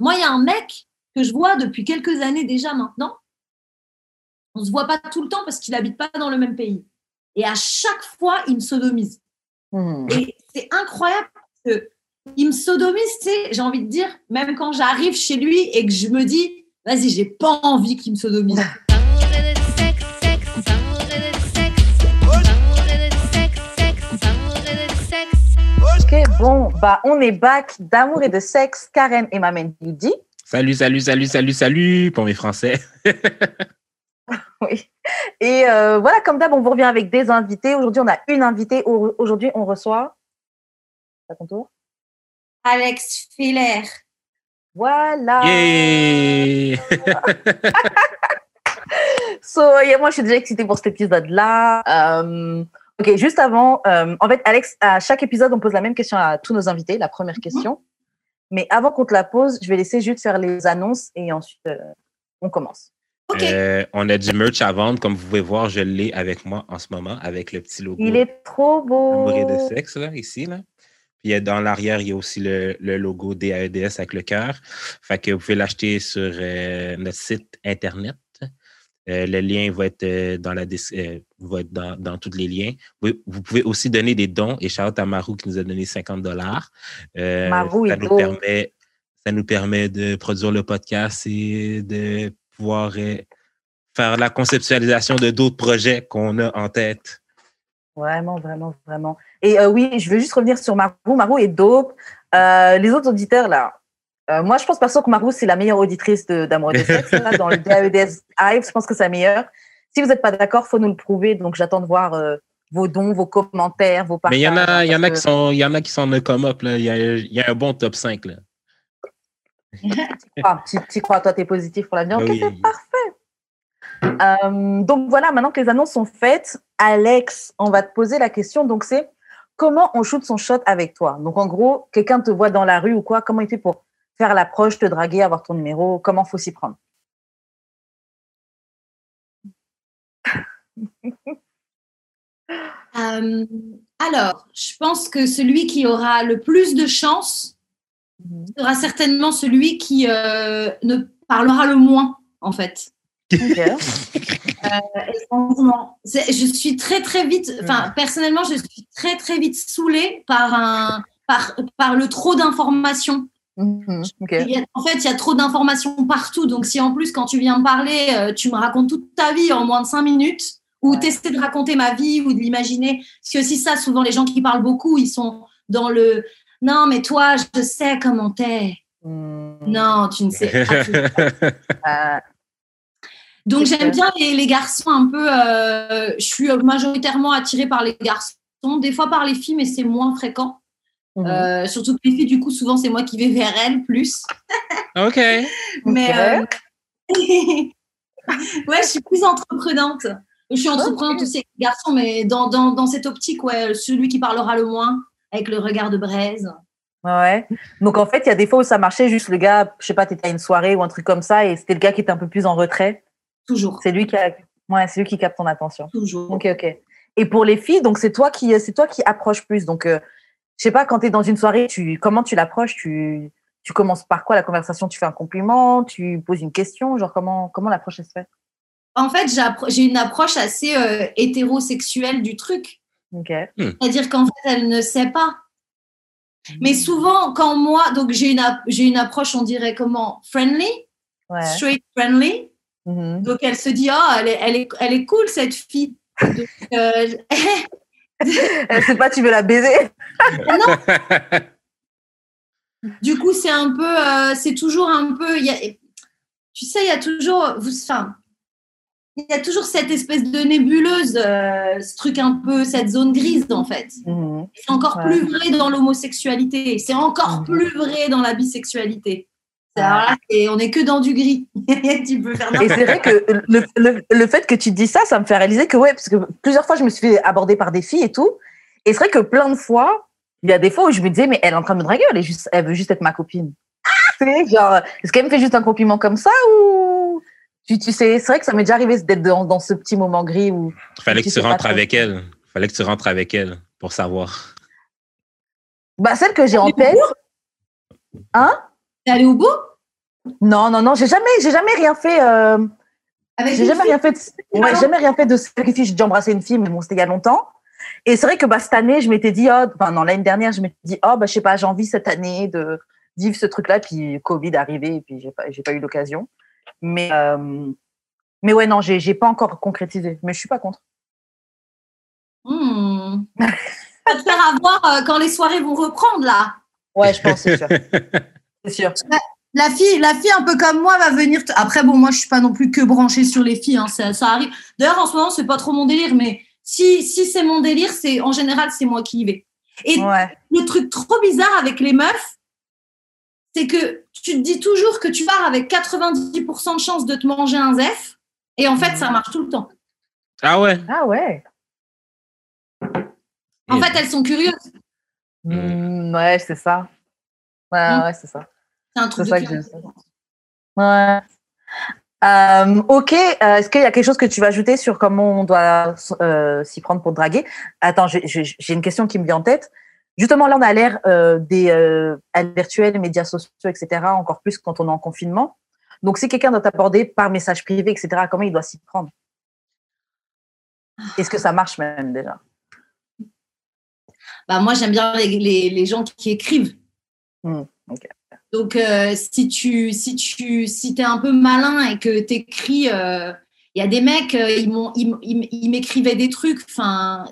Moi, il y a un mec que je vois depuis quelques années déjà maintenant. On se voit pas tout le temps parce qu'il habite pas dans le même pays. Et à chaque fois, il me sodomise. Mhm. Et c'est incroyable parce que il me sodomise, tu sais, j'ai envie de dire, même quand j'arrive chez lui et que je me dis, vas-y, j'ai pas envie qu'il me sodomise. Ok, bon, bah, on est back d'amour et de sexe. Karen et Mamen Yudi. Salut, salut, salut, salut, salut pour mes Français. Oui. Et euh, voilà, comme d'hab, on vous revient avec des invités. Aujourd'hui, on a une invitée. Au- Aujourd'hui, on reçoit. À ton tour. Alex Feller. Voilà. Yeah! So, yeah, moi, je suis déjà excitée pour cet épisode-là. Euh, ok, juste avant, euh, en fait, Alex, à chaque épisode, on pose la même question à tous nos invités, la première question. Mais avant qu'on te la pose, je vais laisser juste faire les annonces et ensuite, euh, on commence. Ok. Euh, on a du merch à vendre. Comme vous pouvez voir, je l'ai avec moi en ce moment, avec le petit logo Il est trop beau. Amour et de sexe, là, ici. Là. Puis dans l'arrière, il y a aussi le, le logo DAEDS avec le cœur. Fait que vous pouvez l'acheter sur euh, notre site Internet. Euh, le lien va être, euh, dans, la, euh, va être dans, dans tous les liens. Vous, vous pouvez aussi donner des dons. Et shout out à Marou qui nous a donné 50 dollars. Marou ça nous permet ça nous permet de produire le podcast et de pouvoir faire la conceptualisation de d'autres projets qu'on a en tête. Vraiment, vraiment, vraiment. Et oui, je veux juste revenir sur Marou. Marou est dope. Les autres auditeurs, là, euh, moi, je pense perso que Marou, c'est la meilleure auditrice de- d'amour et de sexe. là, dans le DAEDS Hive, je pense que c'est la meilleure. Si vous n'êtes pas d'accord, faut nous le prouver. Donc, j'attends de voir euh, vos dons, vos commentaires, vos partages. Mais il y en a, il y en a qui sont, il y en a qui sont en come up, là. Il y a, il y a un bon top 5, là. Ah, tu, tu crois, toi, tu es positif pour l'avenir? Ben Ok, oui. c'est parfait. Euh, donc, voilà, maintenant que les annonces sont faites, Alex, on va te poser la question. Donc, c'est comment on shoot son shot avec toi? Donc, en gros, quelqu'un te voit dans la rue ou quoi, comment il fait pour faire l'approche, te draguer, avoir ton numéro Comment faut s'y prendre? Euh, alors, je pense que celui qui aura le plus de chance sera certainement celui qui euh, ne parlera le moins, en fait. Ok. Et franchement, c'est- je suis très très vite, enfin personnellement, je suis très très vite saoulée par un par, par le trop d'informations. Mhm, a- En fait, il y a trop d'informations partout. Donc, si en plus, quand tu viens me parler, euh, tu me racontes toute ta vie en moins de cinq minutes, ou Ouais. t'essaies de raconter ma vie ou de l'imaginer, parce que aussi ça, souvent, les gens qui parlent beaucoup, ils sont dans le non, mais toi, je sais comment t'es. Mhm. Non, tu ne sais pas. Euh, Donc j'aime bien les, les garçons un peu. euh, je suis majoritairement attirée par les garçons, des fois par les filles, mais c'est moins fréquent. Mhm. Euh, surtout que les filles, du coup, souvent c'est moi qui vais vers elles plus. OK. Mais euh, ouais, je suis plus entreprenante. Je suis entreprenante aussi avec les garçons, mais dans, dans, dans cette optique, ouais, celui qui parlera le moins, avec le regard de braise. Ouais. Donc, en fait, il y a des fois où ça marchait, juste le gars, je sais pas, tu étais à une soirée ou un truc comme ça, et c'était le gars qui était un peu plus en retrait. Toujours, C'est lui qui a... ouais, c'est lui qui capte ton attention. toujours. Ok, ok. Et pour les filles, donc c'est toi qui, c'est toi qui approche plus. Donc, euh, je sais pas, quand tu es dans une soirée, tu, comment tu l'approches? Tu, tu commences par quoi la conversation? Tu fais un compliment? Tu poses une question? Genre, comment, comment l'approche se fait? En fait, j'ai une approche assez euh, hétérosexuelle du truc. Ok. C'est-à-dire qu'en fait, elle ne sait pas. Mais souvent, quand moi, donc j'ai une, ap- j'ai une approche, on dirait comment? Friendly, Ouais. straight friendly? Mhm. Donc elle se dit, ah, elle est, elle est, elle est cool cette fille. Donc, euh, Elle sait pas, tu veux la baiser du coup, c'est un peu, euh, c'est toujours un peu, il y a, tu sais, il y a toujours, vous- enfin, il y a toujours cette espèce de nébuleuse, euh, ce truc un peu, cette zone grise en fait. Mhm. C'est encore Ouais. plus vrai dans l'homosexualité. C'est encore Mhm. plus vrai dans la bisexualité. C'est- Ouais. alors là, c'est- on n'est que dans du gris. tu peux faire Et c'est vrai que le, le, le fait que tu dis ça, ça me fait réaliser que, ouais, parce que plusieurs fois, je me suis fait aborder par des filles et tout. Et c'est vrai que plein de fois, il y a des fois où je me disais, mais elle est en train de me draguer, elle, est juste, elle veut juste être ma copine. Tu sais, genre, est-ce qu'elle me fait juste un compliment comme ça ou. Tu, tu sais, c'est vrai que ça m'est déjà arrivé d'être dans, dans ce petit moment gris où. Fallait que tu rentres trop. avec elle. Fallait que tu rentres avec elle pour savoir. Bah, celle que j'ai en tête. Hein? T'es allé au bout? Non, non, non, j'ai jamais, j'ai jamais rien fait. euh, Avec j'ai jamais rien fait. De, ouais, jamais rien fait de sacrifice. J'ai déjà embrassé une fille, mais bon, c'était il y a longtemps. Et c'est vrai que bah, cette année, je m'étais dit, oh, enfin, non, l'année dernière, je m'étais dit, oh, bah, je sais pas, j'ai envie cette année de vivre ce truc-là. Puis Covid est arrivé, et puis j'ai pas, j'ai pas eu l'occasion. Mais, euh, mais ouais, non, j'ai, j'ai pas encore concrétisé. Mais je suis pas contre. Hmm. Va te faire avoir euh, quand les soirées vont reprendre là. Ouais, je pense, c'est sûr. c'est sûr. La fille, la fille un peu comme moi va venir. te- Après bon, moi je suis pas non plus que branchée sur les filles, hein, ça, ça arrive. D'ailleurs en ce moment c'est pas trop mon délire, mais si si c'est mon délire, c'est en général c'est moi qui y vais. Et Ouais. le truc trop bizarre avec les meufs, c'est que tu te dis toujours que tu pars avec 90% de chance de te manger un zef, et en fait ça marche tout le temps. Ah ouais? Ah ouais. En fait elles sont curieuses. Mm, ouais, c'est ça. Ouais, Mm. ouais, c'est ça. C'est un truc C'est de ça que curiosité. Ouais. Euh, ok, euh, est-ce qu'il y a quelque chose que tu veux ajouter sur comment on doit euh, s'y prendre pour draguer? Attends, j'ai- une question qui me vient en tête. Justement, là, on a l'air des à l'ère virtuelle, médias sociaux, etc., encore plus quand on est en confinement. Donc, si quelqu'un doit t'aborder par message privé, etc., comment il doit s'y prendre? Est-ce que ça marche même déjà? Bah, moi, j'aime bien les, les, les gens qui écrivent. Ok. Donc, euh, si tu si tu si es un peu malin et que tu écris, il y a des mecs, euh, ils m'ont- ils m'écrivaient des trucs, enfin,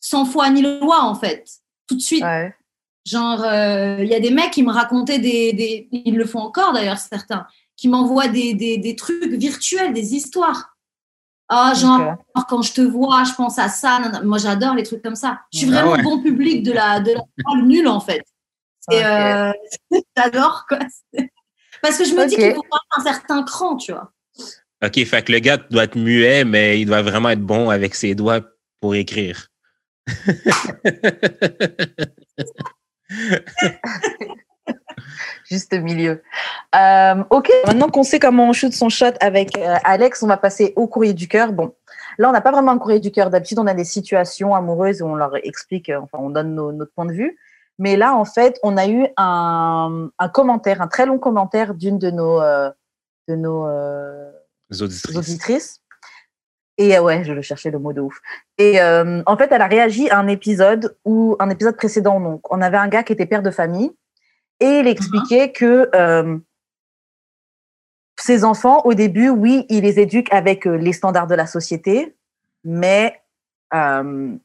sans foi ni loi, en fait, tout de suite. Ouais. Genre, euh, il y a des mecs qui me racontaient des, des ils le font encore d'ailleurs, certains, qui m'envoient des, des, des trucs virtuels, des histoires. Ah, genre, quand je te vois, je pense à ça. Moi, j'adore les trucs comme ça. Je suis Ah vraiment ouais. le bon public de la, de la parole nulle, en fait. Et euh, j'adore, quoi. Parce que je me dis qu'il faut avoir un certain cran, tu vois. OK, fait que le gars doit être muet, mais il doit vraiment être bon avec ses doigts pour écrire. Juste milieu. Euh, ok, maintenant qu'on sait comment on shoot son shot avec euh, Alex, on va passer au courrier du cœur. Bon, là, on n'a pas vraiment un courrier du cœur. D'habitude, on a des situations amoureuses où on leur explique, enfin, on donne nos- notre point de vue. Mais là, en fait, on a eu un, un commentaire, un très long commentaire d'une de nos, euh, de nos euh, auditrices. auditrices. Et euh, ouais, je le cherchais le mot de ouf. Et euh, en fait, elle a réagi à un épisode où un épisode précédent. Donc, on avait un gars qui était père de famille et il expliquait que euh, ses enfants, au début, oui, il les éduque avec les standards de la société, mais euh,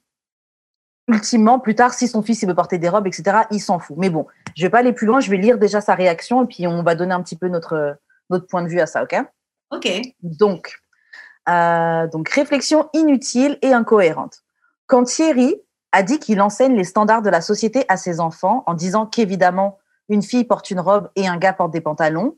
ultimement, plus tard, si son fils il veut porter des robes, etc., il s'en fout. Mais bon, je vais pas aller plus loin. Je vais lire déjà sa réaction et puis on va donner un petit peu notre notre point de vue à ça, ok? Ok. Donc, euh, donc, réflexion inutile et incohérente. Quand Thierry a dit qu'il enseigne les standards de la société à ses enfants en disant qu'évidemment, une fille porte une robe et un gars porte des pantalons,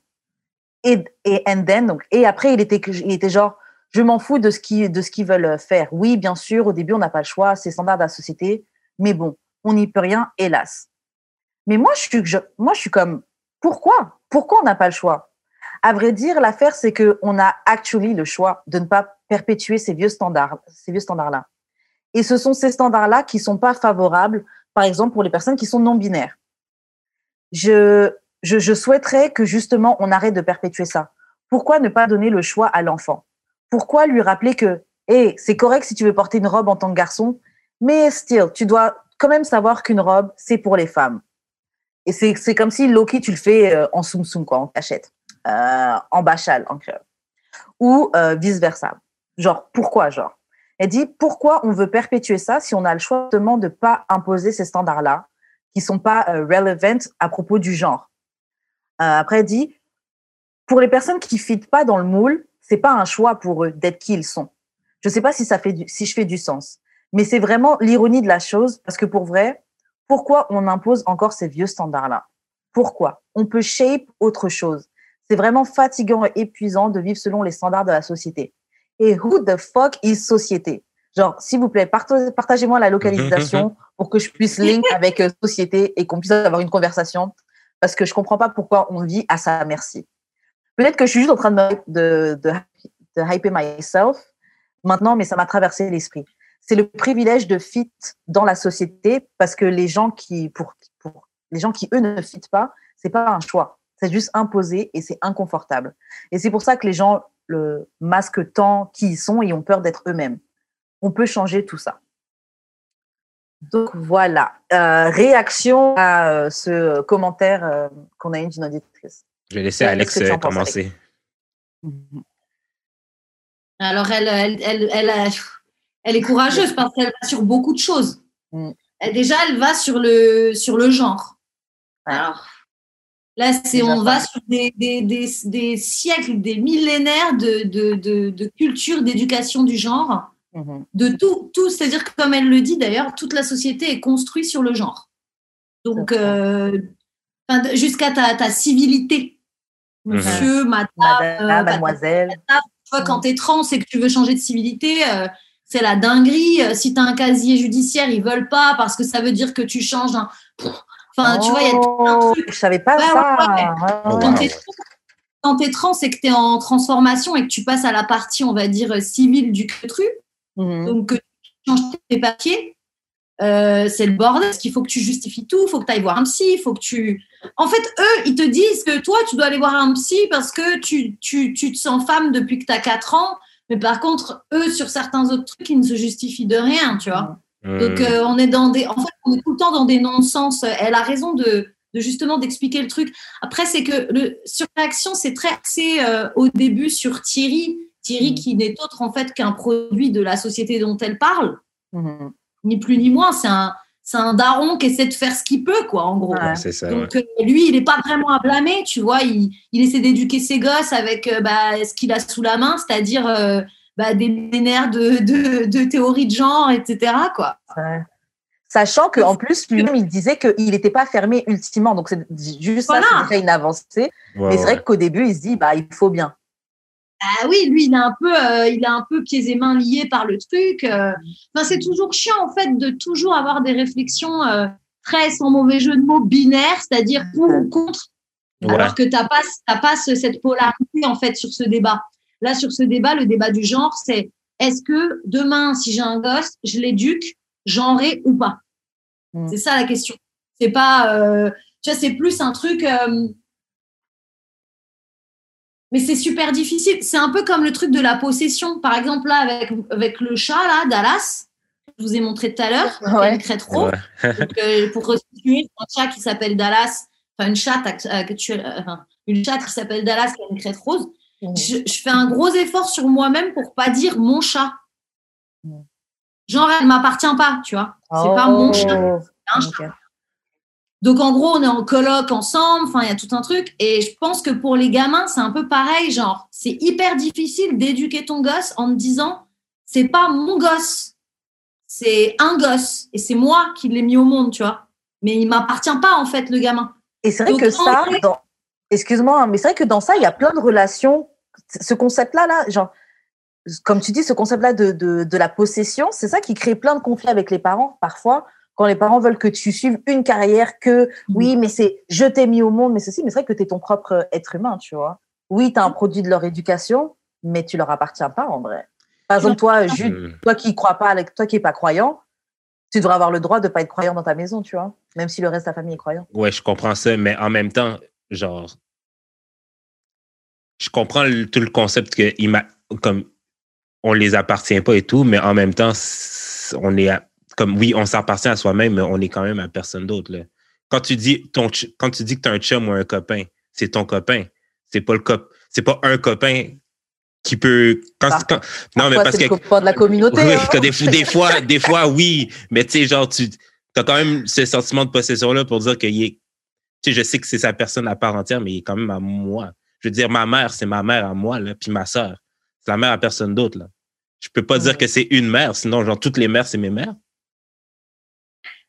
et, et and then, donc, et après, il était, il était genre, je m'en fous de ce qu'ils de ce qu'ils veulent faire. Oui, bien sûr, au début, on n'a pas le choix, c'est standard de la société, mais bon, on n'y peut rien, hélas. Mais moi, je suis, comme, pourquoi? Pourquoi on n'a pas le choix? À vrai dire, l'affaire, c'est qu'on a actually le choix de ne pas perpétuer ces vieux standards-là. Et ce sont ces standards-là qui sont pas favorables, par exemple, pour les personnes qui sont non binaires. Je, je, je souhaiterais que justement on arrête de perpétuer ça. Pourquoi ne pas donner le choix à l'enfant? Pourquoi lui rappeler que, hey, c'est correct si tu veux porter une robe en tant que garçon, mais still, tu dois quand même savoir qu'une robe, c'est pour les femmes. Et c'est comme si Loki, tu le fais euh, en soum soum, quoi, en cachette euh, en bachal, en créole. Ou euh, vice-versa. Genre, pourquoi, genre? Elle dit, pourquoi on veut perpétuer ça si on a le choix de ne pas imposer ces standards-là qui sont pas relevant à propos du genre? Après, elle dit, pour les personnes qui ne fitent pas dans le moule, c'est pas un choix pour eux d'être qui ils sont. Je sais pas si ça fait du, si je fais du sens, mais c'est vraiment l'ironie de la chose parce que pour vrai, pourquoi on impose encore ces vieux standards-là? Pourquoi? On peut shape autre chose. C'est vraiment fatigant et épuisant de vivre selon les standards de la société. Et who the fuck is société? Genre, s'il vous plaît, parta- partagez-moi la localisation pour que je puisse link avec euh, société et qu'on puisse avoir une conversation parce que je comprends pas pourquoi on vit à sa merci. Peut-être que je suis juste en train de, de, de, de hyper myself maintenant, mais ça m'a traversé l'esprit. C'est le privilège de fit dans la société parce que les gens qui, pour, pour les gens qui eux ne fit pas, c'est pas un choix. C'est juste imposé et c'est inconfortable. Et c'est pour ça que les gens le masquent tant qui ils sont et ont peur d'être eux-mêmes. On peut changer tout ça. Donc voilà, euh, réaction à euh, ce commentaire euh, qu'on a eu d'une auditrice. Je vais laisser Alex commencer. Mhm. Alors elle, elle, elle, elle, est courageuse parce qu'elle va sur beaucoup de choses. Mm. Déjà, elle va sur le, sur le genre. Alors, là, c'est on va sur des, des, des, des, siècles, des millénaires de, de, de, de culture, d'éducation du genre. Mhm. de tout, tout c'est-à-dire que comme elle le dit d'ailleurs, toute la société est construite sur le genre. Donc, euh, jusqu'à ta, ta, civilité, mhm. monsieur, madame, euh, mademoiselle. quand tu es trans et que tu veux changer de civilité, euh, c'est la dinguerie. Si tu as un casier judiciaire, ils veulent pas parce que ça veut dire que tu changes un. Enfin, tu vois, il y a tout un oh, truc. Je savais pas ça. quand tu es, trans et que tu es en transformation et que tu passes à la partie, on va dire, civile du truc, Mhm. Donc, que tu changes tes papiers, euh, c'est le bordel, parce qu'il faut que tu justifies tout, il faut que tu ailles voir un psy, il faut que tu... En fait, eux, ils te disent que toi, tu dois aller voir un psy parce que tu, tu, tu te sens femme depuis que tu as 4 ans, mais par contre, eux, sur certains autres trucs, ils ne se justifient de rien, tu vois. Donc, euh, on est dans des... En fait, on est tout le temps dans des non-sens. Elle a raison de, de justement d'expliquer le truc. Après, c'est que le surréaction, c'est très axé euh, au début sur Thierry, Thierry mm. qui n'est autre en fait qu'un produit de la société dont elle parle, mm-hmm. Ni plus ni moins. C'est un, c'est un daron qui essaie de faire ce qu'il peut, quoi, en gros. Donc, euh, lui, il n'est pas vraiment à blâmer, tu vois. Il, il essaie d'éduquer ses gosses avec euh, bah, ce qu'il a sous la main, c'est-à-dire euh, bah, des nerfs de, de, de, théorie de genre, etc., quoi. Sachant qu'en plus, lui-même, il disait qu'il n'était pas fermé ultimement. Donc, c'est juste ça, c'est déjà une avancée. Mais c'est vrai qu'au début, il se dit, bah, il faut bien. Ah oui, lui, il est un peu, euh, il a un peu pieds et mains liés par le truc. Euh. Enfin, c'est toujours chiant en fait de toujours avoir des réflexions euh, très, sans mauvais jeu de mots, binaires, c'est-à-dire pour ou contre, alors que t'as pas, t'as pas cette polarité en fait sur ce débat. Là, sur ce débat, le débat du genre, c'est est-ce que demain, si j'ai un gosse, je l'éduque, genré ou pas? Mm. C'est ça la question. C'est pas, tu vois, c'est plus un truc mais c'est super difficile. C'est un peu comme le truc de la possession. Par exemple, là, avec, avec le chat, là, Dallas, je vous ai montré tout à l'heure, ouais. une crête rose. Euh, pour restituer, un chat qui s'appelle Dallas, enfin une chatte, euh, enfin, une chatte qui s'appelle Dallas qui a une crête rose. Mmh. Je, fais un gros effort sur moi-même pour pas dire mon chat. Genre, elle m'appartient pas, tu vois. C'est pas mon chat. Oh. Un chat. Donc en gros, on est en colloque ensemble, enfin il y a tout un truc. Et je pense que pour les gamins, c'est un peu pareil, genre c'est hyper difficile d'éduquer ton gosse en te disant c'est pas mon gosse, c'est un gosse et c'est moi qui l'ai mis au monde, tu vois. Mais il m'appartient pas en fait le gamin. Et c'est vrai que ça, excuse-moi, hein, mais c'est vrai que dans ça, il y a plein de relations. Ce concept-là, là, genre, comme tu dis, ce concept-là de, de, de la possession, c'est ça qui crée plein de conflits avec les parents parfois quand les parents veulent que tu suives une carrière, que mm. oui, mais c'est je t'ai mis au monde, mais ceci, mais c'est vrai que tu es ton propre être humain, tu vois. Oui, tu as un produit de leur éducation, mais tu leur appartiens pas en vrai. Par exemple, toi, Jude, mm. toi qui crois pas, toi qui es pas croyant, tu devrais avoir le droit de pas être croyant dans ta maison, tu vois, même si le reste de ta famille est croyant. Ouais, je comprends ça, mais en même temps, genre, je comprends tout le concept que il comme on les appartient pas et tout, mais en même temps, on est comme oui, on s'appartient à soi-même, mais on est quand même à personne d'autre. Quand tu dis ton quand tu dis que tu as un chum ou un copain, c'est ton copain. C'est pas le cop c'est pas un copain qui peut quand, non mais parce que le de la communauté oui, hein. des, des, fois des fois oui mais tu sais genre tu as quand même ce sentiment de possession là pour dire que est tu sais je sais que c'est sa personne à part entière mais il est quand même à moi je veux dire ma mère c'est ma mère à moi là puis ma sœur c'est la mère à personne d'autre là je peux pas dire que c'est une mère sinon genre toutes les mères c'est mes mères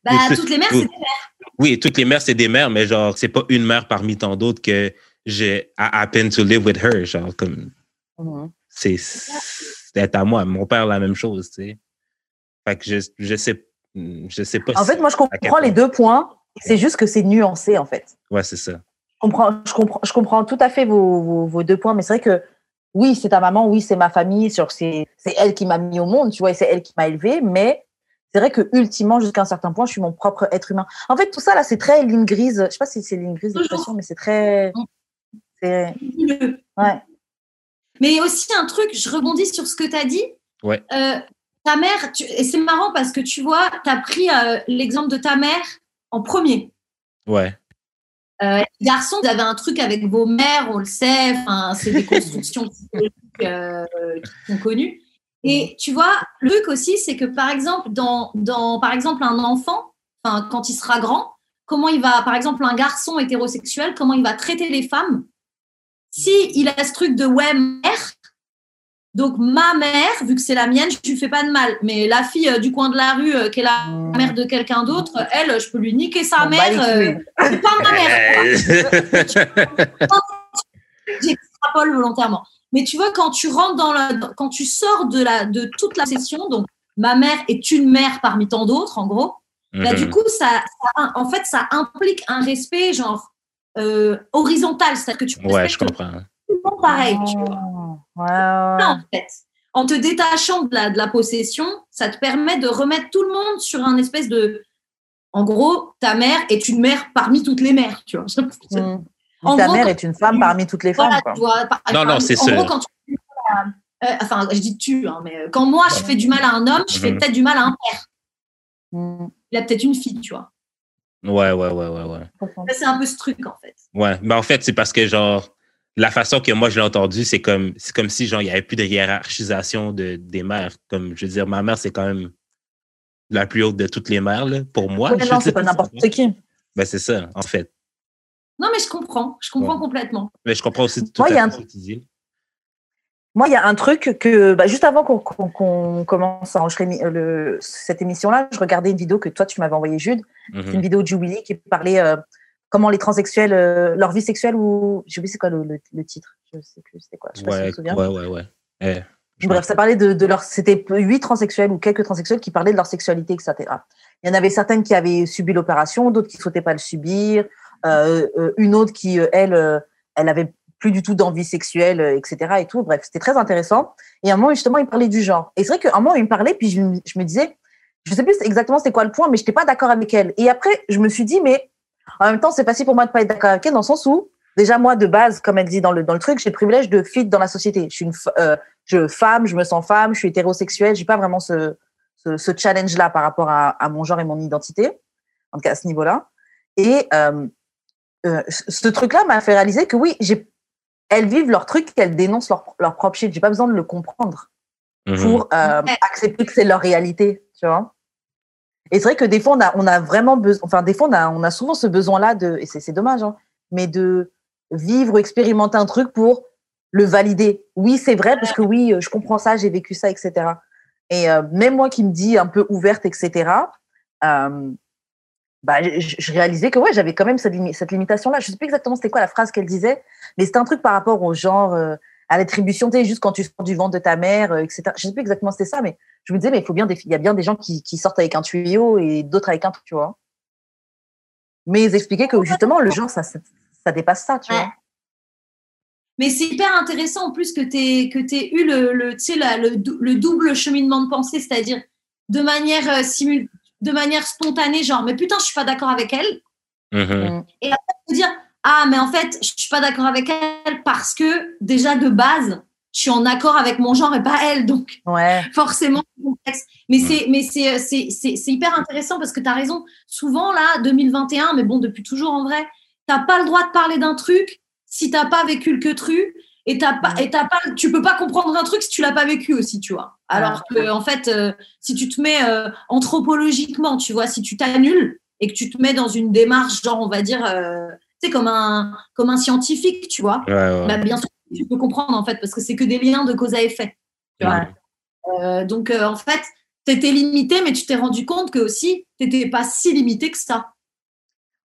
bah, toutes les mères, c'est des mères. Oui, toutes les mères, c'est des mères, mais genre, c'est pas une mère parmi tant d'autres que j'ai I happen to live with her. Genre, comme. Mm-hmm. C'est à moi. Mon père, la même chose, tu sais. Fait que je, je sais, je sais pas. En fait, moi, je comprends les deux points. C'est juste que c'est nuancé, en fait. Ouais, c'est ça. Je comprends, je, comprends, je comprends tout à fait vos, vos, deux points, mais c'est vrai que oui, c'est ta maman, oui, c'est ma famille, c'est elle qui m'a mis au monde, tu vois, et c'est elle qui m'a élevé, mais c'est vrai que ultimement, jusqu'à un certain point, je suis mon propre être humain. En fait, tout ça là, c'est très ligne grise. Je sais pas si c'est ligne grise l'expression, mais c'est très. C'est- Le- Ouais. Mais aussi un truc, je rebondis sur ce que tu as dit. Ouais. Euh, ta mère, tu- et c'est marrant parce que tu vois, tu as pris euh, l'exemple de ta mère en premier. Ouais. Euh, les garçons, vous avez un truc avec vos mères, on le sait, enfin, c'est des constructions psychologiques euh, qui sont connues. Et tu vois, le truc aussi, c'est que par exemple, dans, dans par exemple un enfant, enfin, quand il sera grand, comment il va, par exemple, un garçon hétérosexuel, comment il va traiter les femmes? Si il a ce truc de ouais, mère, donc ma mère, vu que c'est la mienne, je lui fais pas de mal. Mais la fille euh, du coin de la rue, euh, qui est la mère de quelqu'un d'autre, elle, je peux lui niquer sa mère. euh, c'est pas ma mère. quoi. J'extrapole volontairement. Mais tu vois, quand tu rentres dans la, quand tu sors de la, de toute la session, donc ma mère est une mère parmi tant d'autres, en gros. Bah, du Mhm. coup, ça, ça- en fait, ça implique un respect genre euh, horizontal, c'est-à-dire que tu Ouais, je comprends. tout le monde pareil. tu vois. Ouais, Ça, en fait. En te détachant de la, de la possession, ça te permet de remettre tout le monde sur un espèce de. En gros, ta mère est une mère parmi toutes les mères, tu vois. ouais. En Ta gros, mère est une femme parmi toutes les femmes. Voilà, quoi. tu vois, par- Non, non, c'est En sûr. gros, quand tu. euh, enfin, je dis tu, hein, mais euh, quand moi je fais du mal à un homme, je fais Mhm. peut-être du mal à un père. Mm. Il a peut-être une fille, tu vois. Ouais, ouais, ouais, ouais, ouais. C'est un peu ce truc, en fait. Ouais. Mais en fait, c'est parce que, genre, la façon que moi je l'ai entendu, c'est comme, c'est comme si, genre, il n'y avait plus de hiérarchisation de, des mères. Comme, je veux dire, ma mère, c'est quand même la plus haute de toutes les mères, là, pour moi. Ouais, je non, c'est pas n'importe qui. Ben, c'est ça, en fait. Non, mais je comprends. Je comprends Ouais. complètement. Mais je comprends aussi tout Moi, il y a à un- fait ce que tu dis. Moi, il y a un truc que, bah, juste avant qu'on commence à enregistrer euh, le- cette émission-là, je regardais une vidéo que toi, tu m'avais envoyée, Jude. C'est Mhm. une vidéo de Jubilee qui parlait euh, comment les transsexuels, euh, leur vie sexuelle ou. Je sais plus c'est quoi le, le- le titre. Je sais plus c'était quoi. Je sais pas si tu Ouais, te souviens. ouais, ouais, ouais. Eh, Bref, ça parlait de, de leur. C'était huit transsexuels ou quelques transsexuels qui parlaient de leur sexualité, etc. Il y en avait certaines qui avaient subi l'opération, d'autres qui ne souhaitaient pas le subir, une autre qui, euh, elle, euh, elle avait plus du tout d'envie sexuelle, euh, etc. Et tout. Bref, c'était très intéressant. Et à un moment, justement, il parlait du genre. Et c'est vrai qu'à un moment, il me parlait, puis je, je me disais, je sais plus exactement c'était quoi le point, mais je n'étais pas d'accord avec elle. Et après, je me suis dit, mais en même temps, c'est facile pour moi de pas être d'accord avec elle, dans le sens où, déjà, moi, de base, comme elle dit dans le, dans le truc, j'ai le privilège de fit dans la société. Je suis une euh, je, femme, je me sens femme, je suis hétérosexuelle, j'ai pas vraiment ce, ce, challenge-là par rapport à, mon genre et mon identité, en tout cas à ce niveau-là. Et euh, euh, ce truc-là m'a fait réaliser que oui, j'ai, elles vivent leur truc, elles dénoncent leur, leur propre shit. J'ai pas besoin de le comprendre Mhm. pour euh, Ouais. accepter que c'est leur réalité, tu vois. Et c'est vrai que des fois, on a, on a vraiment besoin, enfin, des fois, on a, on a souvent ce besoin-là de, et c'est c'est dommage, hein, mais de vivre ou expérimenter un truc pour le valider. Oui, c'est vrai, parce que oui, euh, je comprends ça, j'ai vécu ça, etc. Et euh, même moi qui me dis un peu ouverte, etc., euh, bah, je, je réalisais que ouais, j'avais quand même cette, limi- cette limitation-là. Je sais plus exactement c'était quoi la phrase qu'elle disait, mais c'était un truc par rapport au genre, euh, à l'attribution, tu sais, juste quand tu sors du ventre de ta mère, euh, etc. Je sais plus exactement c'était ça, mais je me disais, mais il faut bien, des- il y a bien des gens qui, qui sortent avec un tuyau et d'autres avec un truc, tu vois. Mais ils expliquaient que justement, le genre, ça, ça, ça dépasse ça, tu Ouais. vois. Mais c'est hyper intéressant en plus que tu aies, que aies eu le, le, la- le, le double cheminement de pensée, c'est-à-dire de manière, euh, simul- de manière spontanée, genre, mais putain, je suis pas d'accord avec elle. Mhm. De dire, ah, mais en fait, je suis pas d'accord avec elle parce que déjà de base, je suis en accord avec mon genre et pas elle. Donc, Ouais. forcément c'est complexe. Mais c'est mais c'est c'est c'est c'est hyper intéressant parce que tu as raison. Souvent là 2021 mais bon depuis toujours en vrai, t'as pas le droit de parler d'un truc si t'as pas vécu le que tru et t'as pas et t'as pas tu peux pas comprendre un truc si tu l'as pas vécu aussi, tu vois. Alors que en fait euh, si tu te mets euh, anthropologiquement, tu vois, si tu t'annules et que tu te mets dans une démarche genre on va dire euh, tu sais comme un comme un scientifique, tu vois. Ouais, ouais. Bah, bien sûr, tu peux comprendre en fait parce que c'est que des liens de cause à effet. tu vois. Euh, donc, en fait, tu étais limité, mais tu t'es rendu compte que aussi, tu n'étais pas si limité que ça.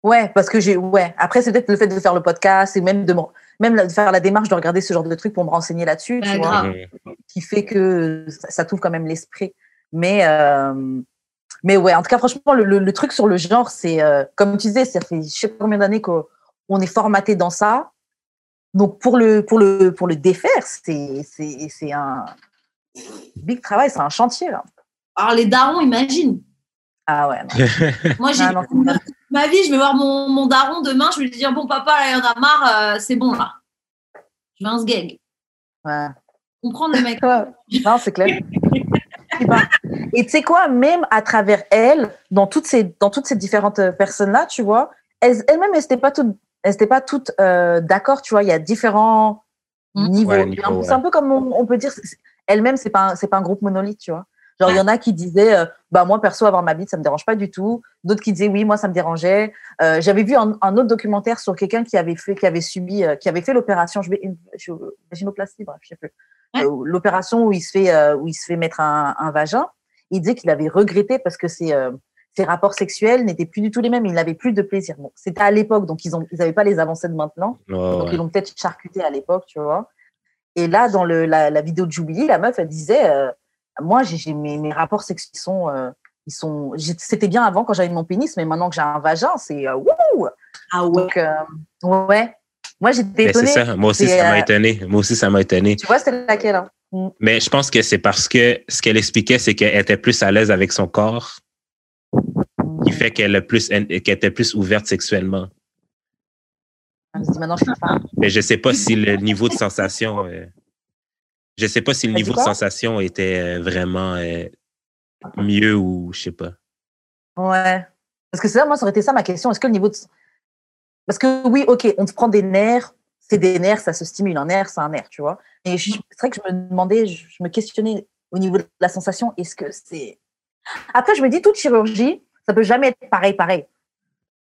Ouais, parce que j'ai, ouais. Après, c'est peut-être le fait de faire le podcast et même de, même de faire la démarche de regarder ce genre de trucs pour me renseigner là-dessus, tu vois, qui fait que ça, ça t'ouvre quand même l'esprit. Mais, euh, mais ouais, en tout cas, franchement, le, le- le truc sur le genre, c'est, euh, comme tu disais, ça fait je sais pas combien d'années qu'on on est formaté dans ça. Donc, pour le, pour le, pour le défaire, c'est un big travail, c'est un chantier, là. Alors, les darons, imagine. Ah ouais, non. Moi, j'ai Ah, ma vie, je vais voir mon, mon daron demain, je vais lui dire Bon, papa, là, il y en a marre, euh, c'est bon là. Je veux un sgeg. Ouais. Comprendre le mec. Non, c'est clair. Et tu sais quoi, même à travers elle, dans toutes ces, dans toutes ces différentes euh, personnes-là, tu vois, elles- elles-mêmes, elles n'étaient pas toutes, elles étaient pas toutes euh, d'accord, tu vois, il y a différents Mm. niveaux. Ouais, C'est un- niveau, C'est ouais. un peu comme on, on peut dire, elles-mêmes, c'est pas, un- pas un groupe monolithe, tu vois. Genre, il y en a qui disaient, euh, bah, moi, perso, avoir ma bite, ça me dérange pas du tout. D'autres qui disaient, oui, moi, ça me dérangeait. Euh, J'avais vu un, un autre documentaire sur quelqu'un qui avait fait, qui avait subi, euh, qui avait fait l'opération, je vais, une, je- vaginoplastie, bref, je sais plus. Ouais. Euh, l'opération où il se fait, euh, où il se fait mettre un, un vagin. Il disait qu'il avait regretté parce que ses, euh, ses rapports sexuels n'étaient plus du tout les mêmes. Il n'avait plus de plaisir. Bon, c'était à l'époque, donc ils ont, ils n'avaient pas les avancées de maintenant. Ouais, Donc, ouais. ils l'ont peut-être charcuté à l'époque, tu vois. Et là, dans le, la, la vidéo de Jubilee, la meuf, elle disait euh, Moi, j'ai mes, mes rapports sexuels sont. euh, ils sont C'était bien avant quand j'avais mon pénis, mais maintenant que j'ai un vagin, c'est. euh, wouh Ah ouais. Donc, euh, ouais. Moi, j'étais Mais c'est étonnée. ça. Moi aussi, C'est, ça m'a euh, étonné. Moi aussi, ça m'a étonné. Tu vois, c'était laquelle hein? Mais je pense que c'est parce que ce qu'elle expliquait, c'est qu'elle était plus à l'aise avec son corps, qui fait qu'elle est plus, qu'elle était plus ouverte sexuellement. Je dis Maintenant, je suis femme. Mais je sais pas si le niveau de sensation, euh, je sais pas si le niveau de sensation était euh, vraiment euh, mieux ou je sais pas. Ouais. Parce que c'est ça, moi, ça aurait été ça ma question. Est-ce que le niveau de. Parce que oui, ok, on te prend des nerfs, c'est des nerfs, ça se stimule. Un nerf, c'est un nerf, tu vois. Et c'est vrai que je me demandais, je, je me questionnais au niveau de la sensation, est-ce que c'est. Après, je me dis, toute chirurgie, ça peut jamais être pareil, pareil.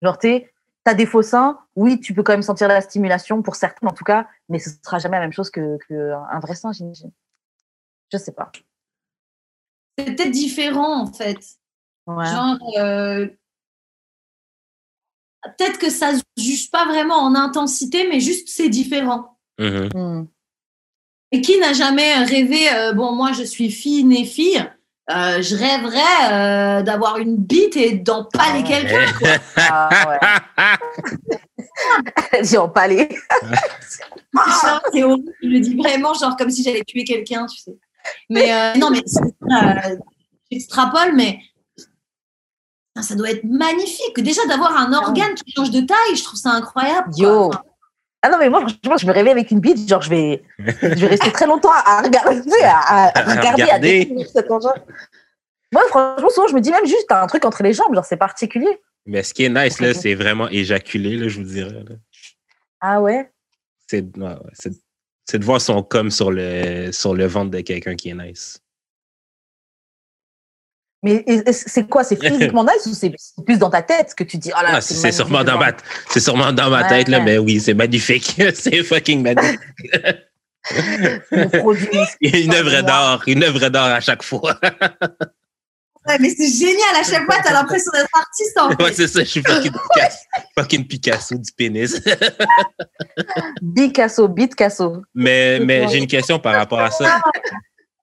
Genre, tu as des faux seins, oui, tu peux quand même sentir la stimulation pour certaines, en tout cas, mais ce sera jamais la même chose qu'un que un vrai sein, j'imagine. Je sais pas. C'est peut-être différent en fait. Ouais. Genre, euh, peut-être que ça se juge pas vraiment en intensité, mais juste c'est différent. Mhm. Hmm. Et qui n'a jamais rêvé, euh, bon, moi je suis fille née fille, euh, je rêverais euh, d'avoir une bite et d'en paler Ah, quelqu'un. quoi. Ah, ouais. J'ai empalé. Genre, c'est horrible, je le dis vraiment, genre comme si j'allais tuer quelqu'un, tu sais. Mais euh, non, mais c'est- euh, j'extrapole, mais ça doit être magnifique. Déjà d'avoir un organe qui change de taille, je trouve ça incroyable. quoi. Yo. Enfin, Ah non, mais moi, franchement, je me réveille avec une bite, genre, je vais, je vais rester très longtemps à regarder, à, à regarder, à découvrir cet engin. Moi, franchement, souvent, je me dis même juste, t'as un truc entre les jambes, genre, c'est particulier. Mais ce qui est nice, là, c'est vraiment éjaculer, là, je vous dirais. là. Ah ouais? C'est ouais, de voir son com sur le, sur le ventre de quelqu'un qui est nice. Mais c'est quoi? C'est physiquement nice ou c'est plus dans ta tête que tu dis, oh là, Ah, c'est sûrement dans ma, c'est sûrement dans ma Ouais, tête, là, ouais. mais oui, c'est magnifique. c'est fucking magnifique. Mon produit. une œuvre d'art, une œuvre d'art à chaque fois. ouais, mais c'est génial, à chaque fois, t'as l'impression d'être artiste en fait. ouais, c'est ça, je suis fucking Picasso, fucking Picasso du pénis. Picasso, Bitcasso. mais mais j'ai une question par rapport à ça.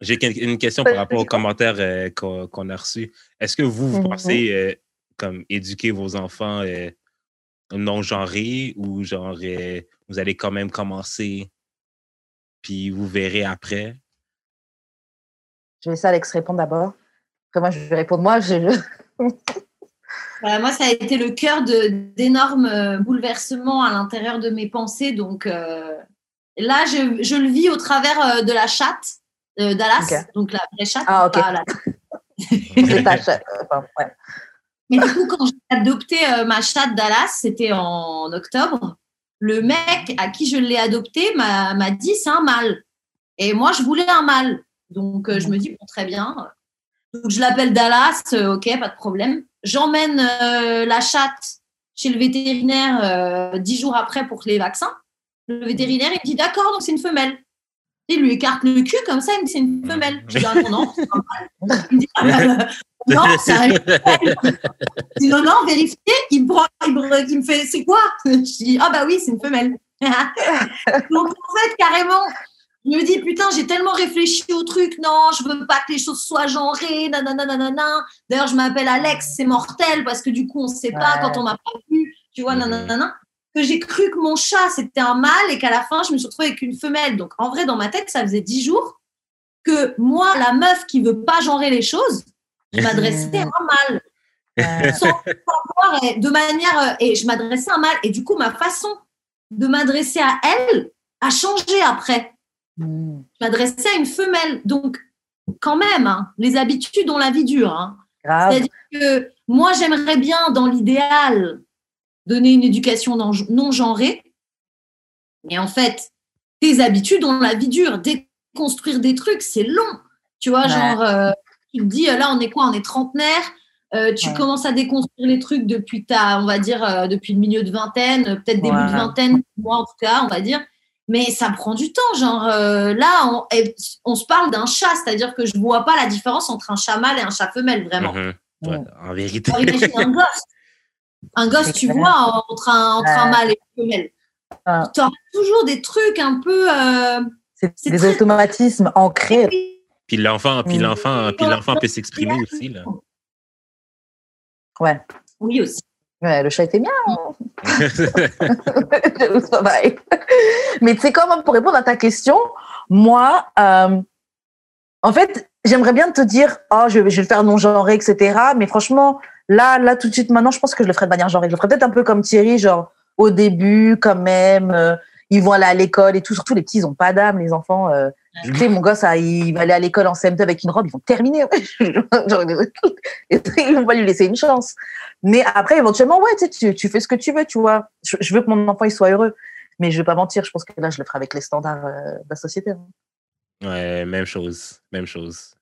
J'ai une question par rapport aux commentaires euh, qu'on a reçus. Est-ce que vous, vous Mhm. pensez euh, comme éduquer vos enfants euh, non genrés ou genre euh, vous allez quand même commencer puis vous verrez après? Je vais laisser Alex répondre d'abord. Après, moi, je vais répondre moi. Voilà, moi, ça a été le cœur d'énormes bouleversements à l'intérieur de mes pensées. Donc euh, là, je, je le vis au travers de la chatte euh, Dallas, donc la vraie chatte. Ah, ok. pas la- C'est ta chatte. Enfin, ouais. Mais du coup, quand j'ai adopté euh, ma chatte Dallas, c'était en octobre, le mec à qui je l'ai adopté m'a m'a dit c'est un mâle. Et moi, je voulais un mâle. Donc, euh, je me dis, bon, très bien. Donc, je l'appelle Dallas, ok, pas de problème. J'emmène la chatte chez le vétérinaire dix jours après pour les vaccins. Le vétérinaire, il me dit, d'accord, donc c'est une femelle. Il lui écarte le cul comme ça, il me dit, c'est une femelle. Je dis, ah non, non, c'est mâle. Il me dit, ah, non, c'est un je dis non, non, vérifiez. Il me, prend, il me, il me fait, c'est quoi? Je dis, ah bah oui, c'est une femelle. Donc en fait, carrément, je me dis, putain, j'ai tellement réfléchi au truc. Non, je veux pas que les choses soient genrées. Nanana, nanana. D'ailleurs, je m'appelle Alex, c'est mortel parce que du coup, on sait pas Ouais. quand on m'a pas vu. Tu vois, Mhm. nanana. Que j'ai cru que mon chat, c'était un mâle et qu'à la fin, je me suis retrouvée avec une femelle. Donc en vrai, dans ma tête, ça faisait dix jours que moi, la meuf qui veut pas genrer les choses, je m'adressais à un mâle Euh, sans savoir et de manière euh, et je m'adressais à un mâle et du coup ma façon de m'adresser à elle a changé après. Mm. Je m'adressais à une femelle. Donc, quand même, hein, les habitudes ont la vie dure. hein. C'est-à-dire que moi, j'aimerais bien, dans l'idéal, donner une éducation non- non genrée. Mais en fait, tes habitudes ont la vie dure. Déconstruire des trucs, c'est long. Tu vois, Ouais. genre, euh, tu te dis, là, on est quoi? On est trentenaire. Euh, tu Ouais. commences à déconstruire les trucs depuis ta, on va dire, euh, depuis le milieu de vingtaine, euh, peut-être début de vingtaine, moi en tout cas, on va dire. Mais ça prend du temps. Genre, là, on, et on se parle d'un chat, c'est-à-dire que je vois pas la différence entre un chat mâle et un chat femelle, vraiment. Mhm. Ouais, Mm. en vérité. Alors, imagine un gosse. Un gosse, tu vois, entre un, entre un mâle et une femelle. Ah. Tu auras toujours des trucs un peu. euh, C'est des très- automatismes ancrés. Puis l'enfant, puis Mm. l'enfant, puis l'enfant peut s'exprimer aussi là. Ouais. Oui, aussi. Ouais, le chat était bien. Pareil. Mais tu sais quoi, moi, pour répondre à ta question, moi, euh, en fait, j'aimerais bien te dire, oh, je, vais- je vais le faire non-genré, etc. Mais franchement, là, là, tout de suite, maintenant, je pense que je le ferai de manière genrée. Je le ferai peut-être un peu comme Thierry, genre, au début, quand même, euh, ils vont aller à l'école et tout. Surtout, les petits, ils ont pas d'âme, les enfants. euh. Tu sais, mon gosse, il va aller à l'école en CM2 avec une robe, ils vont terminer. Genre, ils vont pas lui laisser une chance. Mais après, éventuellement, ouais, tu, sais, tu, tu fais ce que tu veux, tu vois. Je, je veux que mon enfant il soit heureux. Mais je vais pas mentir, je pense que là, je le ferai avec les standards euh, de la société. hein. Ouais, même chose, même chose.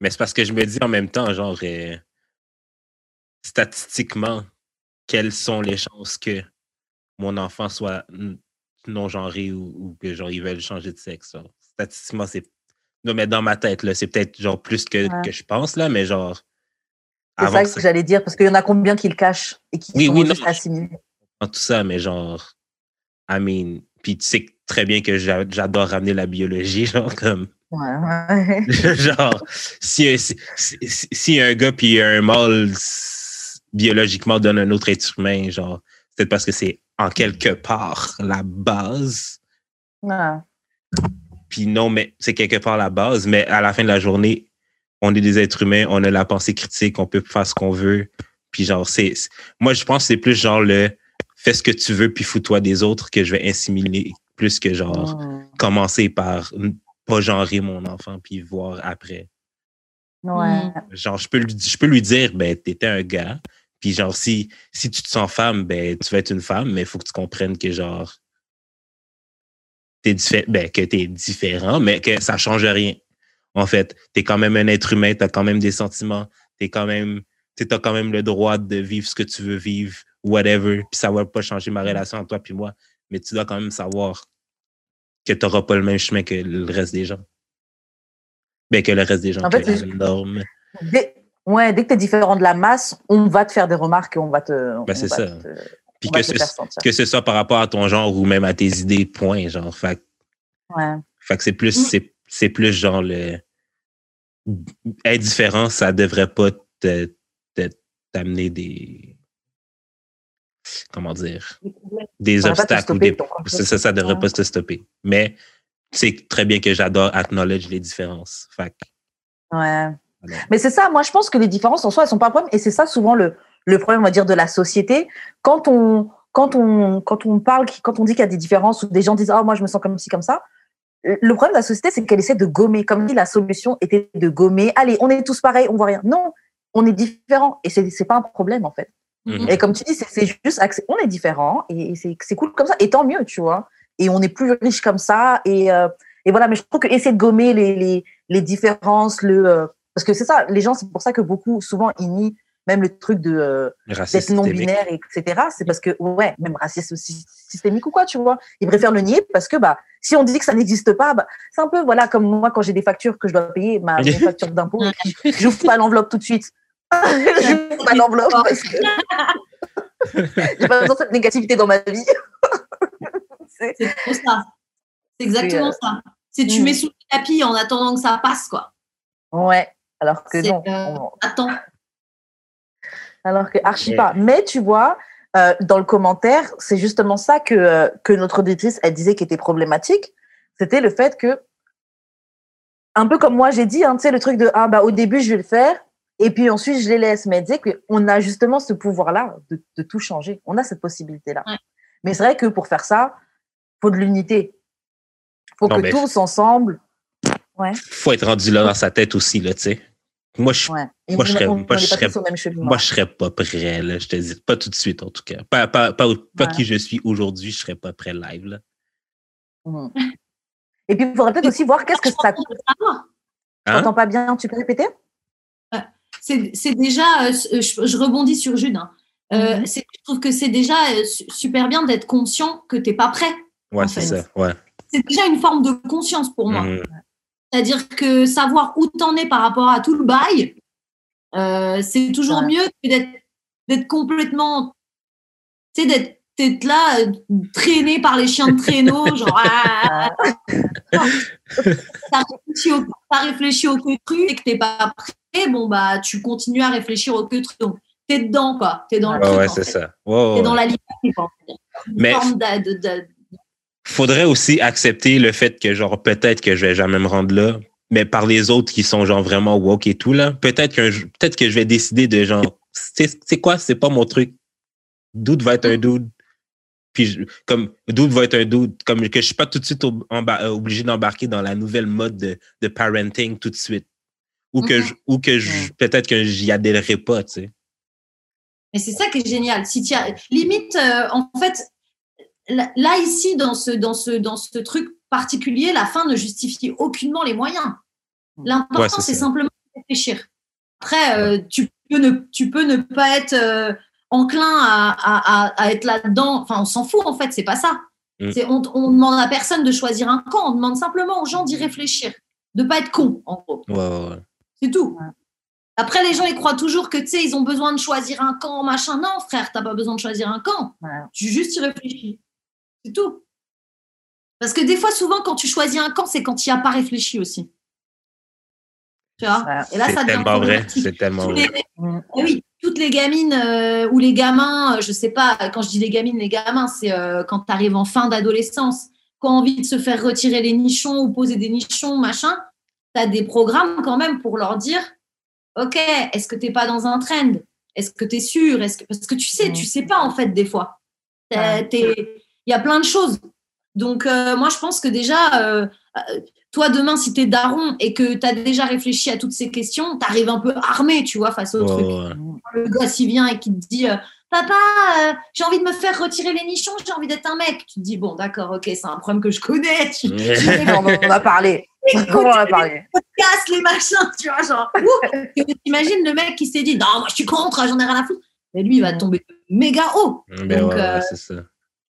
Mais c'est parce que je me dis en même temps, genre, euh, statistiquement, quelles sont les chances que mon enfant soit non-genré ou, ou que genre ils veulent changer de sexe. genre. Statistiquement, c'est. Non, mais dans ma tête, là, c'est peut-être genre plus que, Ouais. que je pense, là, mais genre. C'est ça que ça- j'allais dire, parce qu'il y en a combien qui le cachent et qui Oui, sont oui, juste non. assimilés? tout ça, mais genre. I mean. Puis tu sais très bien que j'a- j'adore ramener la biologie, genre, comme. Ouais, ouais. genre, si, si, si, si un gars puis un mâle biologiquement donne un autre être humain, genre, c'est peut-être parce que c'est en quelque part la base. Ouais. Puis non, mais c'est quelque part la base, mais à la fin de la journée, on est des êtres humains, on a la pensée critique, on peut faire ce qu'on veut. Puis genre, c'est. Moi, je pense que c'est plus genre le fais ce que tu veux, puis fous-toi des autres que je vais assimiler plus que genre Mm. commencer par pas genrer mon enfant, puis voir après. Ouais. Mm. genre je peux lui, je peux lui dire ben t'étais un gars puis genre si si tu te sens femme ben tu vas être une femme mais il faut que tu comprennes que genre t'es diffé- ben que t'es différent mais que ça change rien. En fait t'es quand même un être humain t'as quand même des sentiments t'es quand même tu as quand même le droit de vivre ce que tu veux vivre whatever puis ça va pas changer ma relation entre toi puis moi mais tu dois quand même savoir que t'auras pas le même chemin que le reste des gens. Ben que le reste des gens En que fait, c'est- la norme. Dès, ouais, dès que tu es différent de la masse, on va te faire des remarques et on va te. Ben, c'est ça. te- Puis que ce, que ce soit par rapport à ton genre ou même à tes idées, point. Genre, fait, que- Ouais. fait que c'est plus, Mm. c'est, c'est plus genre le. Être différent, ça devrait pas te, te- t'amener des. Comment dire? Des obstacles ou des. Ça, ça, ça devrait Ouais. pas te stopper. Mais c'est très bien que j'adore acknowledge les différences. Fait que, Ouais. Alors, Mais c'est ça, moi je pense que les différences en soi, elles sont pas un problème. Et c'est ça souvent le, le problème, on va dire, de la société. Quand on, quand on, quand on parle, quand on dit qu'il y a des différences ou des gens disent, ah, moi je me sens comme ci, comme ça. Le problème de la société, c'est qu'elle essaie de gommer. Comme dit, la solution était de gommer. Allez, on est tous pareils, on voit rien. Non, on est différents. Et c'est, c'est pas un problème, en fait. Mhm. Et comme tu dis, c'est, juste, on est différents et, c'est cool comme ça. Et tant mieux, tu vois. Et on est plus riche comme ça. Et, euh, et voilà, mais je trouve que essayer de gommer les, les, les différences, le, euh, parce que c'est ça, les gens, c'est pour ça que beaucoup, souvent, ils nient même le truc de, euh, racisme d'être systémique. non-binaire, etc. C'est parce que, ouais, même racisme sy- systémique ou quoi, tu vois. Ils préfèrent le nier parce que, bah, si on dit que ça n'existe pas, bah, c'est un peu, voilà, comme moi, quand j'ai des factures que je dois payer, ma mes facture d'impôt, j'ouvre pas l'enveloppe tout de suite. j'ouvre pas l'enveloppe parce que j'ai pas besoin de cette négativité dans ma vie. C'est- ça. C'est exactement euh, ça. C'est tu mm. mets sous le tapis en attendant que ça passe, quoi. ouais. Alors que non. euh, on- Attends. Alors que archi Ouais. pas. Mais tu vois, euh, dans le commentaire, c'est justement ça que, euh, que notre auditrice, elle disait qui était problématique. C'était le fait que, un peu comme moi j'ai dit, hein, tu sais, le truc de, ah bah au début je vais le faire, et puis ensuite je les laisse. Mais elle disait qu'on a justement ce pouvoir-là de, de tout changer. On a cette possibilité-là. Ouais. Mais c'est vrai que pour faire ça, faut de l'unité. Faut Non, que mais- tous ensemble. Faut être rendu là dans sa tête aussi, là, tu sais. Moi, je, Ouais. Moi, je serais- moi, on je serais- tous au même cheminement. moi, je serais pas prêt, là, je te dis. Pas tout de suite, en tout cas. Pas, pas, pas, pas Ouais. qui je suis aujourd'hui, je serais pas prêt live, là. Mhm. Et puis, il faudrait peut-être aussi voir qu'est-ce que ça. Je Hein? t'entends pas bien, tu peux répéter? C'est c'est déjà, euh, je, je rebondis sur Jude, hein. Euh, c'est- je trouve que c'est déjà euh, su- super bien d'être conscient que tu n'es pas prêt. Ouais, c'est ça. Ouais. C'est déjà une forme de conscience pour moi. Mhm. C'est-à-dire que savoir où t'en es par rapport à tout le bail, euh, c'est toujours Ouais. mieux que d'être complètement, tu sais, d'être là, euh, traîné par les chiens de traîneau, genre, ah, t'as réfléchi au, t'as réfléchi au que truc et que t'es pas prêt, bon, bah, tu continues à réfléchir au que truc. Donc, t'es dedans, quoi. T'es dans le Ouais, c'est ça. Ouais, dans la liberté, quoi. Une Mais- forme d'a- de- de- Faudrait aussi accepter le fait que, genre, peut-être que je vais jamais me rendre là, mais par les autres qui sont, genre, vraiment woke et tout, là, peut-être que, je- peut-être que je vais décider de, genre, c'est c'est quoi, c'est pas mon truc. Dude va être un dude. Puis, je- comme, dude va être un dude. Comme que je suis pas tout de suite ob- euh, obligé d'embarquer dans la nouvelle mode de, de parenting tout de suite. Ou que, Mhm. je, ou que je, peut-être que j'y adhérerai pas, tu sais. Mais c'est ça qui est génial. Si tu as- limite, euh, en fait, là, ici, dans ce, dans, ce, dans ce truc particulier, la fin ne justifie aucunement les moyens. L'important, Ouais, c'est simplement de réfléchir. Après, euh, tu, peux ne, tu peux ne pas être euh, enclin à, à, à, à être là-dedans. Enfin, on s'en fout, en fait, c'est pas ça. Mm. C'est- On, on demande à personne de choisir un camp, on demande simplement aux gens d'y réfléchir, de pas être con, en gros. Ouais, ouais, ouais. C'est tout. Après, les gens, ils croient toujours que, tu sais, ils ont besoin de choisir un camp, machin. Non, frère, t'as pas besoin de choisir un camp. Ouais. Tu juste y réfléchis. C'est tout. Parce que des fois, souvent, quand tu choisis un camp, c'est quand tu n'y as pas réfléchi aussi. Tu vois? Et là, C'est ça devient tellement vrai. C'est tellement vrai. eh oui, toutes les gamines euh, ou les gamins, euh, je sais pas, quand je dis les gamines, les gamins, c'est euh, quand tu arrives en fin d'adolescence, qui ont envie de se faire retirer les nichons ou poser des nichons, machin, tu as des programmes quand même pour leur dire Ok, est-ce que tu n'es pas dans un trend? Est-ce que tu es sûr? Est-ce que... Parce que tu sais, Mm. tu sais pas en fait des fois. Ouais. t'es- Il y a plein de choses. Donc, euh, moi, je pense que déjà, euh, euh, toi, demain, si tu es daron et que tu as déjà réfléchi à toutes ces questions, tu arrives un peu armé, tu vois, face au Ouais, truc ouais, le gosse il vient et qui te dit euh, Papa, euh, j'ai envie de me faire retirer les nichons, j'ai envie d'être un mec. Tu te dis Bon, d'accord, ok, c'est un problème que je connais. Tu, tu On en a parlé. On en a parlé. casses les machins, tu vois, genre. ouh. T'imagines le mec qui s'est dit Non, moi je suis contre, j'en ai rien à foutre. Mais lui, il va tomber méga haut. Ben Donc, ouais, ouais, c'est ça.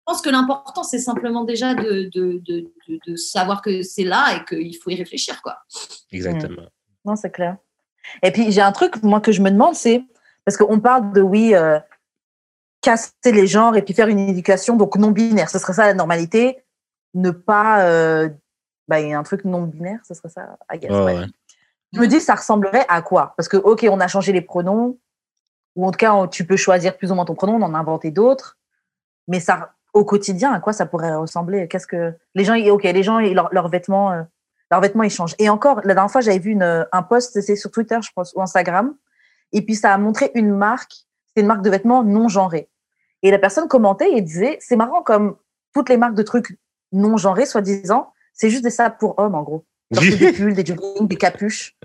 Je pense que l'important, c'est simplement déjà de, de, de, de, de savoir que c'est là et qu'il faut y réfléchir, quoi. Exactement. Non, c'est clair. Et puis, j'ai un truc, moi, que je me demande, c'est parce qu'on parle de, oui, euh, casser les genres et puis faire une éducation donc non binaire. Ce serait ça la normalité. Ne pas. Euh, bah, il y a un truc non binaire, ce serait ça, I guess, Ouais, ouais. ouais. Je me dis, ça ressemblerait à quoi? Parce que, OK, on a changé les pronoms, ou en tout cas, tu peux choisir plus ou moins ton pronom, on en a inventé d'autres, mais ça, au quotidien, à quoi ça pourrait ressembler? Qu'est-ce que les gens, OK, les gens, leurs vêtements, euh, leurs vêtements, ils changent. Et encore, la dernière fois, j'avais vu une, euh, un post, c'est sur Twitter, je pense, ou Instagram, et puis ça a montré une marque, c'est une marque de vêtements non genrée. Et la personne commentait et disait, c'est marrant comme toutes les marques de trucs non genrés, soi-disant, c'est juste des sapes pour hommes, en gros. Genre, des pulls, des joggings, des capuches.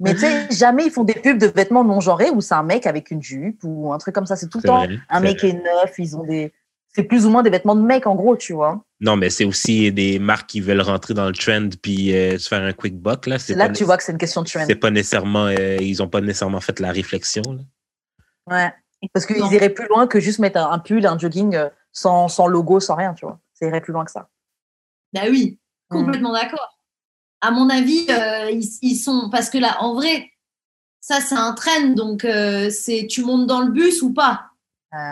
Mais tu sais, jamais ils font des pubs de vêtements non genrés où c'est un mec avec une jupe ou un truc comme ça. C'est tout le temps vrai, un mec vrai. est neuf, ils ont des. C'est plus ou moins des vêtements de mec, en gros, tu vois. Non, mais c'est aussi des marques qui veulent rentrer dans le trend puis euh, se faire un quick buck. Là, C'est pas là que tu vois que c'est une question de trend. C'est pas nécessairement, euh, ils ont pas nécessairement fait la réflexion. là. Ouais. Parce qu'ils iraient plus loin que juste mettre un, un pull, un jogging euh, sans, sans logo, sans rien, tu vois. Ça irait plus loin que ça. Bah oui, Mm. complètement d'accord. À mon avis, euh, ils, ils sont. Parce que là, en vrai, ça, c'est un trend. Donc, euh, c'est tu montes dans le bus ou pas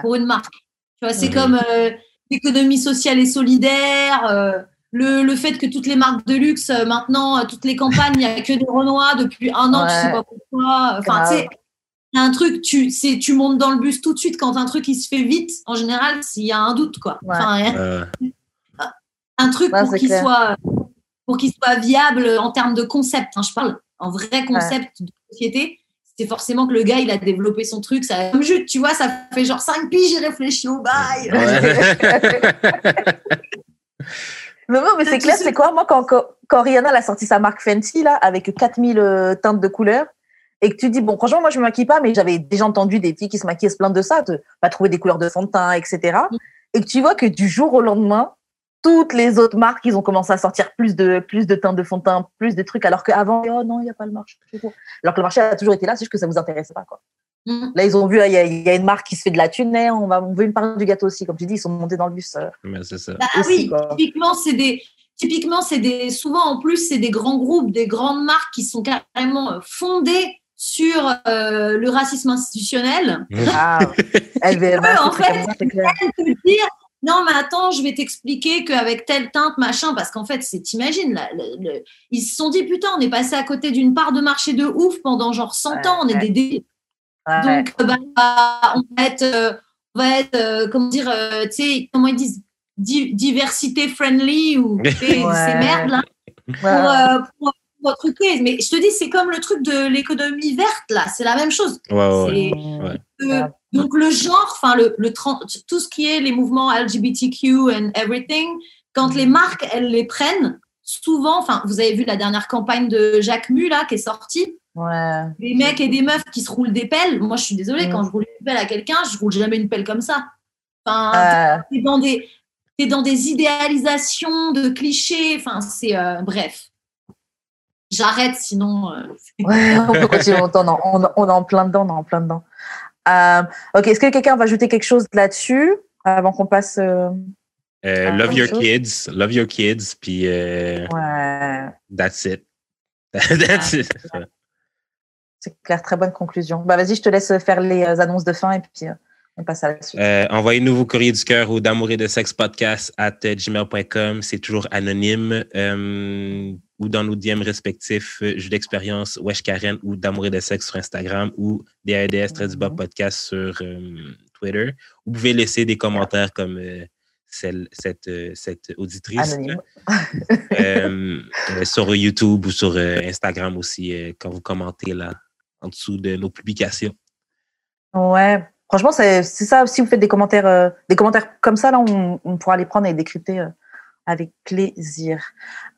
pour une marque. Tu vois, c'est comme euh, l'économie sociale et solidaire. euh, le, le fait que toutes les marques de luxe, euh, maintenant, euh, toutes les campagnes, il n'y a que des Renois depuis un an, tu sais Ouais. pas pourquoi. Enfin, tu sais, un truc, tu, c'est, tu montes dans le bus tout de suite quand un truc il se fait vite. En général, s'il y a un doute, quoi. Ouais. Enfin, il y a- Euh, un truc Ouais, pour qu'il soit pour qu'il soit viable en termes de concept. hein, je parle en vrai concept de société. C'est forcément que le gars, il a développé son truc. Ça, comme Jude, tu vois, ça fait genre 5 piges, j'ai réfléchi au bail. ouais. Mais non, mais c'est clair, c'est quoi? Moi, quand, quand, Rihanna elle a sorti sa marque Fenty, là, avec 4000 euh, teintes de couleurs, et que tu dis, bon, franchement, moi, je me maquille pas, mais j'avais déjà entendu des filles qui se maquillaient se plaindre de ça, de pas trouver des couleurs de fond de teint, etc. Et que tu vois que du jour au lendemain, toutes les autres marques, ils ont commencé à sortir plus de, plus de teintes de fond de teint, plus de trucs, alors qu'avant, oh non, il n'y a pas le marché. Alors que le marché a toujours été là, c'est juste que ça vous intéressait pas, quoi. Mm. Là, ils ont vu, il y, a- il y a une marque qui se fait de la thune, on, va, on veut une part du gâteau aussi. Comme tu dis, ils sont montés dans le bus. euh. Mais c'est ça. Bah aussi, oui, quoi. typiquement, c'est des. Typiquement, c'est des. Souvent, en plus, c'est des grands groupes, des grandes marques qui sont carrément euh, fondées sur euh, le racisme institutionnel. Ah, LVMH, Ouais, en fait, clair. Elles te dire non, mais attends, je vais t'expliquer qu'avec telle teinte, machin, parce qu'en fait, c'est, t'imagines, là, le- le- ils se sont dit, putain, on est passé à côté d'une part de marché de ouf pendant genre 100 Ouais, ans, on est ouais. des Ouais. Donc, euh, bah, on va être, euh, on va être euh, comment dire, euh, tu sais, comment ils disent, di- diversité friendly ou ces merdes là pour, pour, pour truquer. Mais je te dis, c'est comme le truc de l'économie verte là, c'est la même chose. C'est- donc le genre, enfin le, tout ce qui est les mouvements LGBTQ and everything, quand les marques elles les prennent, souvent, enfin vous avez vu la dernière campagne de Jacques Mu là qui est sortie, Ouais. des mecs et des meufs qui se roulent des pelles. Moi je suis désolée Mm. quand je roule une pelle à quelqu'un, je roule jamais une pelle comme ça. Enfin, Euh, t'es dans des t'es dans des idéalisations de clichés. Enfin c'est euh, bref. J'arrête sinon. euh, ouais, on peut continuer longtemps. on, on est en plein dedans, on est en plein dedans. Euh, ok, est-ce que quelqu'un va ajouter quelque chose là-dessus avant qu'on passe euh, Euh, Ah, love your chose? kids, love your kids, puis Ouais, that's it. that's it. c'est clair, très bonne conclusion. Bah vas-y, je te laisse faire les annonces de fin et puis on passe à la suite. Euh, Envoyez-nous vos courriers du cœur au d'amour et de sexe podcast at gmail.com. C'est toujours anonyme. Euh, ou dans nos DM respectifs, euh, Jeu d'expérience, Wesh Karen ou d'amour et de sexe sur Instagram ou DADS très du bas Mhm. podcast sur euh, Twitter. Vous pouvez laisser des commentaires comme celle, cette, cette auditrice. Anonyme. Sur YouTube ou sur Instagram aussi, quand vous commentez là, en dessous de nos publications. Ouais, franchement, c'est ça. Si vous faites des commentaires, euh, des commentaires comme ça, là, on, pourra les prendre et les décrypter euh, avec plaisir.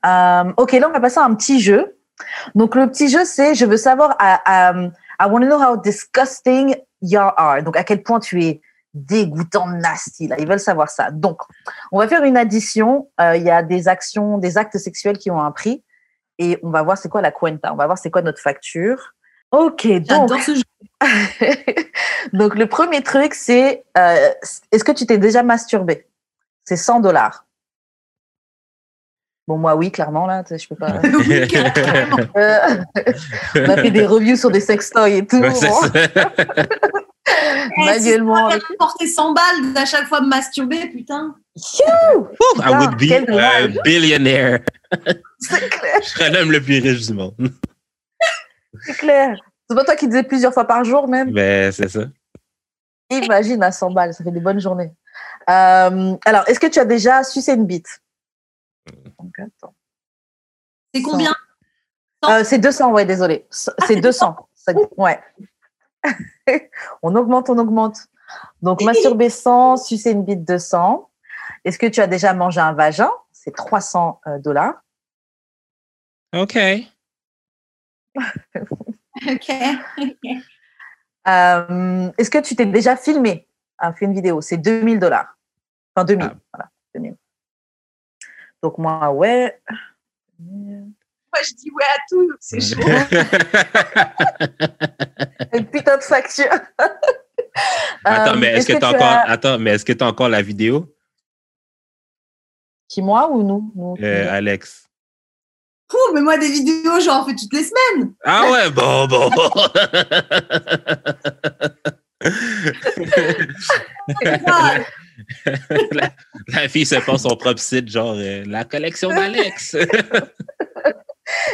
Euh, ok, là, on va passer à un petit jeu. Donc, le petit jeu, c'est je veux savoir, I, want to know how disgusting you are. Donc, à quel point tu es dégoûtant, nasty. Là, ils veulent savoir ça. Donc, on va faire une addition. Il y a des actions, des actes sexuels qui ont un prix. Et on va voir c'est quoi la cuenta. On va voir c'est quoi notre facture. Ok, donc. J'adore ce jeu. Donc, le premier truc, c'est euh, est-ce que tu t'es déjà masturbé? C'est 100 dollars. Bon, moi, oui, clairement, là, je peux pas. Oui. Euh, on a fait des reviews sur des sextoys et tout. Ouais, ça. manuellement. J'ai porté 100 balles à chaque fois me masturber, putain. Woo, I would be a billionaire. C'est clair, Je serais l'homme le plus riche du monde. C'est clair. C'est pas toi qui disais plusieurs fois par jour, même? Ben, c'est ça. Imagine à 100 balles, ça fait des bonnes journées. Euh, alors, est-ce que tu as déjà sucé une bite? Donc, attends. C'est combien? Euh, c'est 200, ouais, désolé. C'est 200. Ça- ouais. on augmente, on augmente. Donc, masturber 100, sucer une bite 200. Est-ce que tu as déjà mangé un vagin? C'est 300 euh, dollars. OK. Ok. Euh, Est-ce que tu t'es déjà filmé Un fait une vidéo, c'est 2000 dollars. Enfin, 2000. Ah. Voilà, 2000. Donc, moi, ouais. Moi, je dis ouais à tout. C'est chaud. Une putain de facture. Attends, Euh, mais est-ce que tu tu as encore, as- attends, mais est-ce que tu as encore la vidéo, Qui, moi ou nous, Nous, euh, nous. Alex? Pouh, mais moi, des vidéos, j'en fais toutes les semaines. Ah ouais, bon, bon. La, la fille se passe son propre site, genre euh, la collection d'Alex.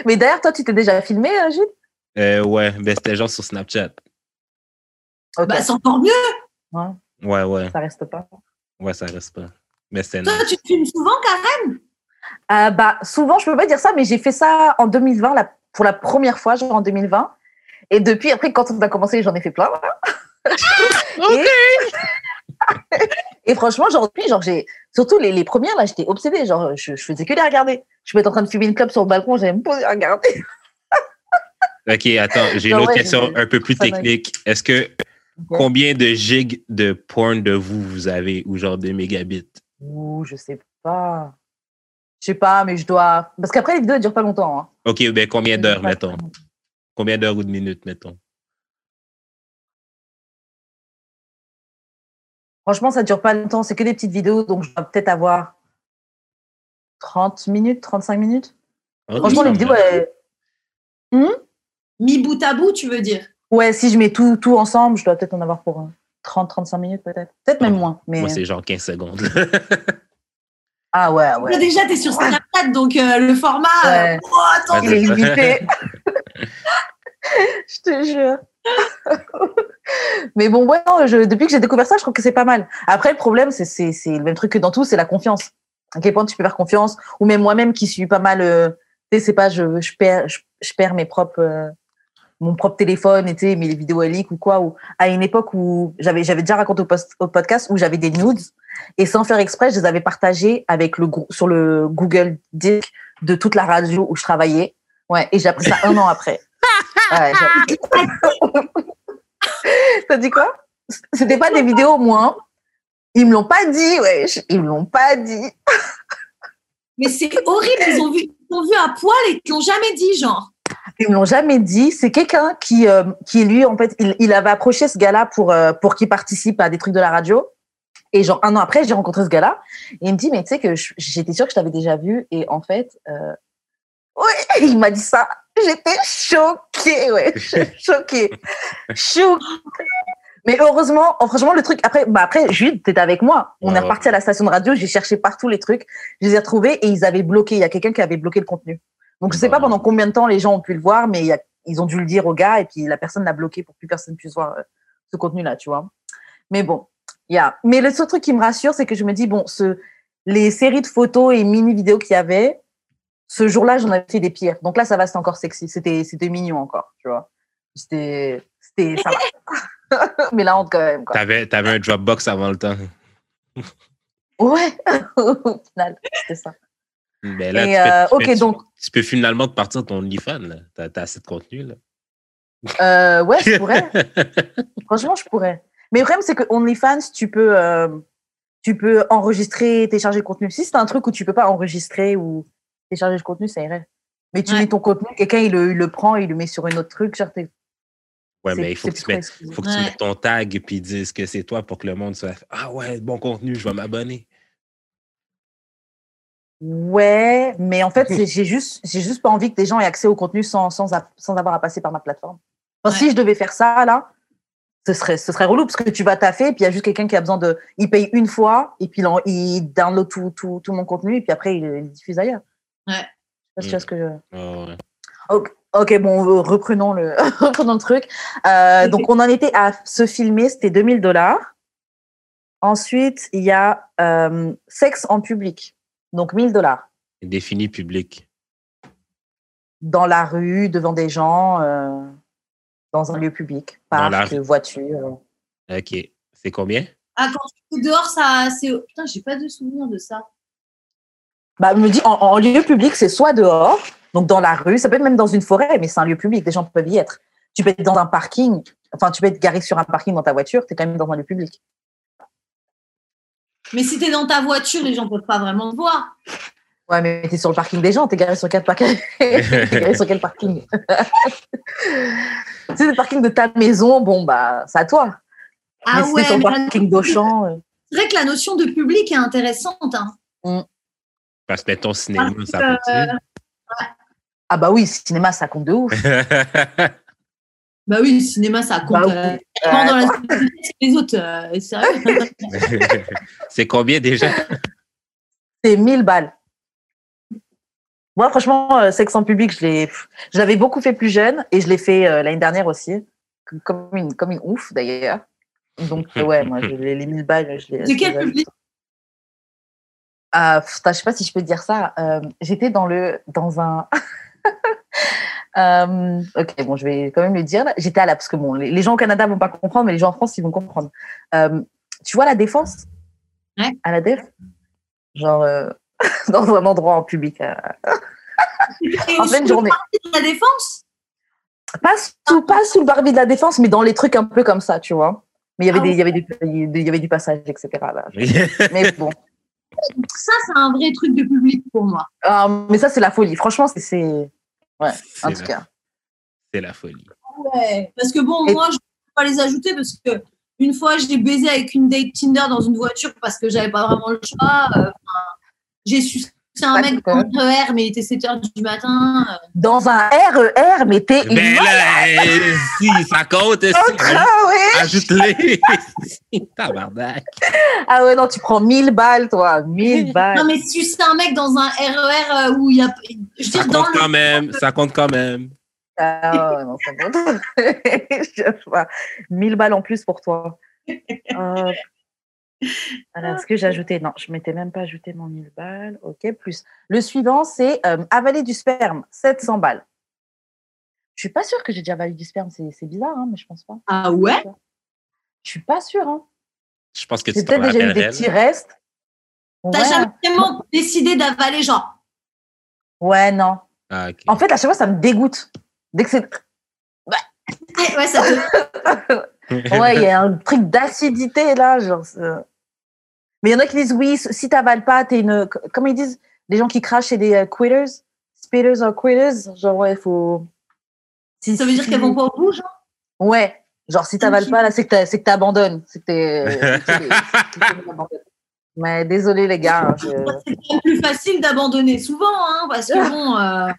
Mais d'ailleurs, toi, tu t'es déjà filmé, euh, Gilles euh, ouais, ben c'était genre sur Snapchat. Bah, c'est encore mieux. Ouais, Ouais, ouais, ça reste pas. ouais, ça reste pas. Mais c'était Toi, non. tu te filmes souvent, Karen? Euh, bah, souvent, je peux pas dire ça, mais j'ai fait ça en 2020, la- pour la première fois, genre en 2020. Et depuis, après, quand on a commencé, j'en ai fait plein. et, et franchement, aujourd'hui, genre, j'ai, Surtout les, les premières, là, j'étais obsédée. Genre, je, je faisais que les regarder. Je peux être en train de fumer une clope sur le balcon, j'allais me poser à regarder. OK, attends, j'ai une autre ouais, question un peu plus technique. Est-ce que combien de gigs de porn de vous vous avez ou genre de mégabits? Ouh, je sais pas. Je sais pas, mais je dois. Parce qu'après, les vidéos, elles durent pas longtemps. Hein. OK, ben combien d'heures, mettons? Combien d'heures ou de minutes, mettons? Franchement, ça dure pas longtemps. C'est que des petites vidéos, donc je dois peut-être avoir 30 minutes, 35 minutes. Ok, Franchement, les vidéos, elles- Mi bout à bout, tu veux dire? Ouais, si je mets tout, tout ensemble, je dois peut-être en avoir pour 30-35 minutes, peut-être. Peut-être même moins. Mais... Moi, c'est genre 15 secondes. Ah ouais, Là, ouais. Déjà, tu es sur Snapchat, donc euh, le format. Ouais. euh, oh, attends, Ouais, Il est limité. je te jure. Mais bon, ouais, non, je- depuis que j'ai découvert ça, je trouve que c'est pas mal. Après, le problème, c'est, le même truc que dans tout, c'est la confiance. À quel point tu peux faire confiance, ou même moi-même qui suis pas mal, euh, tu sais, c'est pas, je, je perds, je, je perds mes propres, euh, mon propre téléphone, sais, mes vidéos leak ou quoi, ou à une époque où j'avais, j'avais déjà raconté au, post- au podcast où j'avais des nudes, et sans faire exprès, je les avais partagés avec le, sur le Google Disk de toute la radio où je travaillais. Ouais, et j'ai appris ça un an après. Ouais, T'as dit quoi? C'était pas des vidéos, moi. Ils me l'ont pas dit, ouais. Ils me l'ont pas dit. Mais c'est horrible, ils ont vu, ils ont vu à poil et ils l'ont jamais dit, genre. Ils me l'ont jamais dit. C'est quelqu'un qui, euh, qui lui, en fait, il, il avait approché ce gars-là pour, euh, pour qu'il participe à des trucs de la radio. Et genre un an après, j'ai rencontré ce gars-là. Et il me dit, mais tu sais que j'étais sûre que je t'avais déjà vu. Et en fait, euh... ouais, il m'a dit ça. J'étais choquée, ouais. choquée. choquée. Mais heureusement, franchement, le truc, après, bah après, Jude, t'étais avec moi. On est reparti à la station de radio, j'ai cherché partout les trucs, je les ai retrouvés et ils avaient bloqué. Il y a quelqu'un qui avait bloqué le contenu. Donc, je sais pas pendant combien de temps les gens ont pu le voir, mais il y a, ils ont dû le dire au gars et puis la personne l'a bloqué pour que plus personne puisse voir euh, ce contenu-là, tu vois. Mais bon, Mais le seul truc qui me rassure, c'est que je me dis, bon, ce, les séries de photos et mini-vidéos qu'il y avait, ce jour-là, j'en avais fait des pires. Donc là, ça va, c'était encore sexy. C'était, c'était mignon encore, tu vois. C'était, c'était, ça va. Mais la honte quand même, quoi. T'avais, t'avais un Dropbox avant le temps. Ouais, au final, c'était ça. Ben là, Et, tu, peux, tu- donc, tu peux finalement te partir de ton OnlyFans. là. T'as, t'as assez de contenu. Là. euh, ouais, je pourrais. Franchement, je pourrais. Mais le problème, c'est que OnlyFans, tu peux, euh, tu peux enregistrer, télécharger le contenu. Si c'est un truc où tu peux pas enregistrer ou télécharger le contenu, ça irait. Mais tu Ouais. mets ton contenu, quelqu'un il le, il le prend, il le met sur un autre truc. Genre, t'es- ouais, c'est- mais il faut que, tu mettes, exclusif. faut que tu Ouais. mettes ton tag et dises que c'est toi pour que le monde soit Ah ouais, bon contenu, je vais m'abonner. Ouais, mais en fait, c'est- j'ai juste, j'ai juste pas envie que des gens aient accès au contenu sans, sans, a- sans avoir à passer par ma plateforme. Enfin, Ouais. Si je devais faire ça, là, ce serait, ce serait relou parce que tu vas taffer et puis il y a juste quelqu'un qui a besoin de. Il paye une fois et puis il, en- il download tout, tout, tout mon contenu et puis après il, il le diffuse ailleurs. Ouais. Je sais pas si tu vois ce que je. Ouais. Ok, bon, reprenons le, reprenons le truc. Euh, donc, on en était à se filmer, c'était 2000 dollars. Ensuite, il y a euh, sexe en public, donc 1000 dollars. Défini public. Dans la rue, devant des gens, euh, dans un lieu public, la parc, rue. voiture. OK. C'est combien? Ah, quand tu es dehors, ça, c'est. Putain, j'ai pas de souvenir de ça. Bah, me dit, en, en lieu public, c'est soit dehors, donc dans la rue, ça peut être même dans une forêt, mais c'est un lieu public, des gens peuvent y être. Tu peux être dans un parking, enfin, tu peux être garé sur un parking dans ta voiture, tu es quand même dans un lieu public. Mais si t'es dans ta voiture, les gens peuvent pas vraiment te voir. Ouais, mais t'es sur le parking des gens, t'es garé sur quel parking T'es garé sur quel parking? Si c'est le parking de ta maison, bon, bah, c'est à toi. Ah mais ouais, sur le parking d'Auchan. euh, c'est vrai que la notion de public est intéressante. Hein. Parce que mettons cinéma, Parce ça que, continue. Ah, bah oui, cinéma, ça compte de ouf. Bah oui, le cinéma, ça compte. Bah oui. euh, tellement dans la société que les autres. euh, sérieux. c'est combien déjà? C'est 1000 balles. Moi, franchement, euh, sexe en public, je l'ai, je l'avais beaucoup fait plus jeune et je l'ai fait euh, l'année dernière aussi, comme une, comme une ouf d'ailleurs. Donc, euh, ouais, moi, je- les, les 1000 balles, je. De quel public? Ah, putain, je sais pas si je peux dire ça. Euh, J'étais dans le dans un. Euh, ok, bon, je vais quand même le dire. J'étais à la parce que bon, les, les gens au Canada vont pas comprendre, mais les gens en France ils vont comprendre. Euh, tu vois la défense? Ouais. À la déf, Genre, euh, dans un endroit en public. euh. En sous pleine le journée. de la défense? Pas sous, pas sous le parvis de la défense, mais dans les trucs un peu comme ça, tu vois. Mais il y avait, Ah des, ouais. il y avait, du, il y avait du passage, etc. Là. Mais bon. Ça, c'est un vrai truc de public pour moi. Ah, mais ça, c'est la folie. Franchement, c'est- c'est. Ouais, en tout la- cas. C'est la folie. Ouais. Parce que bon, Et- moi, je ne peux pas les ajouter parce que une fois, j'ai baisé avec une date Tinder dans une voiture parce que j'avais pas vraiment le choix. Euh, enfin, j'ai sucé un mec le RER, mais il était 7 heures du matin. Euh, Dans un RER, mais t'es une. Ben là, euh, si, ça compte. si. Ouais. Ajoute-les. Tabarnak. ah ouais, non, tu prends 1000 balles, toi. 1000 balles. Non, mais sucer un mec dans un RER euh, où il y a. Je veux Ça dire, dans compte le. quand même. Ça compte quand même. Ah ouais, non, ça compte. Je pas. 1000 balles en plus pour toi. Euh, alors, est-ce que j'ai ajouté Non, je m'étais même pas ajouté mon 1000 balles. Ok, plus. Le suivant, c'est euh, avaler du sperme, 700 balles. Je suis pas sûre que j'ai déjà avalé du sperme. C'est bizarre, hein, mais je pense pas. Ah ouais? Je suis pas sûre. Hein. Je pense que tu peut-être déjà eu des petits restes. T'as Ouais. jamais vraiment décidé d'avaler, genre? ouais, non. Ah. En fait, à chaque fois, ça me dégoûte. Dès que c'est. Ouais, ouais, ça te. Ouais, il y a un truc d'acidité là. Genre, mais il y en a qui disent oui, si t'avales pas, t'es une. Comment ils disent? Les gens qui crachent, c'est des euh, quitters? Spitters or quitters? Genre, ouais, faut. Si- Ça veut dire si- qu'elles vont pas au bout, genre? Ouais. Genre, si t'avales pas, là, c'est que t'as- c'est que t'abandonnes. C'est que t'es. Mais désolé, les gars. hein, je- C'est quand même plus facile d'abandonner souvent, hein, parce que bon. euh,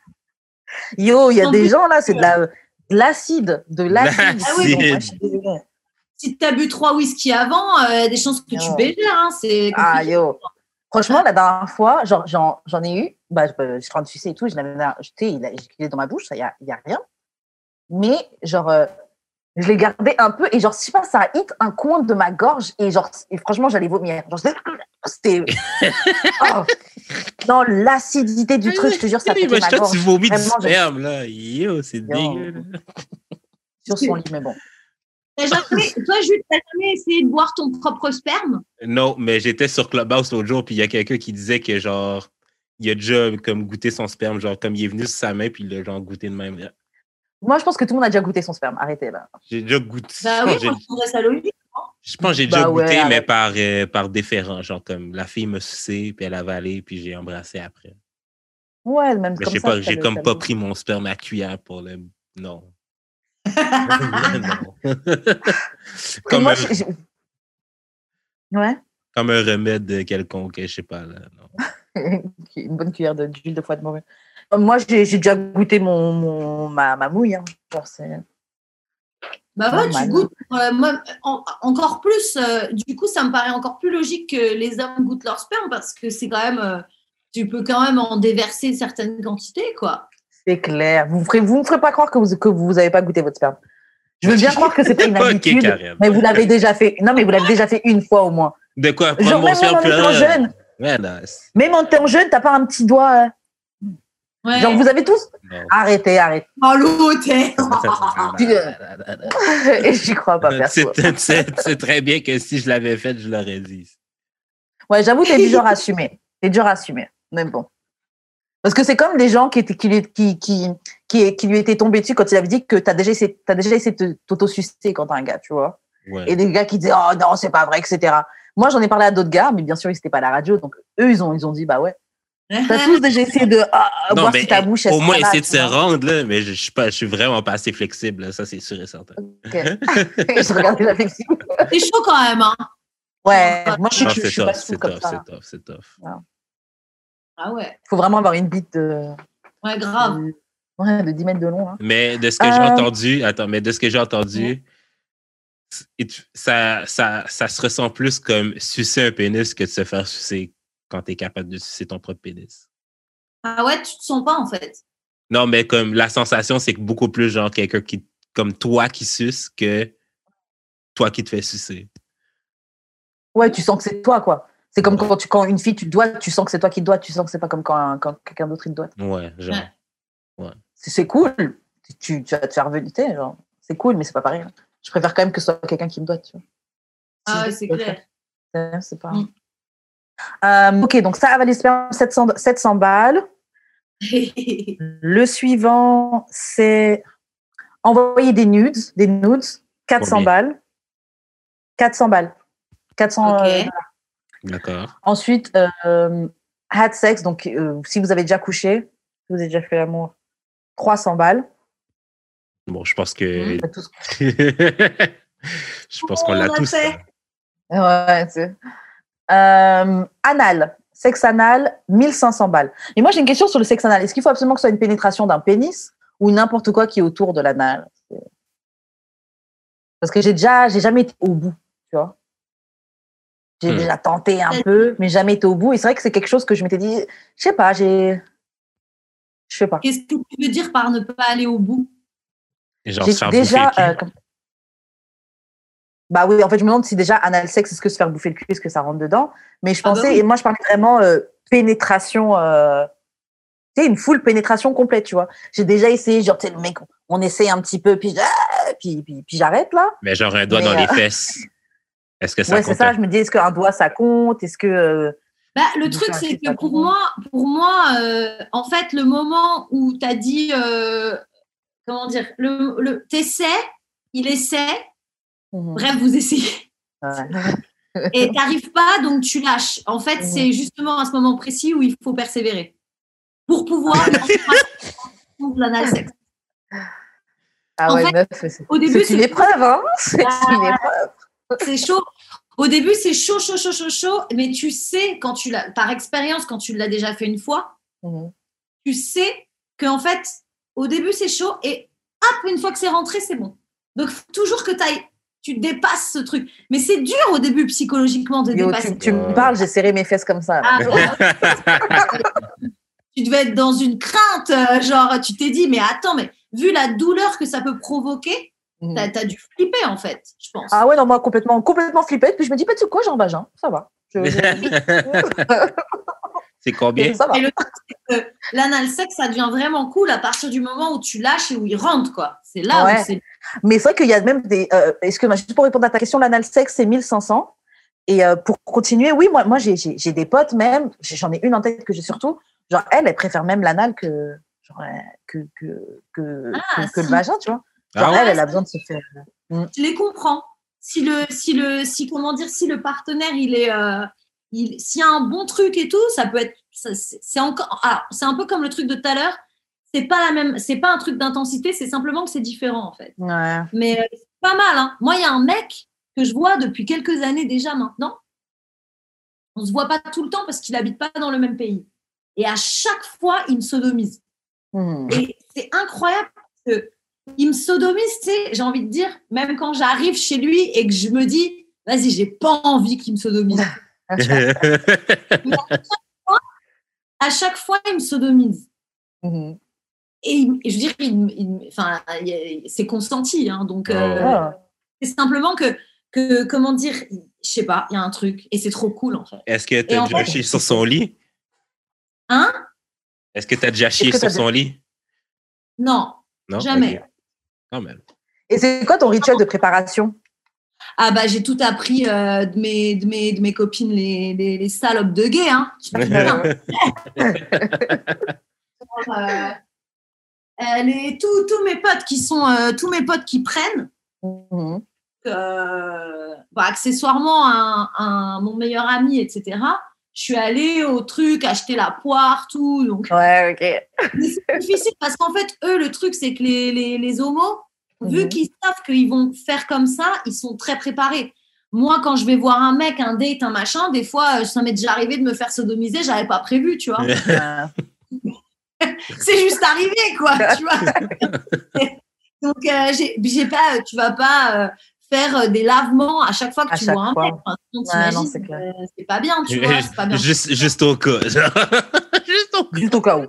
Yo, il y a des gens là, c'est de la- de l'acide. De l'acide. L'acide. Ah oui, bon, moi, je suis désolée. Si tu as bu trois whisky avant, euh, des chances que tu bégères. Hein, c'est Ah, yo. Franchement, la dernière fois, j'en, ai eu. Bah, je, suis en train de et tout. Je l'avais, sais, il il est dans ma bouche, il n'y a, y a rien. Mais, genre, euh, je l'ai gardé un peu et, genre, je sais pas, ça a hit un coin de ma gorge et, genre, et franchement, j'allais vomir. Genre, c'était. Oh. Non, l'acidité du truc, je te jure, ça mais ma gorge. tu vomis du sperme, là. Yo, c'est dégueu. Sur son lit, mais bon. T'as jamais, toi, Jules, t'as jamais essayé de boire ton propre sperme? Non, mais j'étais sur Clubhouse l'autre jour, puis il y a quelqu'un qui disait que, genre, il a déjà comme goûté son sperme, genre, comme il est venu sur sa main, puis il l'a, genre, goûté de même. Moi, je pense que tout le monde a déjà goûté son sperme. Arrêtez, là. J'ai déjà goûté. Bah je oui, pense je ça logique. j'ai- je pense que j'ai Bah déjà ouais, goûté, mais par, euh, par déférent. Genre, comme la fille m'a sucé, puis elle a avalé, puis j'ai embrassé après. Ouais, même Mais comme j'ai ça. pas, ça j'ai doit- comme ça pas pris mon sperme à cuillère pour le. Non. comme, moi, un, Ouais. comme un remède quelconque, je sais pas. Là, non. une bonne cuillère d'huile de foie de morue. Euh, Moi, j'ai déjà goûté mon, mon- ma, ma mouille. hein. Genre, Bah ouais, tu goûtes. euh, moi, en- encore plus, euh, du coup, ça me paraît encore plus logique que les hommes goûtent leur sperme parce que c'est quand même. euh, tu peux quand même en déverser certaines quantités, quoi. C'est clair. Vous ne ferez, vous me ferez pas croire que vous que vous avez pas goûté votre sperme. Je veux bien croire que c'est pas une habitude, mais vous l'avez déjà fait. Non, mais vous l'avez déjà fait une fois au moins. De quoi prendre Genre, mon même sperme en plus étant jeune, Ouais, même en étant jeune, t'as pas un petit doigt. euh, Ouais. Genre, vous avez tous. non. Arrêtez, arrêtez. Oh, l'hôtel Et j'y crois pas, perso. C'est- très bien que si je l'avais fait, je l'aurais dit. Ouais, j'avoue, t'es du genre à assumer. T'es du genre à assumer. Mais bon. Parce que c'est comme des gens qui, étaient, qui, lui- qui, qui, qui, qui lui étaient tombés dessus quand il avait dit que t'as déjà essayé, t'as déjà essayé de t'auto-sucer quand t'es un gars, tu vois. Ouais. Et des gars qui disaient, oh non, c'est pas vrai, etc. Moi, j'en ai parlé à d'autres gars, mais bien sûr, ils n'étaient pas à la radio. Donc, eux, ils ont, ils ont dit, bah ouais. T'as tous déjà essayé de ah, Non, voir mais si ta bouche, elle au se moins essayer de tu se rendre, là, mais je, je suis pas, je suis vraiment pas assez flexible, là, ça c'est sûr et certain. Ok. je regardais la flexible. C'est chaud quand même, hein. Ouais, moi, je, suis- Non, je, c'est suis pas tough, sous c'est tough, c'est tough, c'est tough. Ah ouais, Il faut vraiment avoir une bite de, ouais, grave. de- ouais, de 10 mètres de long. hein. Mais de ce que j'ai Euh, entendu, attends, mais de ce que j'ai entendu, it- ça, ça, ça se ressent plus comme sucer un pénis que de se faire sucer quand tu es capable de sucer ton propre pénis. Ah ouais, tu te sens pas en fait? Non, mais comme la sensation, c'est que beaucoup plus genre quelqu'un qui, comme toi qui suce que toi qui te fais sucer. Ouais, tu sens que c'est toi, quoi. C'est comme quand, tu, quand une fille, tu te dois, tu sens que c'est toi qui te dois, tu sens que c'est pas comme quand, quand quelqu'un d'autre il te doit. Ouais, genre. Ouais. C'est c'est cool. Tu, tu vas te faire venir, genre. C'est cool, mais c'est pas pareil. hein. Je préfère quand même que ce soit quelqu'un qui me doit, tu vois. Ah ouais, c'est clair. C'est pas. Mm. Euh, ok, donc ça, avaler sperme, 700, 700 balles. Le suivant, c'est envoyer des nudes, des nudes, 400 Combien balles. 400 balles. 400 Ok. euh, D'accord. Ensuite, euh, had sex, donc euh, si vous avez déjà couché, si vous avez déjà fait l'amour, 300 balles. Bon, je pense que. Ce je pense qu'on l'a tous. fait. ça. Ouais, c'est- Euh, anal, sexe anal, 1500 balles. Et moi, j'ai une question sur le sexe anal. Est-ce qu'il faut absolument que ce soit une pénétration d'un pénis ou n'importe quoi qui est autour de l'anal? Parce que j'ai déjà, j'ai jamais été au bout, tu vois. J'ai Hmm. déjà tenté un peu, mais jamais été au bout. Et c'est vrai que c'est quelque chose que je m'étais dit, je sais pas, j'ai, je sais pas. Qu'est-ce que tu veux dire par ne pas aller au bout? Genre J'ai se faire déjà. bouffer le euh, cul. Bah oui, en fait, je me demande si déjà anal sexe, est-ce que se faire bouffer le cul, est-ce que ça rentre dedans? Mais je Ah bah pensais, oui. et moi, je parlais vraiment euh, pénétration, euh, tu sais, une full pénétration complète, tu vois. J'ai déjà essayé, genre, tu sais, le mec, on essaye un petit peu, puis, ah, puis, puis, puis j'arrête là. Mais genre un doigt Mais, dans les euh, fesses. Est-ce que ça ouais, c'est ça, je me dis, est-ce qu'un doigt, ça compte? Est-ce que. euh, Bah, le truc, c'est que pour moi, pour moi euh, en fait, le moment où tu as dit, euh, comment dire, le, le, t'essaies, il essaie, mhm, bref, vous essayez, ouais. et t'arrives pas, donc tu lâches. En fait, Mhm. c'est justement à ce moment précis où il faut persévérer pour pouvoir l'anal sexe. Ah En ouais, fait, meuf, c'est Au début, c'est une épreuve, hein C'est Ah, une épreuve. c'est chaud. Au début, c'est chaud, chaud, chaud, chaud, chaud, mais tu sais, quand tu l'as, par expérience, quand tu l'as déjà fait une fois, Mhm. tu sais que en fait, au début, c'est chaud et hop, une fois que c'est rentré, c'est bon. Donc, faut toujours que ailles, tu dépasses ce truc. Mais c'est dur au début psychologiquement de Yo, dépasser. tu, tu me parles, j'ai serré mes fesses comme ça. Ah, tu devais être dans une crainte, euh, genre, tu t'es dit, mais attends, mais vu la douleur que ça peut provoquer. T'as as dû flipper en fait, je pense. Ah ouais, non, moi, complètement, complètement flippée. Puis je me dis, bah, tu sais quoi, j'ai un vagin, ça va. Je- C'est combien? ça va. Et le truc, c'est que l'anal sexe, ça devient vraiment cool à partir du moment où tu lâches et où il rentre, quoi. C'est là Ouais. où c'est. Mais c'est vrai qu'il y a même des. Euh, Excuse-moi, juste pour répondre à ta question, l'anal sexe, c'est 1500. Et euh, pour continuer, oui, moi, moi j'ai des potes même, j'en ai une en tête que j'ai surtout. Genre, elle, elle préfère même l'anal que, genre, euh, que, que, que, Ah, que, que le vagin, tu vois. Genre, Ah elle, elle a besoin de se faire. Je les comprends. Si le, si le, si comment dire, si le partenaire, il est, euh, il, s'il y a un bon truc et tout, ça peut être, c'est encore, alors, c'est un peu comme le truc de tout à l'heure. C'est pas la même, c'est pas un truc d'intensité, c'est simplement que c'est différent en fait. Ouais. Mais euh, c'est pas mal. Hein. Moi, il y a un mec que je vois depuis quelques années déjà maintenant. On se voit pas tout le temps parce qu'il habite pas dans le même pays. Et à chaque fois, il me sodomise. Mhm. Et c'est incroyable parce que il me sodomise, tu sais, j'ai envie de dire, même quand j'arrive chez lui et que je me dis, vas-y, j'ai pas envie qu'il me sodomise. À chaque fois, il me sodomise. Mhm. Et, je veux dire, il- il- enfin, il y a- c'est consenti. Hein, donc, euh, Ah. c'est simplement que, que, comment dire, je sais pas, il y a un truc et c'est trop cool en fait. Est-ce que tu as déjà fait- chié sur son lit? Hein? Est-ce que tu as déjà chié sur son lit? Non, Non? Jamais. Quand même. Et c'est quoi ton rituel de préparation? Ah bah j'ai tout appris euh, de, mes, de, mes, de mes copines, les, les, les salopes de gays. Hein. Euh, les- tous, tous mes potes qui sont euh, tous mes potes qui prennent Mhm. euh, bah, accessoirement un, un- mon meilleur ami etc je suis allée au truc acheter la poire tout donc Ouais, ok. mais c'est difficile parce qu'en fait eux le truc c'est que les, les, les homos vu Mhm. qu'ils savent qu'ils vont faire comme ça ils sont très préparés moi quand je vais voir un mec un date un machin des fois euh, ça m'est déjà arrivé de me faire sodomiser j'avais pas prévu tu vois c'est juste arrivé, quoi, tu vois. Donc, euh, j'ai j'ai pas, tu vas pas euh, faire euh, des lavements à chaque fois que À tu vois un mec. Enfin, sinon, Ouais, c'est euh, c'est pas bien, tu vois, c'est pas bien. juste, juste au cas. juste au cas. Juste au cas où.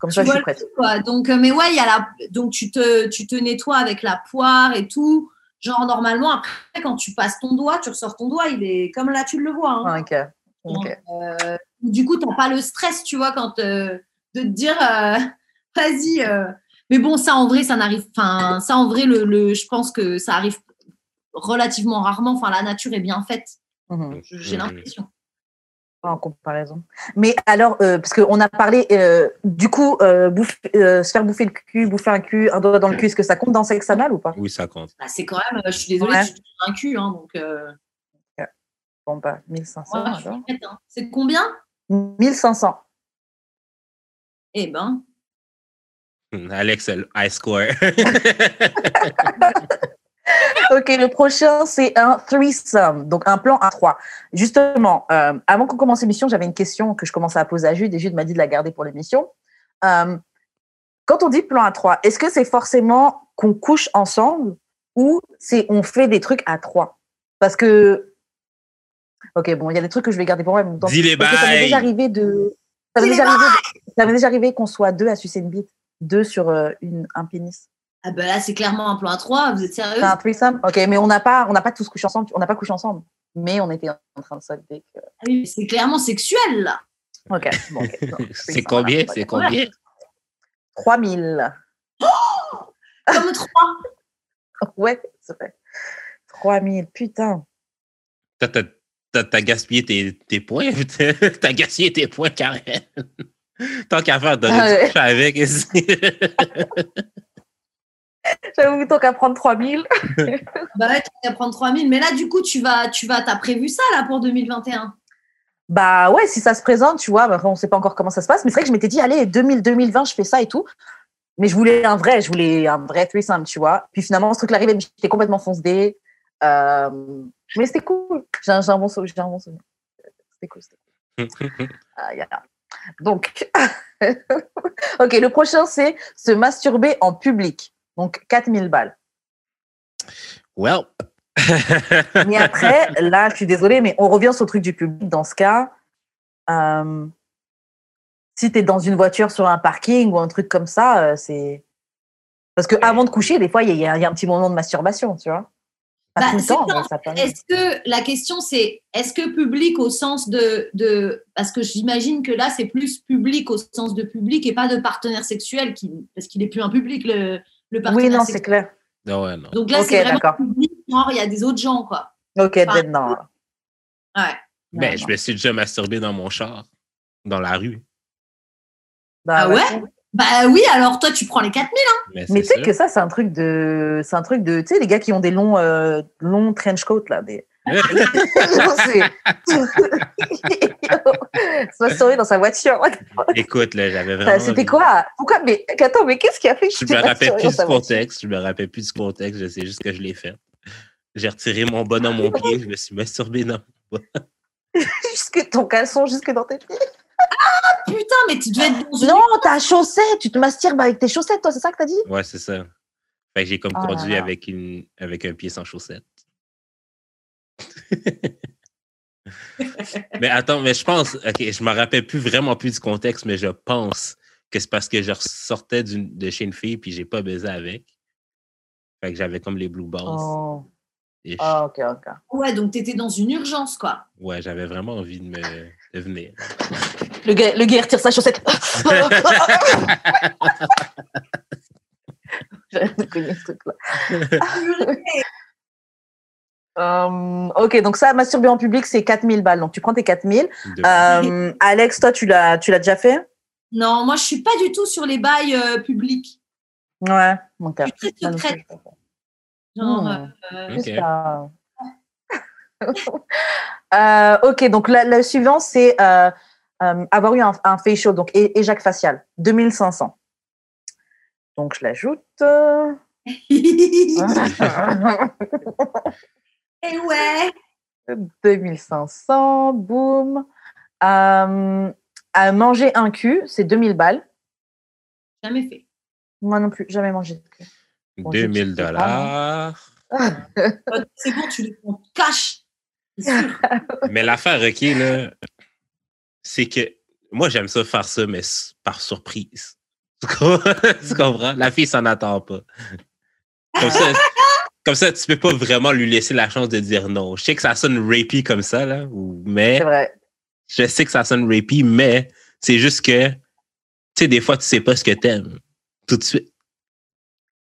Comme ça, je suis prête. quoi. Donc, euh, mais ouais, il y a la, donc tu te, tu te nettoies avec la poire et tout. Genre, normalement, après, quand tu passes ton doigt, tu ressors ton doigt, il est comme là, tu le vois. hein. Ok. Ok. Euh, du coup, tu n'as pas le stress, tu vois, quand euh, de te dire, euh, vas-y. euh. Mais bon, ça en vrai, ça n'arrive. Enfin, ça en vrai, le, le- je pense que ça arrive relativement rarement. Enfin, la nature est bien faite, Mhm. j'ai l'impression. En comparaison. Mais alors, euh, parce qu'on a parlé, euh, du coup, euh, bouffe- euh, se faire bouffer le cul, bouffer un cul, un doigt dans le cul, est-ce que ça compte dans sexe anal ou pas? Oui, ça compte. Bah, c'est quand même, euh, je suis désolée, Ouais. je suis un cul, hein, donc euh, Bon, bah, 1500. moi, je suis alors. prête, hein. C'est combien? 1500. Eh ben, Alex, le high score. Ok, le prochain, c'est un threesome, donc un plan à trois. Justement, euh, avant qu'on commence l'émission, j'avais une question que je commençais à poser à Jude et Jude m'a dit de la garder pour l'émission. Euh, quand on dit plan à trois, est-ce que c'est forcément qu'on couche ensemble ou c'est on fait des trucs à trois? Parce que, ok, bon, il y a des trucs que je vais garder pour moi. mais temps, Dis les parce que ça m'est déjà arrivé de. Ça m'est déjà arrivé, déjà qu'on soit deux à sucer une bite, deux sur euh, une, un pénis. Ah ben là, c'est clairement un plan à trois. Vous êtes sérieux? C'est un threesome Ok, mais on n'a pas, on n'a pas tous couché ensemble. On n'a pas couché ensemble, mais on était en train de solder. que- Ah oui, mais C'est clairement sexuel, là. Ok, bon, ok. donc, c'est combien? C'est combien? 3000. Comme trois. Ouais, c'est vrai. 3000, putain. T'as- t'as- T'as t'as gaspillé tes, tes points. T'as gaspillé tes points, Karen. Tant qu'à faire, donner Ah du ouais. avec. J'avoue, tant qu'à prendre 3000. Bah ouais, vas prendre 3000. Mais là, du coup, tu vas, tu vas, t'as prévu ça, là, pour 2021 Bah ouais, si ça se présente, tu vois, bah, on sait pas encore comment ça se passe, mais c'est vrai que je m'étais dit, allez, 2000, 2020, je fais ça et tout. Mais je voulais un vrai, je voulais un vrai threesome, tu vois. Puis finalement, ce truc-là j'étais complètement foncé. Euh, mais c'était cool. J'ai un, bon souvenir. C'était cool, c'était cool. Ah, yeah. Donc, ok, le prochain, c'est se masturber en public. Donc, 4000 balles. well. Mais après, là, je suis désolée, mais on revient sur le truc du public. Dans ce cas, euh, si tu es dans une voiture sur un parking ou un truc comme ça, euh, c'est. Parce que avant de coucher, des fois, il y, a- il y a un petit moment de masturbation, tu vois. Pas Bah, tout le c'est temps, ça. mais ça peut. Est-ce que la question c'est est-ce que public au sens de, de parce que j'imagine que là c'est plus public au sens de public et pas de partenaire sexuel qui parce qu'il est plus un public le, le partenaire Oui, non, c'est clair. Non, ouais, non. Donc là c'est vraiment public genre il y a des autres gens quoi. Ok, Ah. non. Ouais. Ben, Non, je me suis déjà masturbé dans mon char, dans la rue. Bah, Ah ouais Bah oui alors toi tu prends les 4000 Mais, Mais tu sais que ça, c'est un truc de. C'est un truc de. Tu sais, les gars qui ont des longs, euh, longs trench coats, là. Des... Se dans sa voiture. Écoute, là, j'avais vraiment. C'était quoi? Pourquoi? Mais attends, mais qu'est-ce qui a fait que Je me rappelle plus du contexte. Je me rappelle plus du contexte. Je sais juste que je l'ai fait. J'ai retiré mon bas dans mon pied. Je me suis masturbé dans. Jusque ton caleçon, jusque dans tes pieds. Putain mais tu devais être dans Non, ta chaussette. Tu te masturbes avec tes chaussettes, toi, c'est ça que t'as dit? Ouais, c'est ça. Fait que j'ai comme Oh conduit là. avec, une, avec un pied sans chaussettes. mais attends, mais je pense, ok, je me rappelle plus vraiment plus du contexte, mais je pense que c'est parce que je ressortais d'une- de chez une fille puis j'ai pas baisé avec. Fait que j'avais comme les blue balls. Oh, je- Ah, ok, ok. Ouais donc t'étais dans une urgence quoi. Ouais, j'avais vraiment envie de me de venir. Le gars, le gars retire sa chaussette. J'avais connu ce truc-là. Euh, ok, donc ça, masturber en public, c'est 4000 balles. Donc tu prends tes 4000. De- Euh, Alex, toi, tu l'as, tu l'as déjà fait? Non moi je suis pas du tout sur les bails euh, publics. Ouais, mon Je cas. suis très plus, secrète. je. Genre, Hmm. euh, Ok. Juste à- Euh, ok, donc la- le suivant, c'est euh, euh, avoir eu un, un facial, donc éjac facial, 2500. Donc je l'ajoute. Et ouais. 2500, boum. Euh, à manger un cul, c'est 2000 balles. Jamais fait. Moi non plus, jamais mangé de cul. Bon, je 2000 sais pas, dollars. Euh, C'est bon, tu les prends cash. Mais l'affaire, OK, là, c'est que moi, j'aime ça faire ça, mais par surprise. Tu comprends? La fille s'en attend pas. Comme ça, comme ça, tu peux pas vraiment lui laisser la chance de dire non. Je sais que ça sonne rapey comme ça, là, ou- mais C'est vrai. je sais que ça sonne rapey, mais c'est juste que, tu sais, des fois, tu sais pas ce que t'aimes tout de suite.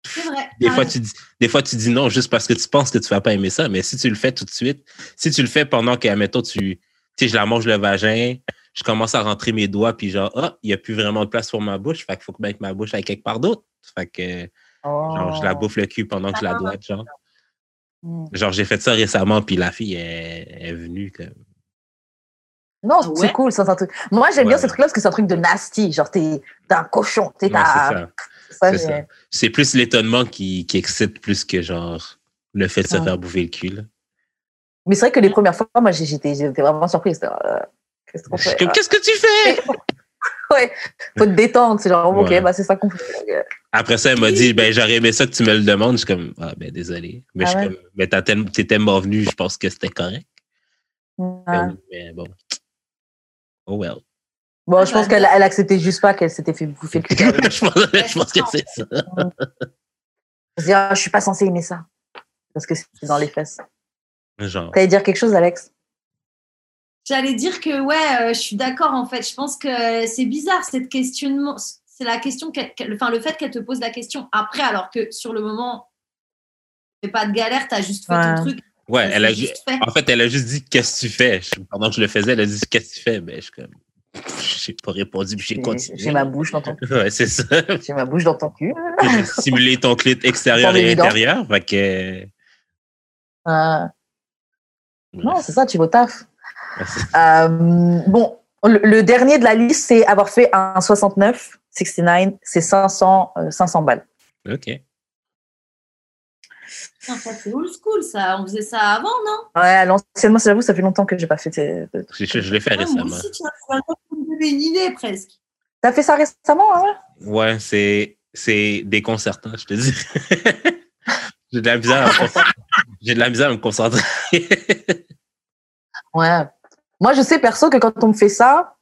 C'est vrai. Des fois, tu dis, des fois, tu dis non juste parce que tu penses que tu vas pas aimer ça, mais si tu le fais tout de suite, si tu le fais pendant que, admettons, tu, tu sais, je la mange le vagin, je commence à rentrer mes doigts, puis genre, ah, il n'y a plus vraiment de place pour ma bouche, fait qu'il faut que mettre ma bouche avec quelque part d'autre. Fait que, genre, je la Oh. bouffe le cul pendant que je la dois, genre. Mm. Genre, j'ai fait ça récemment, puis la fille est, est venue. Comme... Non, Ah ouais? c'est cool, ça, c'est un truc. Moi, j'aime bien ce truc-là parce que c'est un truc de nasty. Genre, t'es t'es un cochon. T'es Ouais, t'as- c'est plus l'étonnement qui, qui excite plus que genre le fait de se Ouais. faire bouffer le cul. là. Mais c'est vrai que les premières fois, moi, j'étais j'étais vraiment surprise. C'était, euh, Qu'est-ce qu'on fait comme, Qu'est-ce que tu fais? Ouais, faut te détendre. C'est genre, ok, Ouais. bah, c'est ça qu'on fait. Après ça, elle m'a dit, ben, j'aurais aimé ça que tu me le demandes. Je suis comme, ah, ben, désolé. Mais Ah je suis ouais? comme, mais t'as tellement- t'es tellement venu, je pense que c'était correct. Ben, Mais bon. Oh well. Bon, Ah, je pense qu'elle elle acceptait juste pas qu'elle s'était fait bouffer le cul. je, pense, je que c'est ça. Se dit, ah, je suis pas censée aimer ça. Parce que c'est dans les fesses. Genre. T'allais dire quelque chose, Alex? J'allais dire que ouais, euh, je suis d'accord en fait. Je pense que c'est bizarre cette questionnement. C'est la question, enfin le fait qu'elle te pose la question après, alors que sur le moment, c'est pas de galère, t'as juste fait Ouais. ton truc. Ouais, elle a juste fait. En fait, elle a juste dit qu'est-ce que tu fais? Je- Pendant que je le faisais, elle a dit qu'est-ce que tu fais? Ben, je comme. J'ai pas répondu, puis j'ai continué. j'ai ma bouche dans ton Ouais, c'est ça. j'ai ma bouche dans ton cul. J'ai simulé ton clit extérieur et intérieur. Fait que. Euh, non, c'est ça, tu vas au taf. Euh, bon, le, le dernier de la liste, c'est avoir fait un 69, 69, c'est 500, euh, 500 balles. OK. Ça, c'est old school, ça. On faisait ça avant, non? Ouais, à l'ancienne, moi, j'avoue, ça fait longtemps que j'ai pas fait. de- Je, je- je l'ai fait Ah, Moi récemment. aussi, tu donnait une idée presque. T'as fait ça récemment, hein? Ouais, c'est, c'est déconcertant, je te dis. J'ai de la misère à me concentrer. J'ai de la misère à me concentrer. Ouais. Moi, je sais perso que quand on me fait ça,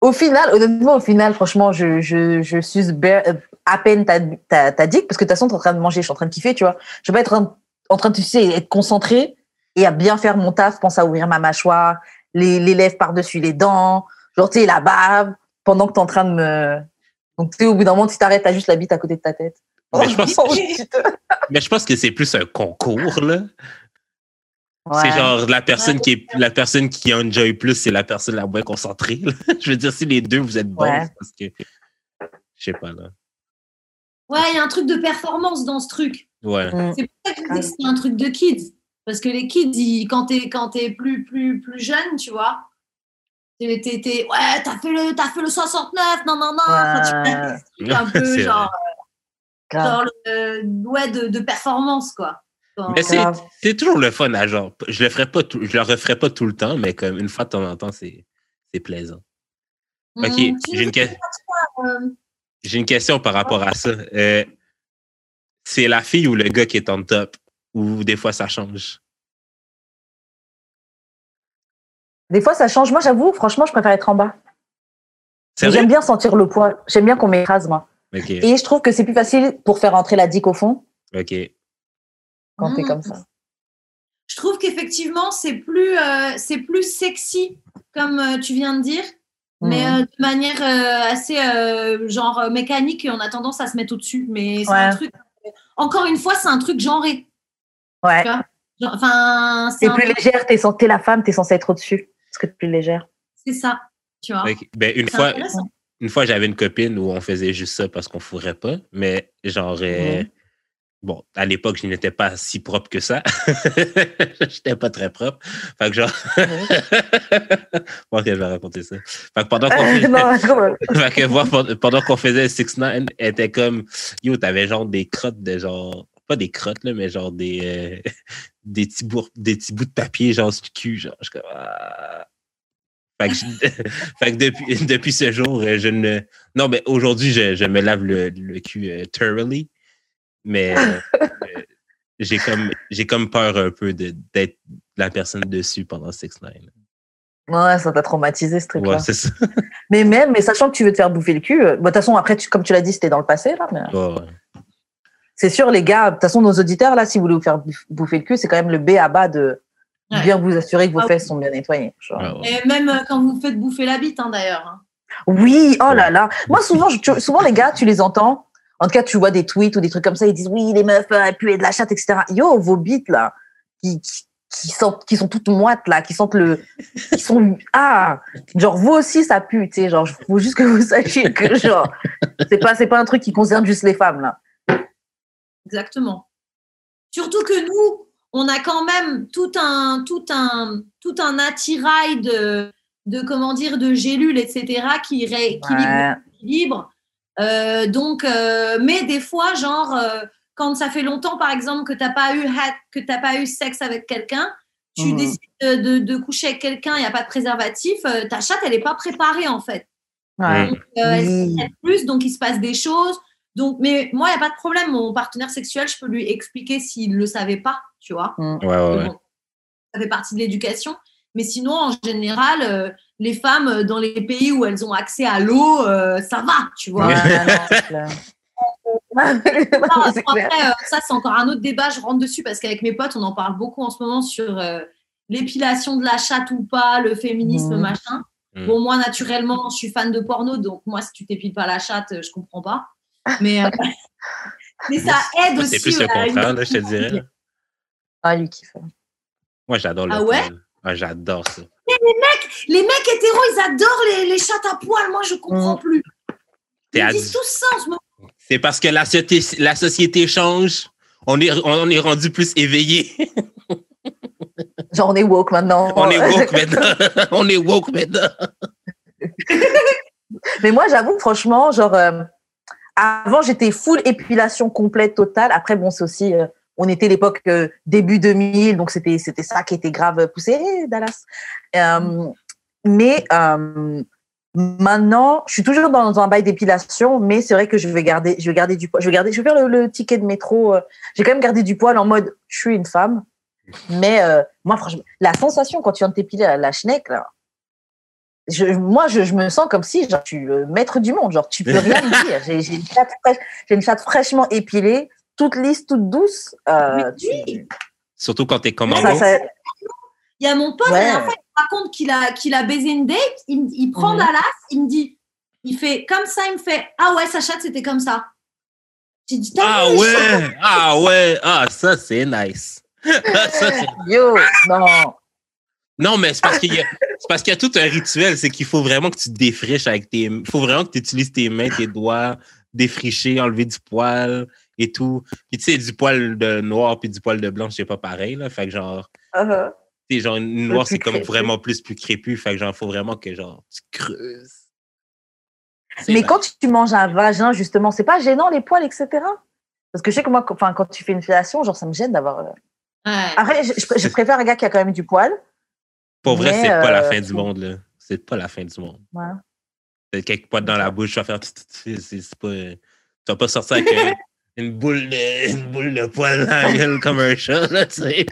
au final, honnêtement, au final, franchement, je, je, je euh, à peine ta, ta, ta dick parce que de toute façon, t'es en train de manger, je suis en train de kiffer, tu vois. Je vais pas être en, en train de, tu sais, être concentré et à bien faire mon taf, pense à ouvrir ma mâchoire, les, les lèvres par-dessus les dents, genre, tu sais, la bave, pendant que t'es en train de me. Donc, tu sais, au bout d'un moment, tu t'arrêtes, t'as juste la bite à côté de ta tête. Mais je pense- Ouais. Mais je pense que c'est plus un concours, là. C'est genre la personne qui est la personne qui enjoy plus, c'est la personne la moins concentrée. là. Je veux dire, si les deux vous êtes bons, Ouais. c'est parce que je sais pas là. Ouais, il y a un truc de performance dans ce truc. Ouais. Mm. C'est pour ça que je dis que c'est un truc de kids. Parce que les kids, ils- quand t'es quand t'es plus, plus, plus jeune, tu vois, t'es, t'es- t'es- ouais, t'as fait, le, t'as fait le 69, non, non, non. Enfin, tu Ouais. des trucs un peu C'est genre, Grave. genre le- ouais, de, de performance, quoi. Mais c'est, toujours le fun à genre. Je le ferai pas tout, je le referai pas tout le temps, mais comme une fois de temps en temps, c'est, c'est plaisant. Ok, Hum, j'ai une, que- euh, j'ai une question par rapport à ça. Euh, c'est la fille ou le gars qui est en top ou des fois ça change? Des fois, ça change. Moi, j'avoue, franchement, je préfère être en bas. J'aime bien sentir le poids. J'aime bien qu'on m'écrase, moi. Et je trouve que c'est plus facile pour faire entrer la dick au fond ok. Quand t'es Mm. comme ça. je trouve qu'effectivement, c'est plus, euh, c'est plus sexy, comme euh, tu viens de dire, mais Mhm. euh, de manière euh, assez euh, genre mécanique et on a tendance à se mettre au-dessus. Mais c'est Ouais. un truc, encore une fois, c'est un truc genré. ouais. Enfin, c'est plus truc- légère, t'es, t'es la femme, t'es censée être au-dessus. Parce que t'es plus légère. c'est ça, tu vois? Ben, une fois, une fois, j'avais une copine où on faisait juste ça parce qu'on fourrait pas, mais genre, Mhm. Bon, à l'époque, je n'étais pas si propre que ça. J'étais pas très propre. Fait que genre, bon, ok, je vais raconter ça. Fait que pendant qu'on faisait, je comprends. fait que voir, pendant- qu'on faisait 6 9 elle était comme, yo, t'avais genre des crottes de genre, pas des crottes, là, mais genre des, euh, des, petits bouts, des petits bouts de papier, genre, sur le cul, genre, je suis comme, ah. Fait que, je- fait que depuis, depuis ce jour, euh, je ne. Non, mais aujourd'hui, je, je me lave le, le cul euh, thoroughly. Mais euh, euh, j'ai comme, j'ai comme peur un peu de- d'être la personne dessus pendant 6 9 Ouais, ça t'a traumatisé ce truc-là. Ouais, c'est ça. mais même, mais sachant que tu veux te faire bouffer le cul, euh, bah, de toute façon, après, tu- comme tu l'as dit, c'était dans le passé, là. Mais ouais. c'est sûr, les gars, de toute façon, nos auditeurs, là, si vous voulez vous faire bouffer- le cul, c'est quand même le B à bas de Ouais. bien vous assurer que vos Ah oui. fesses sont bien nettoyées. genre. Ouais, ouais. Et même euh, quand vous faites bouffer la bite, hein, d'ailleurs. hein. Oui, oh là là. Moi, souvent, je- souvent, les gars, tu les entends. En tout cas, tu vois des tweets ou des trucs comme ça, ils disent oui, les meufs, euh, elles puent de la chatte, etc. Yo, vos bites, là, qui, qui, qui sentent, qui sont toutes moites là, qui sentent le, qui sont ah, genre vous aussi ça pue, tu sais, genre faut juste que vous sachiez que genre c'est pas c'est pas un truc qui concerne juste les femmes là. Exactement. Surtout que nous, on a quand même tout un tout un tout un attirail de de comment dire de gélules etc qui rééquilibre l'équilibre. Euh, donc, euh, mais des fois, genre, euh, quand ça fait longtemps, par exemple, que tu n'as pas, eu que pas eu sexe avec quelqu'un, tu Mhm. décides de, de coucher avec quelqu'un, il n'y a pas de préservatif, euh, ta chatte, elle n'est pas préparée, en fait. Ouais. Donc, euh, elle traite plus, donc il se passe des choses. Donc, mais moi, il n'y a pas de problème. Mon partenaire sexuel, je peux lui expliquer s'il ne le savait pas, tu vois. Ouais, ouais, ouais. Bon, ça fait partie de l'éducation. Mais sinon, en général, euh, les femmes euh, dans les pays où elles ont accès à l'eau, euh, ça va, tu vois. Ouais, non, c'est clair. Non, C'est après, euh, ça, c'est encore un autre débat. Je rentre dessus parce qu'avec mes potes, on en parle beaucoup en ce moment sur euh, l'épilation de la chatte ou pas, le féminisme, Mhm. machin. Mhm. Bon, moi, naturellement, je suis fan de porno, donc moi, si tu t'épiles pas la chatte, euh, je comprends pas. Mais, euh, mais ça aide Moi, aussi. C'est plus le euh, contraire, là, je te dirais. Ah, lui kiffe. Moi, j'adore le Ah ouais? poil. Ah, j'adore ça. Les mecs hétéros, ils adorent les, les chattes à poil. Moi, je comprends Mhm. plus. T'es Ils à- disent tous ça en ce moment. C'est parce que la société, la société change. On est, on est rendu plus éveillé. Genre, on est woke maintenant. On est woke maintenant. on est woke maintenant. Mais moi, j'avoue, franchement, genre, euh, avant, j'étais full épilation complète, totale. Après, bon, c'est aussi, euh, on était l'époque euh, début 2000, donc c'était c'était ça qui était grave poussé, Dallas. Euh, mais euh, maintenant, je suis toujours dans un bail d'épilation, mais c'est vrai que je vais garder, je vais garder du poids. Je vais garder, je vais faire le, le ticket de métro. J'ai quand même gardé du poil en mode, je suis une femme. Mais moi, franchement, la sensation quand tu viens de t'épiler la, la schneck, là, je, moi, je, je me sens comme si genre, je suis le maître du monde. Genre, tu peux rien me dire. J'ai j'ai une, chatte fraîche- j'ai une chatte fraîchement épilée, toute lisse, toute douce. Euh, tu-. Surtout quand t'es commando. ça, ça- Il y a mon pote, Ouais. la fois, il me raconte qu'il a, qu'il a baisé une date. Il, prend Mhm. Dallas, il me dit, il fait comme ça, il me fait Ah ouais, sa chatte, c'était comme ça. J'ai dit Ah ouais, ah ouais, ah ça c'est nice. Ça, Yo, non. non, mais c'est parce qu'il y, a- c'est parce qu'il y a tout un rituel, c'est qu'il faut vraiment que tu te défriches avec tes Il faut vraiment que tu utilises tes mains, tes doigts, défricher, enlever du poil et tout. Puis tu sais, du poil de noir puis du poil de blanc, c'est pas pareil, là. Fait que genre, tu sais, genre, une Le noire, c'est comme crépus. vraiment plus plus crépus. Fait que genre, faut vraiment que genre, tu creuses. Mais quand tu manges un vagin, justement, c'est pas gênant les poils, etc. Parce que je sais que moi, quand- enfin, quand tu fais une fellation, genre, ça me gêne d'avoir. euh, Ouais. Après, je, préfère un gars qui a quand même du poil. Pour vrai, c'est pas la euh, fin du monde, là. C'est pas la fin du monde. Ouais. T'as quelques potes dans la bouche, tu vas faire. C'est pas. Tu vas pas sortir avec un- une boule de, une boule de poil dans la gueule comme un chat, là, tu sais.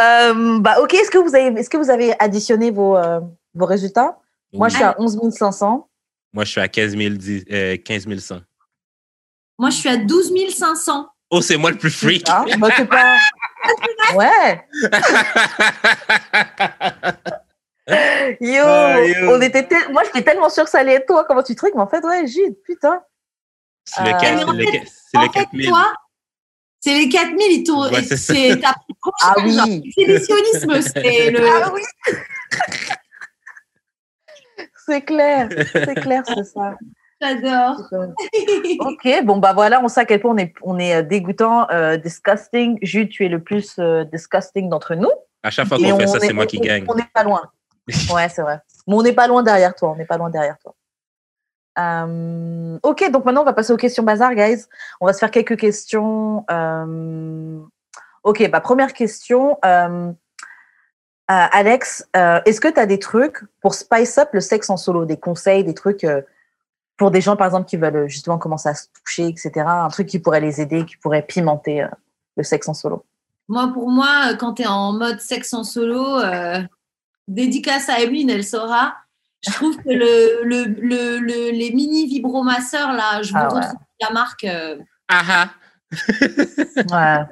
Euh, bah, ok, est-ce que, vous avez, est-ce que vous avez additionné vos, euh, vos résultats? Moi, je suis à 11 500. Moi, je suis à 15 000, dix- euh, 15 100. Moi, je suis à 12 500. Oh, c'est moi le plus freak. Ah, bah, c'est pas. Ouais. Yo, Ah, yo. On était tel- moi, j'étais tellement sûre que ça allait être toi. Comment tu trucs Mais en fait, ouais, Gilles, putain. c'est le, Euh, le, fait- quatre- c'est le En fait, 4000. toi, c'est les 4000, ils t'ont. Ouais, c'est trop Ah oui. L'exhibitionnisme, c'est le. Ah oui. c'est clair. C'est clair, c'est ça. J'adore. Ok, bon, bah voilà, on sait à quel point on est, on est euh, dégoûtant, euh, disgusting. Jules, tu es le plus euh, disgusting d'entre nous. À chaque fois qu'on fait ça, est- c'est moi qui gagne. On n'est pas loin. Ouais, c'est vrai. Mais on n'est pas loin derrière toi. On n'est pas loin derrière toi. Euh, ok, donc maintenant on va passer aux questions bazar, guys. On va se faire quelques questions. euh, Ok, bah première question. euh, euh, Alex, euh, est-ce que tu as des trucs pour spice up le sexe en solo, des conseils, des trucs euh, pour des gens par exemple qui veulent justement commencer à se toucher, etc. Un truc qui pourrait les aider, qui pourrait pimenter euh, le sexe en solo? Moi, pour moi, quand tu es en mode sexe en solo, euh, dédicace à Emeline, elle saura. Je trouve que le, le, le, le- les mini vibromasseurs, là, je me Ah ouais. retrouve la marque. euh, Ah ah. Ouais.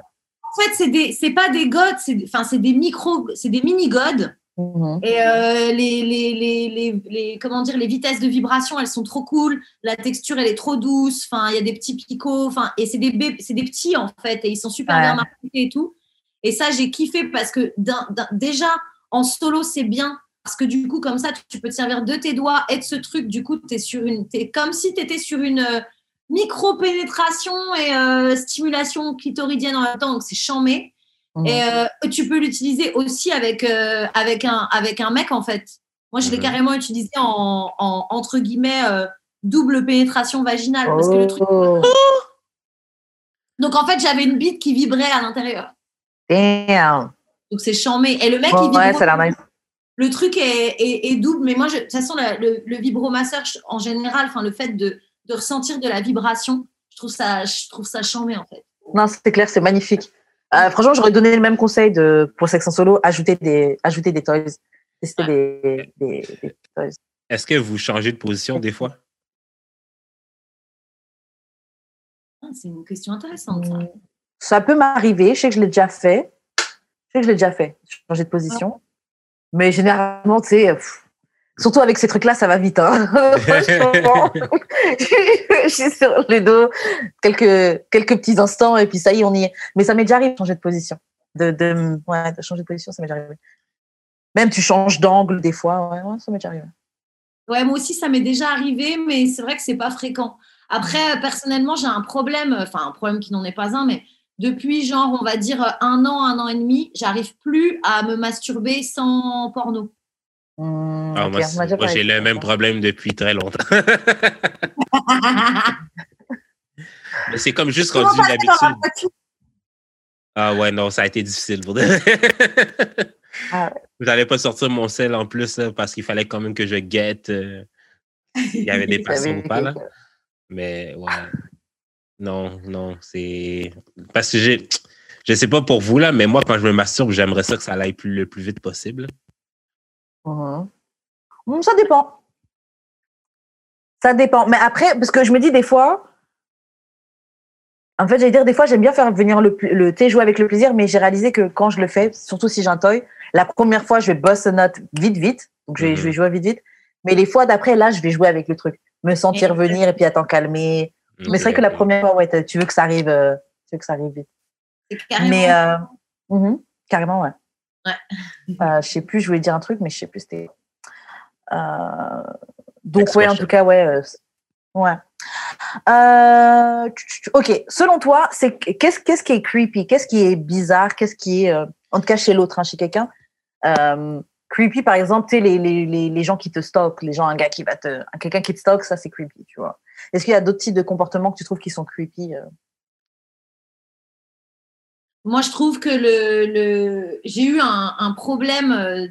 En fait, c'est des, c'est pas des godes, c'est, enfin, c'est des micro, c'est des mini godes. Mhm. Et euh, les, les, les, les, comment dire, les vitesses de vibration, elles sont trop cool. La texture, elle est trop douce. Enfin, il y a des petits picots. Enfin, et c'est des, c'est des petits, en fait. Et ils sont super bien marqués et tout. Et ça, j'ai kiffé parce que déjà, en solo, c'est bien. Parce que du coup, comme ça, tu peux te servir de tes doigts et de ce truc. Du coup, tu es sur une. Es comme si tu étais sur une euh, micro-pénétration et euh, stimulation clitoridienne en même temps. Donc, c'est chamé. Mmh. Et euh, tu peux l'utiliser aussi avec, euh, avec, un, avec un mec, en fait. Moi, je l'ai mmh. carrément utilisé en, en entre guillemets, double pénétration vaginale. Parce que le truc... Oh. Donc, en fait, j'avais une bite qui vibrait à l'intérieur. Damn. Donc, c'est chambé. Et le mec, il vibre. Ouais, Le truc est, est, double, mais moi, je, de toute façon, le, le, vibromasseur, en général, enfin, le fait de, de ressentir de la vibration, je trouve ça, je trouve ça chambé, en fait. Non, c'est clair, c'est magnifique. Euh, franchement, j'aurais donné le même conseil de, pour sexe en solo, ajouter des, ajouter des toys. Tester des, des, toys. Est-ce que vous changez de position des fois? Ah, c'est une question intéressante, ça. Ça peut m'arriver. Je sais que je l'ai déjà fait. Je sais que je l'ai déjà fait. Changer de position. Mais généralement, tu sais, Surtout avec ces trucs-là, ça va vite. Hein. je suis sur le dos quelques, quelques petits instants et puis ça y est, on y est. Mais ça m'est déjà arrivé de changer de position. De, de, ouais, de changer de position, ça m'est déjà arrivé. Même tu changes d'angle des fois, ouais, ça m'est déjà arrivé. Ouais, moi aussi, ça m'est déjà arrivé, mais c'est vrai que c'est pas fréquent. Après, personnellement, j'ai un problème, enfin un problème qui n'en est pas un, mais depuis genre, on va dire un an, un an et demi, j'arrive plus à me masturber sans porno. Mmh, ah, moi, j'ai le même problème depuis très longtemps. Mais c'est comme juste rendu une habitude. Ah ouais, non, ça a été difficile pour ah n'allais pas sortir mon sel en plus parce qu'il fallait quand même que je guette. Euh, il y avait des passions ou pas là. Mais ouais. Non, non, c'est. Parce que j'ai. Je sais pas pour vous là, mais moi, quand je me masturbe, j'aimerais ça que ça aille plus, le plus vite possible. Mmh. Mmh, ça dépend. Ça dépend. Mais après, parce que je me dis des fois, en fait, j'allais dire, des fois, j'aime bien faire venir le, le thé jouer avec le plaisir, mais j'ai réalisé que quand je le fais, surtout si j'ai un toy, la première fois, je vais boss note vite, vite. Donc, je vais, je vais jouer vite, vite. Mais les fois d'après, là, je vais jouer avec le truc. Me sentir venir et puis attends calmer. Mais c'est vrai que la première fois, ouais, tu veux que ça arrive, euh, tu veux que ça arrive vite. Mais, euh, carrément, ouais. Ouais. Euh, je sais plus, je voulais dire un truc, mais je sais plus c'était. Euh, donc, ouais, en tout cas, ouais. Euh, ouais. Euh, ok, selon toi, c'est qu'est-ce qu'est-ce qui est creepy, qu'est-ce qui est bizarre, qu'est-ce qui est, en tout cas chez l'autre, hein, chez quelqu'un? creepy, par exemple, tu sais, les, les, les, gens qui te stockent, les gens, un gars qui va te, quelqu'un qui te stocke, ça c'est creepy, tu vois. Est-ce qu'il y a d'autres types de comportements que tu trouves qui sont creepy moi, je trouve que le, le... j'ai eu un, un problème euh,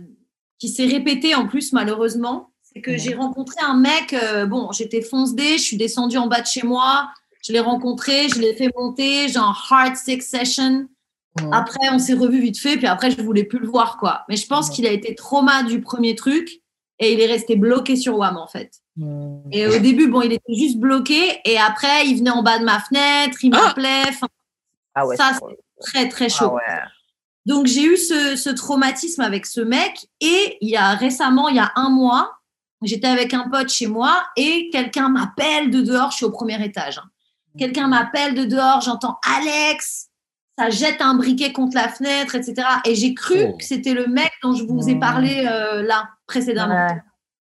qui s'est répété en plus, malheureusement. C'est que j'ai rencontré un mec, euh, bon, j'étais fonce je suis descendue en bas de chez moi, je l'ai rencontré, je l'ai fait monter, genre hard six session. Après, on s'est revu vite fait, puis après, je voulais plus le voir, quoi. Mais je pense qu'il a été trauma du premier truc et il est resté bloqué sur WAM, en fait. Et au début, bon, il était juste bloqué et après, il venait en bas de ma fenêtre, il ah m'appelait. Ah ouais, ça, très, très chaud. Ah Donc, j'ai eu ce, traumatisme avec ce mec. Et il y a récemment, il y a un mois, j'étais avec un pote chez moi et quelqu'un m'appelle de dehors. Je suis au premier étage. Hein. Quelqu'un m'appelle de dehors. J'entends Alex. Ça jette un briquet contre la fenêtre, etc. Et j'ai cru oh. que c'était le mec dont je vous ai parlé euh, là, précédemment.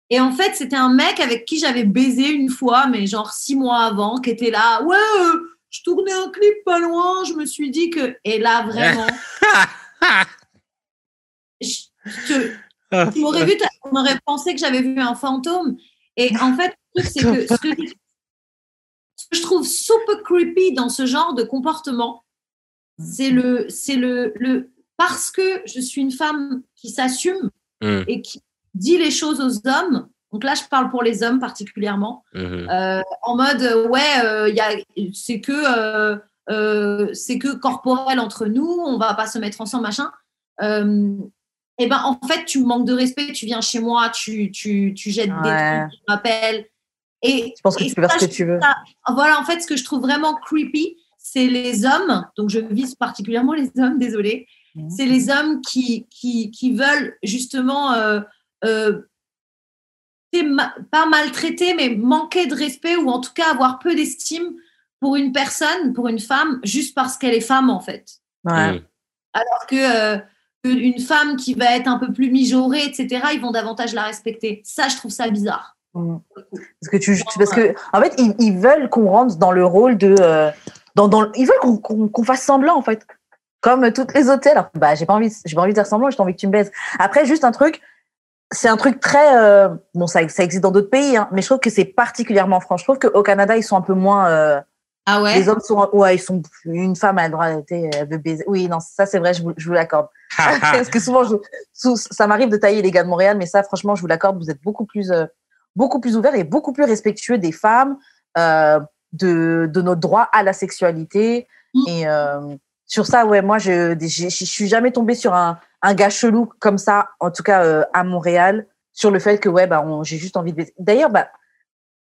Et en fait, c'était un mec avec qui j'avais baisé une fois, mais genre six mois avant, qui était là. Ouais, euh, je tournais un clip pas loin, je me suis dit que. Et là, vraiment. tu m'aurais vu, on aurait pensé que j'avais vu un fantôme. Et en fait, c'est que ce, que je trouve super creepy dans ce genre de comportement, c'est le, c'est le, le, parce que je suis une femme qui s'assume hmm. et qui dit les choses aux hommes, donc là, je parle pour les hommes particulièrement, mhm. euh, en mode euh, ouais, euh, c'est que c'est que corporel entre nous, on va pas se mettre ensemble, machin. et eh ben en fait, tu manques de respect, tu viens chez moi, tu, tu, tu jettes des trucs, tu m'appelles. Et, je pense que tu peux faire ce que tu veux. voilà, en fait, ce que je trouve vraiment creepy, c'est les hommes, donc je vise particulièrement les hommes, désolé, mmh. c'est les hommes qui, qui, qui veulent justement euh, euh, pas maltraiter, mais manquer de respect ou en tout cas avoir peu d'estime pour une personne, pour une femme, juste parce qu'elle est femme en fait. Ouais. Alors que une femme qui va être un peu plus mijaurée, etc., ils vont davantage la respecter. Ça, je trouve ça bizarre. Mm. Parce que tu, parce que en fait, ils, veulent qu'on rentre dans le rôle de, euh, dans, dans, ils veulent qu'on fasse semblant en fait, comme toutes les hôtels. bah, j'ai pas envie, j'ai pas envie de faire semblant, j'ai envie que tu me baises. Après, juste un truc, c'est un truc très, euh, bon, ça, ça existe dans d'autres pays, hein, mais je trouve que c'est particulièrement franc. Je trouve qu'au Canada, ils sont un peu moins. Euh, ah ouais? Les hommes sont, ouais, ils sont. Une femme a le droit de baiser. Oui, non, ça c'est vrai, je vous, je vous l'accorde. Parce que souvent, je, ça m'arrive de tailler les gars de Montréal, mais ça, franchement, je vous l'accorde, vous êtes beaucoup plus, euh, beaucoup plus ouvert et beaucoup plus respectueux des femmes, euh, de, de notre droit à la sexualité. Mm. Et euh, sur ça, ouais, moi, je, je, suis jamais tombée sur un, un gars chelou comme ça, en tout cas euh, à Montréal, sur le fait que, ouais, bah, j'ai juste envie de. D'ailleurs, bah,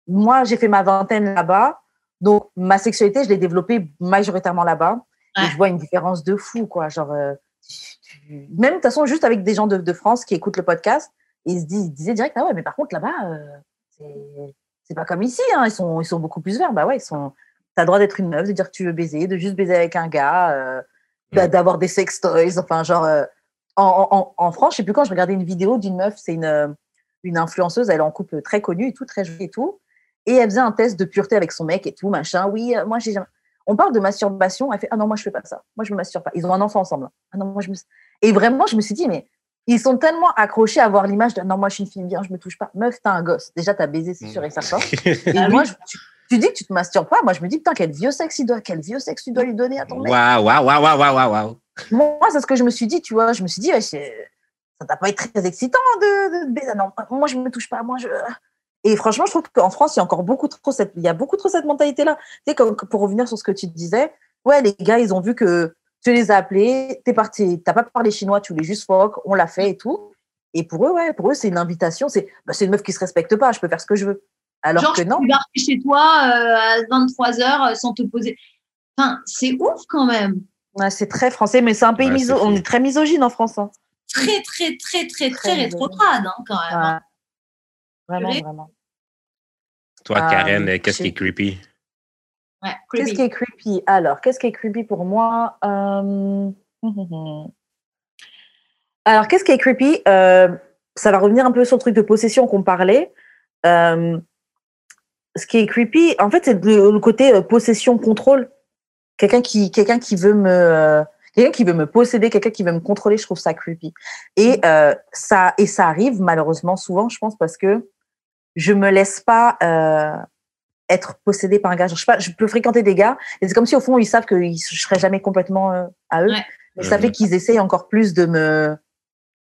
moi, j'ai fait ma vingtaine là-bas. Donc, ma sexualité, je l'ai développée majoritairement là-bas. Et je vois une différence de fou, quoi. Genre, euh, même de toute façon, juste avec des gens de, de, France qui écoutent le podcast, ils se disent, ils disaient direct, ah ouais, mais par contre, là-bas, euh, c'est pas comme ici, hein, ils, sont, ils sont beaucoup plus verts. Bah ouais, ils sont. T'as le droit d'être une meuf, de dire que tu veux baiser, de juste baiser avec un gars, euh, d'avoir des sex toys, enfin, genre. Euh, en, en, en, France, je sais plus quand, je regardais une vidéo d'une meuf, c'est une, une influenceuse, elle est en couple très connue et tout, très jolie et tout. Et elle faisait un test de pureté avec son mec et tout, machin. Oui, moi, j'ai on parle de masturbation, elle fait Ah non, moi je fais pas ça. Moi je me masturbe pas. Ils ont un enfant ensemble. Ah non, moi je me... Et vraiment, je me suis dit, mais ils sont tellement accrochés à voir l'image de non, moi je suis une fille bien, je me touche pas. Meuf, t'as un gosse. Déjà, t'as baisé, c'est sûr et certain. et ah moi, tu, dis que tu te masturbes pas. Moi, je me dis, putain, quel vieux sexe il doit, quel vieux sexe tu dois lui donner à ton mec. Waouh, waouh, waouh, waouh, waouh, waouh. Moi, c'est ce que je me suis dit, tu vois. Je me suis dit, ouais, ça t'a pas été très excitant de, de baiser. Non, moi, je me touche pas. Moi, je. Et franchement, je trouve qu'en France, il y a encore beaucoup trop cette, il y a beaucoup trop cette mentalité-là. Tu sais, comme, pour revenir sur ce que tu disais, ouais, les gars, ils ont vu que tu les as appelés, t'es parti, t'as pas parlé chinois, tu voulais juste fuck, on l'a fait et tout. Et pour eux, ouais, pour eux, c'est une invitation, c'est, bah, c'est une meuf qui se respecte pas, je peux faire ce que je veux. Alors Genre, que non. Tu chez toi euh, à 23 h euh, sans te poser. Enfin, c'est ouf quand même. Ouais, c'est très français, mais c'est un pays ouais, miso... on est très misogyne en France. Hein. Très, très, très, très, très, très rétrograde hein, quand même. Hein. Vraiment, vraiment. Toi, Karen, euh, qu'est-ce qui est creepy? Ouais, qu'est-ce qui est creepy? Alors, qu'est-ce qui est creepy pour moi? Euh... Alors, qu'est-ce qui est creepy? Euh, ça va revenir un peu sur le truc de possession qu'on parlait. Euh, ce qui est creepy, en fait, c'est le, le, côté possession-contrôle. Quelqu'un qui, quelqu'un qui veut me, quelqu'un qui veut me posséder, quelqu'un qui veut me contrôler, je trouve ça creepy. Et euh, ça, et ça arrive malheureusement souvent, je pense, parce que je me laisse pas euh, être possédée par un gars. je, sais pas, je peux fréquenter des gars, et c'est comme si au fond ils savent que je serai jamais complètement euh, à eux. Ouais. Mais ça fait qu'ils essayent encore plus de me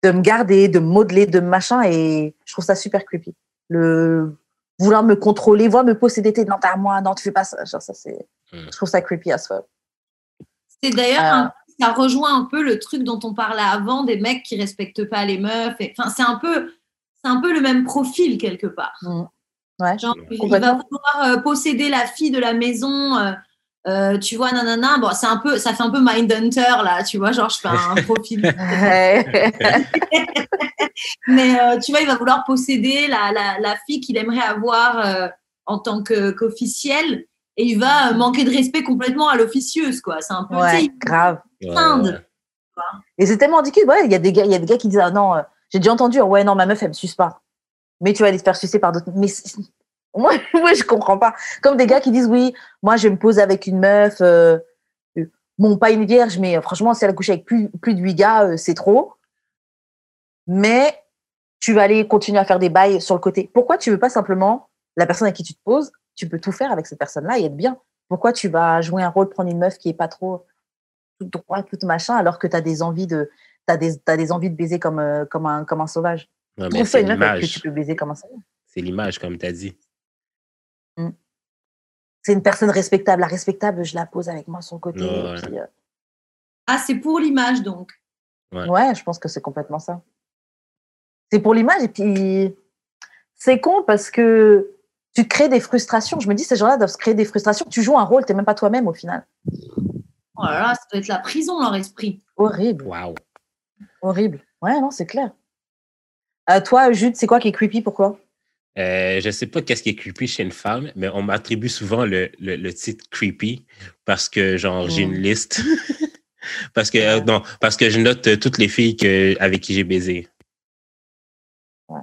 de me garder, de me modeler, de machin, et je trouve ça super creepy. Le vouloir me contrôler, voir me posséder, t'es non, t'es à moi, non, tu fais pas ça. Genre, ça c'est, Mm. je trouve ça creepy as fuck. C'est d'ailleurs, Euh. un- ça rejoint un peu le truc dont on parlait avant des mecs qui respectent pas les meufs. et- Enfin, c'est un peu, c'est un peu le même profil quelque part. Mm. Ouais. Genre, il va vouloir euh, posséder la fille de la maison. euh, euh, tu vois, nanana. Bon, c'est un peu, ça fait un peu Mindhunter là. Tu vois, genre je fais un profil. Mais euh, tu vois, il va vouloir posséder la, la, la fille qu'il aimerait avoir euh, en tant que- qu'officielle. et il va manquer de respect complètement à l'officieuse, quoi. C'est un peu. ouais, grave. Et c'est tellement ridicule. Ouais, il y a des gars, il y a des gars qui disent ah non, euh, j'ai déjà entendu. Ouais, non, ma meuf elle me suce pas. Mais tu vas aller te faire sucer par d'autres. Mais moi, moi, je comprends pas. Comme des gars qui disent oui, moi je me poser avec une meuf. Euh, euh, bon, pas une vierge, mais euh, franchement, si elle a couché avec plus plus de huit gars, euh, c'est trop. Mais tu vas aller continuer à faire des bails sur le côté. Pourquoi tu veux pas simplement la personne à qui tu te poses, tu peux tout faire avec cette personne-là et être bien. Pourquoi tu vas jouer un rôle, prendre une meuf qui est pas trop tout droit, tout machin, alors que tu as des envies de t'as envies de baiser comme, comme, un, comme un sauvage? Non, mais c'est l'image. tu peux baiser comme un sauvage. C'est l'image, comme tu as dit. C'est une personne respectable. La respectable, je la pose avec moi sur le côté. Ouais. et puis, euh, Ah, c'est pour l'image, donc. Ouais. ouais, je pense que c'est complètement ça. C'est pour l'image et puis c'est con parce que tu crées des frustrations. Je me dis, ces gens-là doivent se créer des frustrations. Tu joues un rôle, tu n'es même pas toi-même au final. Oh là là, ça doit être la prison, leur esprit. Horrible, Wow. horrible. Ouais, non, c'est clair. Euh, toi, Jude, c'est quoi qui est creepy Pourquoi Euh, je sais pas qu'est-ce qui est creepy chez une femme, mais on m'attribue souvent le, le, le titre creepy parce que, genre, j'ai une Mm. liste. parce que, euh, non, parce que je note euh, toutes les filles que, avec qui j'ai baisé. Ouais.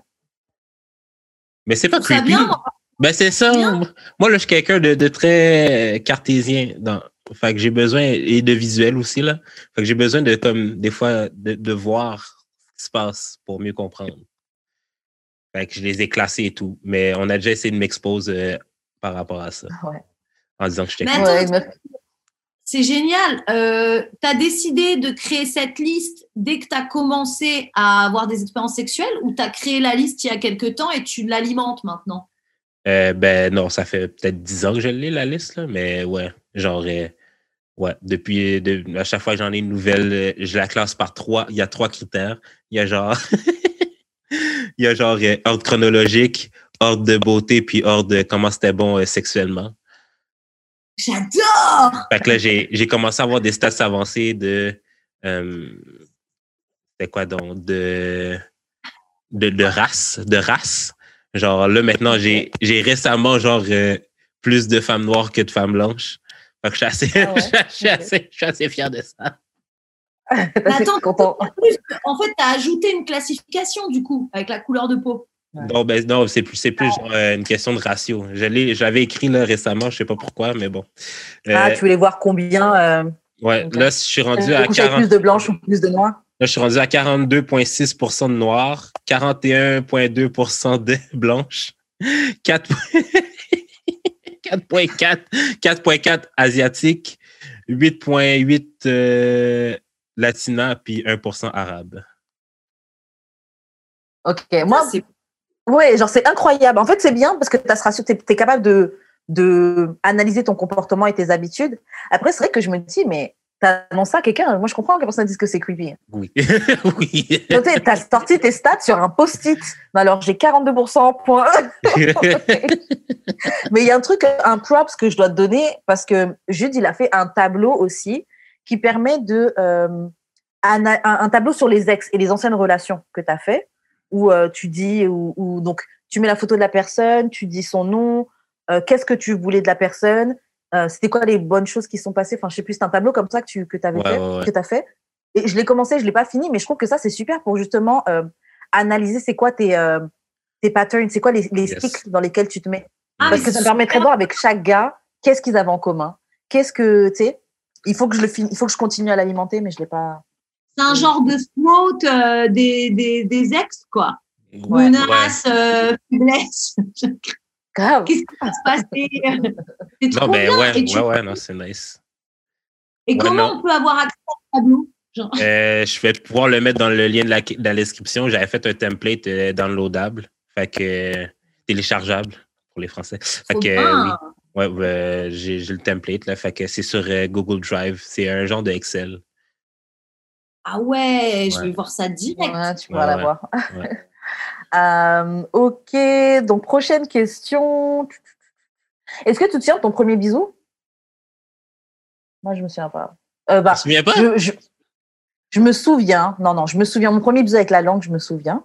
Mais c'est pas creepy. bien, moi. Ben, c'est ça. Bien. Moi, là, je suis quelqu'un de, de très cartésien. Dans... Fait que j'ai besoin, et de visuel aussi, là. Fait que j'ai besoin de, comme, des fois, de, de voir ce qui se passe pour mieux comprendre. Fait que je les ai classés et tout. Mais on a déjà essayé de m'exposer euh, par rapport à ça. Ouais. En disant que j'étais Ouais, meuf. C'est génial. Euh, tu as décidé de créer cette liste dès que tu as commencé à avoir des expériences sexuelles ou tu as créé la liste il y a quelques temps et tu l'alimentes maintenant? Euh, ben non, ça fait peut-être 10 ans que je l'ai, la liste, là, mais ouais, genre, euh, ouais, depuis, de- à chaque fois que j'en ai une nouvelle, je la classe par trois, il y a trois critères. Il y a genre, il y a genre euh, ordre chronologique, ordre de beauté, puis ordre de comment c'était bon euh, sexuellement. J'adore Fait que là, j'ai commencé à avoir des stats avancés de, euh, c'était quoi donc, de, de, de race, de race. Genre là, maintenant, j'ai récemment, genre, euh, plus de femmes noires que de femmes blanches. Fait que je suis assez, Ah ouais? je suis assez, je suis assez fier de ça. Attends, content. En fait, tu as ajouté une classification du coup avec la couleur de peau. Ouais. Non, ben, non, c'est plus, c'est plus genre, euh, une question de ratio. L'avais écrit là récemment, je sais pas pourquoi, mais bon. Euh, Ah, tu voulais voir combien euh, ouais, là, je suis rendu euh, à coucher avec 40. plus de blanches ou plus de noirs Là, je suis rendu à 42,6% de noirs, 41,2% de blanches, 4 4,4 4,4 asiatiques, 8,8 latinas, puis 1% arabe. Ok, moi, c'est- Ouais, genre c'est incroyable. En fait, c'est bien parce que tu as ce ratio, tu es, capable de, de analyser ton comportement et tes habitudes. Après, c'est vrai que je me dis, mais t'as annoncé ça à quelqu'un? Moi, je comprends que personne dise que c'est creepy. Oui. oui. Tu as sorti tes stats sur un post-it. Mais alors, j'ai 42%, point. mais il y a un truc, un props que je dois te donner parce que Jude, il a fait un tableau aussi qui permet de. euh, un, un tableau sur les ex et les anciennes relations que tu as fait où euh, tu dis, ou où, donc tu mets la photo de la personne, tu dis son nom, euh, qu'est-ce que tu voulais de la personne, c'était quoi les bonnes choses qui sont passées. Enfin, je sais plus, c'est un tableau comme ça que tu que avais Ouais, fait, ouais, ouais. que as fait. Et je l'ai commencé, je l'ai pas fini, mais je trouve que ça c'est super pour justement analyser c'est quoi tes tes patterns, c'est quoi les, les Yes. cycles dans lesquels tu te mets. Ah, Parce que ça me permettrait de voir avec chaque gars qu'est-ce qu'ils avaient en commun, qu'est-ce que tu sais. Il faut que je le fin- il faut que je continue à l'alimenter, mais je l'ai pas. C'est un genre de SWOT euh, des, des, des ex, quoi. Ouais. Menace, euh, faiblesse. Grave. Qu'est-ce qui va se passer? C'est trop Non, ben bien. ouais, et tu- ouais, ouais, non, c'est nice. et Ouais, comment non. on peut avoir accès au tableau Genre, Euh, je vais pouvoir le mettre dans le lien de la, de la description. J'avais fait un template euh, downloadable, fait que euh, téléchargeable pour les Français. Fait que euh, oui, ouais, euh, j'ai le template là, fait que c'est sur euh, Google Drive. C'est un genre de Excel. Ah ouais, je vais voir ça direct. Ouais, tu pourras Ouais, la ouais. voir. Ouais. Euh, ok, donc prochaine question. Est-ce que tu te souviens de ton premier bisou? Moi, je me souviens pas. Euh, bah, Tu te souviens pas? je, je, je me souviens. Non, non, je me souviens. Mon premier bisou avec la langue, je me souviens.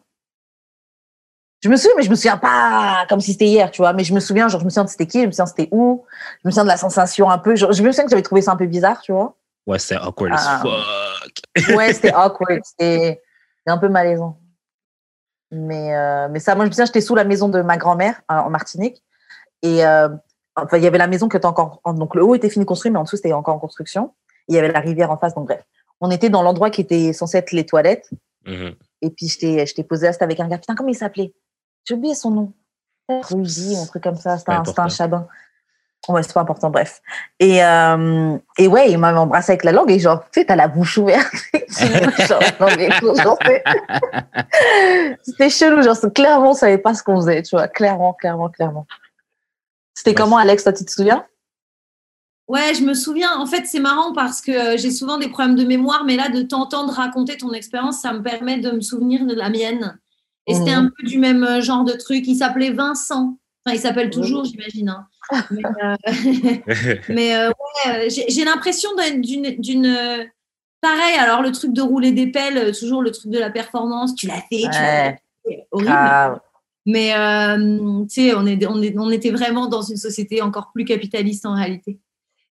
Je me souviens, mais je me souviens pas comme si c'était hier, tu vois. Mais je me souviens, genre, je me souviens de c'était qui, je me souviens c'était où, je me souviens de la sensation un peu. Genre, je me souviens que j'avais trouvé ça un peu bizarre, tu vois. Ouais, c'est awkward Ah. as fuck. Ouais, c'était awkward, c'était c'était un peu malaisant. Mais, euh, mais ça, moi, je me souviens, j'étais sous la maison de ma grand-mère euh, en Martinique. Et euh, enfin, il y avait la maison qui était encore. en- Donc, le haut était fini construit, mais en dessous, c'était encore en construction. Il y avait la rivière en face. Donc, bref. On était dans l'endroit qui était censé être les toilettes. Mhm. Et puis, je t'ai je t'ai posé là, c'était avec un gars. Putain, comment il s'appelait? J'ai oublié son nom. Rudy, un truc comme ça. C'était un, un chabin. Ouais, c'est pas important, bref. Et, euh, et ouais, il m'avait embrassé avec la langue et genre, tu sais, t'as la bouche ouverte. C'était chelou, genre, clairement, on savait pas ce qu'on faisait, tu vois, clairement, clairement, clairement. C'était Ouais, comment, Alex, toi, tu te souviens? Ouais, je me souviens. En fait, c'est marrant parce que euh, j'ai souvent des problèmes de mémoire, mais là, de t'entendre raconter ton expérience, ça me permet de me souvenir de la mienne. Et c'était Mhm. un peu du même euh, genre de truc. Il s'appelait Vincent. Enfin, il s'appelle toujours, j'imagine. hein. Mais, euh, mais, euh, ouais, j'ai l'impression d'une- Pareil, alors le truc de rouler des pelles, toujours le truc de la performance, tu l'as fait, tu l'as horrible. Ah, Mais euh, tu sais, on, est, on, est, on était vraiment dans une société encore plus capitaliste en réalité.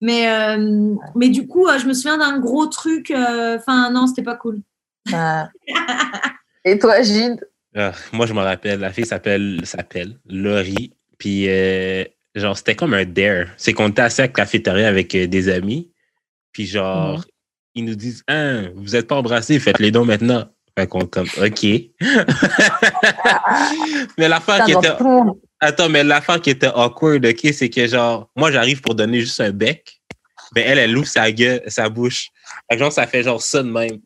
Mais, euh, mais du coup, je me souviens d'un gros truc. euh, Enfin, non, c'était pas cool. ah. Et toi, Gilles Ah, moi, je me rappelle, la fille s'appelle s'appelle Laurie. Puis, euh, genre, c'était comme un dare. C'est qu'on était assis à la cafétéria avec euh, des amis. Puis, genre, Mhm. ils nous disent Hein, vous n'êtes pas embrassés, faites les dons maintenant. Fait qu'on, comme, OK. mais l'affaire qui était. Attends, mais l'affaire qui était awkward, OK, c'est que, genre, moi, j'arrive pour donner juste un bec. Mais elle, elle ouvre sa gueule, sa bouche. Fait que, genre, ça fait genre ça de même.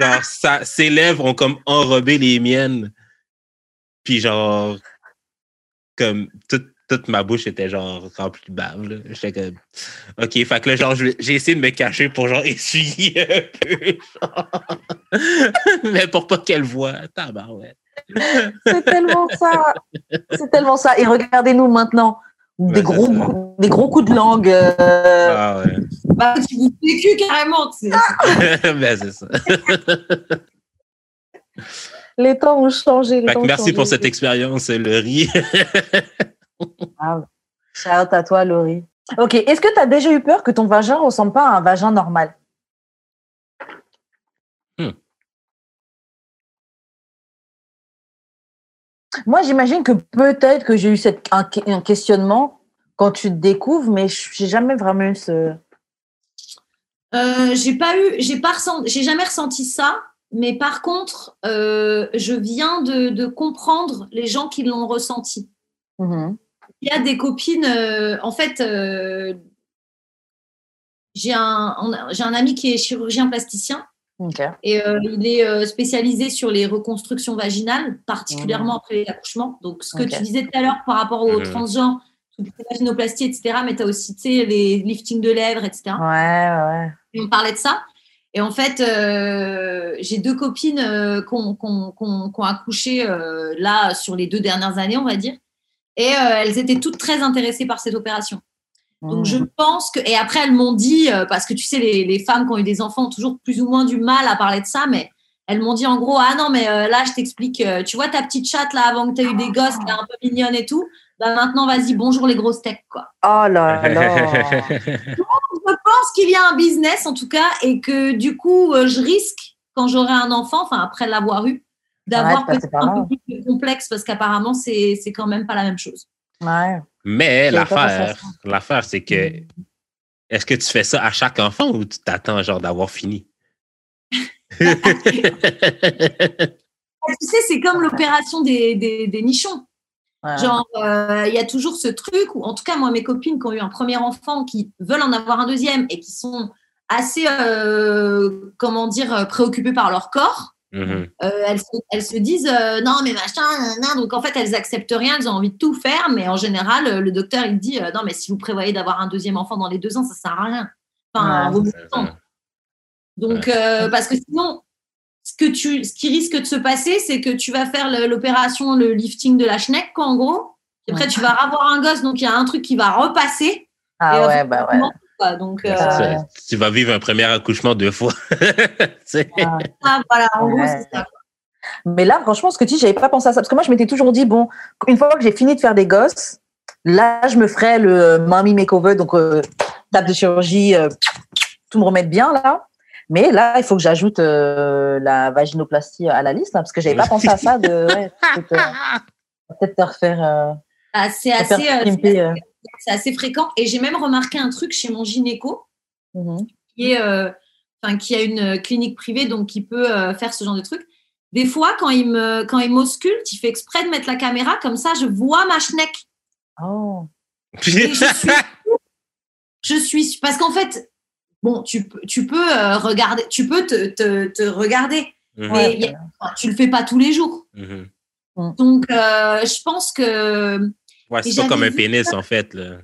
Genre, ça, ses lèvres ont comme enrobé les miennes. Puis genre, comme toute, toute ma bouche était genre remplie de bave. J'étais comme, OK, fait que là, genre, j'ai essayé de me cacher pour genre essuyer un peu. Mais pour pas qu'elle voie. Tabarouette. C'est tellement ça. C'est tellement ça. Et regardez-nous maintenant. Ouais, Des gros, des gros coups de langue. euh, Ah ouais. Bah, tu vous vécu carrément. tu sais. c'est ça. les temps ont changé. les temps ont merci changé. pour cette expérience, Laurie. Ah, shout out à toi, Laurie. Ok. Est-ce que tu as déjà eu peur que ton vagin ressemble pas à un vagin normal? Moi, j'imagine que peut-être que j'ai eu cette, un, un questionnement quand tu te découvres, mais j'ai jamais vraiment eu ce. Euh, j'ai pas eu, j'ai pas ressenti, j'ai jamais ressenti ça. Mais par contre, euh, je viens de, de comprendre les gens qui l'ont ressenti. Mhm. Il y a des copines, euh, en fait, euh, j'ai un, un ami qui est chirurgien plasticien Et euh, il est euh, spécialisé sur les reconstructions vaginales, particulièrement après l'accouchement. Donc, ce que tu disais tout à l'heure par rapport aux Mhm. transgenres, toutes les vaginoplasties, etc., mais tu as aussi les liftings de lèvres, etc. Ouais, ouais. Et on parlait de ça. Et en fait, euh, j'ai deux copines euh, qui ont, accouché euh, là sur les deux dernières années, on va dire. Et euh, elles étaient toutes très intéressées par cette opération. Donc je Mhm. pense que et après elles m'ont dit euh, parce que tu sais les, les femmes qui ont eu des enfants ont toujours plus ou moins du mal à parler de ça, mais elles m'ont dit en gros ah non mais euh, là je t'explique, euh, tu vois ta petite chatte là avant que tu aies eu des gosses, qui est un peu mignonne et tout, bah maintenant vas-y bonjour les grosses steaks quoi. Oh là là. Je pense qu'il y a un business en tout cas et que du coup je risque quand j'aurai un enfant, enfin après l'avoir eu, d'avoir Ouais, un peu plus complexe parce qu'apparemment c'est c'est quand même pas la même chose. Ouais. Mais l'affaire, l'affaire, c'est que est-ce que tu fais ça à chaque enfant ou tu t'attends genre d'avoir fini? Tu sais, c'est comme l'opération des, des, des nichons. Ouais. Genre, euh, il y a toujours ce truc où, en tout cas, moi, mes copines qui ont eu un premier enfant, qui veulent en avoir un deuxième et qui sont assez, euh, comment dire, euh, préoccupées par leur corps, Mhm. euh, elles, se, elles se disent euh, non, mais machin, nan, nan. donc en fait, elles acceptent rien, elles ont envie de tout faire, mais en général, le docteur, il dit euh, non, mais si vous prévoyez d'avoir un deuxième enfant dans les deux ans, ça sert à rien. Enfin, ça. Donc, euh, parce que sinon, ce, que tu, ce qui risque de se passer, c'est que tu vas faire l'opération, le lifting de la schneck, quoi, en gros. Et après, Ouais. tu vas avoir un gosse, donc il y a un truc qui va repasser. Ah Et, ouais, euh, bah ouais. Quoi. Donc, euh. Tu vas vivre un premier accouchement deux fois. Tu sais. Ah. voilà, en gros, Ouais. c'est ça. Mais là, franchement, ce que tu dis, j'avais pas pensé à ça. Parce que moi, je m'étais toujours dit, bon, une fois que j'ai fini de faire des gosses, là, je me ferais le mommy makeover, donc euh, table de chirurgie, euh, tout me remettre bien, là. Mais là, il faut que j'ajoute euh, la vaginoplastie à la liste, hein, parce que j'avais pas pensé à ça. De, ouais, peut-être, euh, peut-être te refaire, euh, Ah, c'est assez, euh, pimper, euh. C'est assez fréquent. Et j'ai même remarqué un truc chez mon gynéco, Mhm. qui, est, euh, enfin, qui a une clinique privée, donc qui peut euh, faire ce genre de truc. Des fois, quand il me, quand il m'ausculte, il fait exprès de mettre la caméra, comme ça, je vois ma schneck. Oh. Et je suis, je suis, parce qu'en fait, bon, tu, peux- tu peux euh, regarder, tu peux te, te, te regarder, Mhm. mais a- tu le fais pas tous les jours. Mhm. Donc, euh, je pense que Ouais, c'est pas comme un pénis, en fait. Là.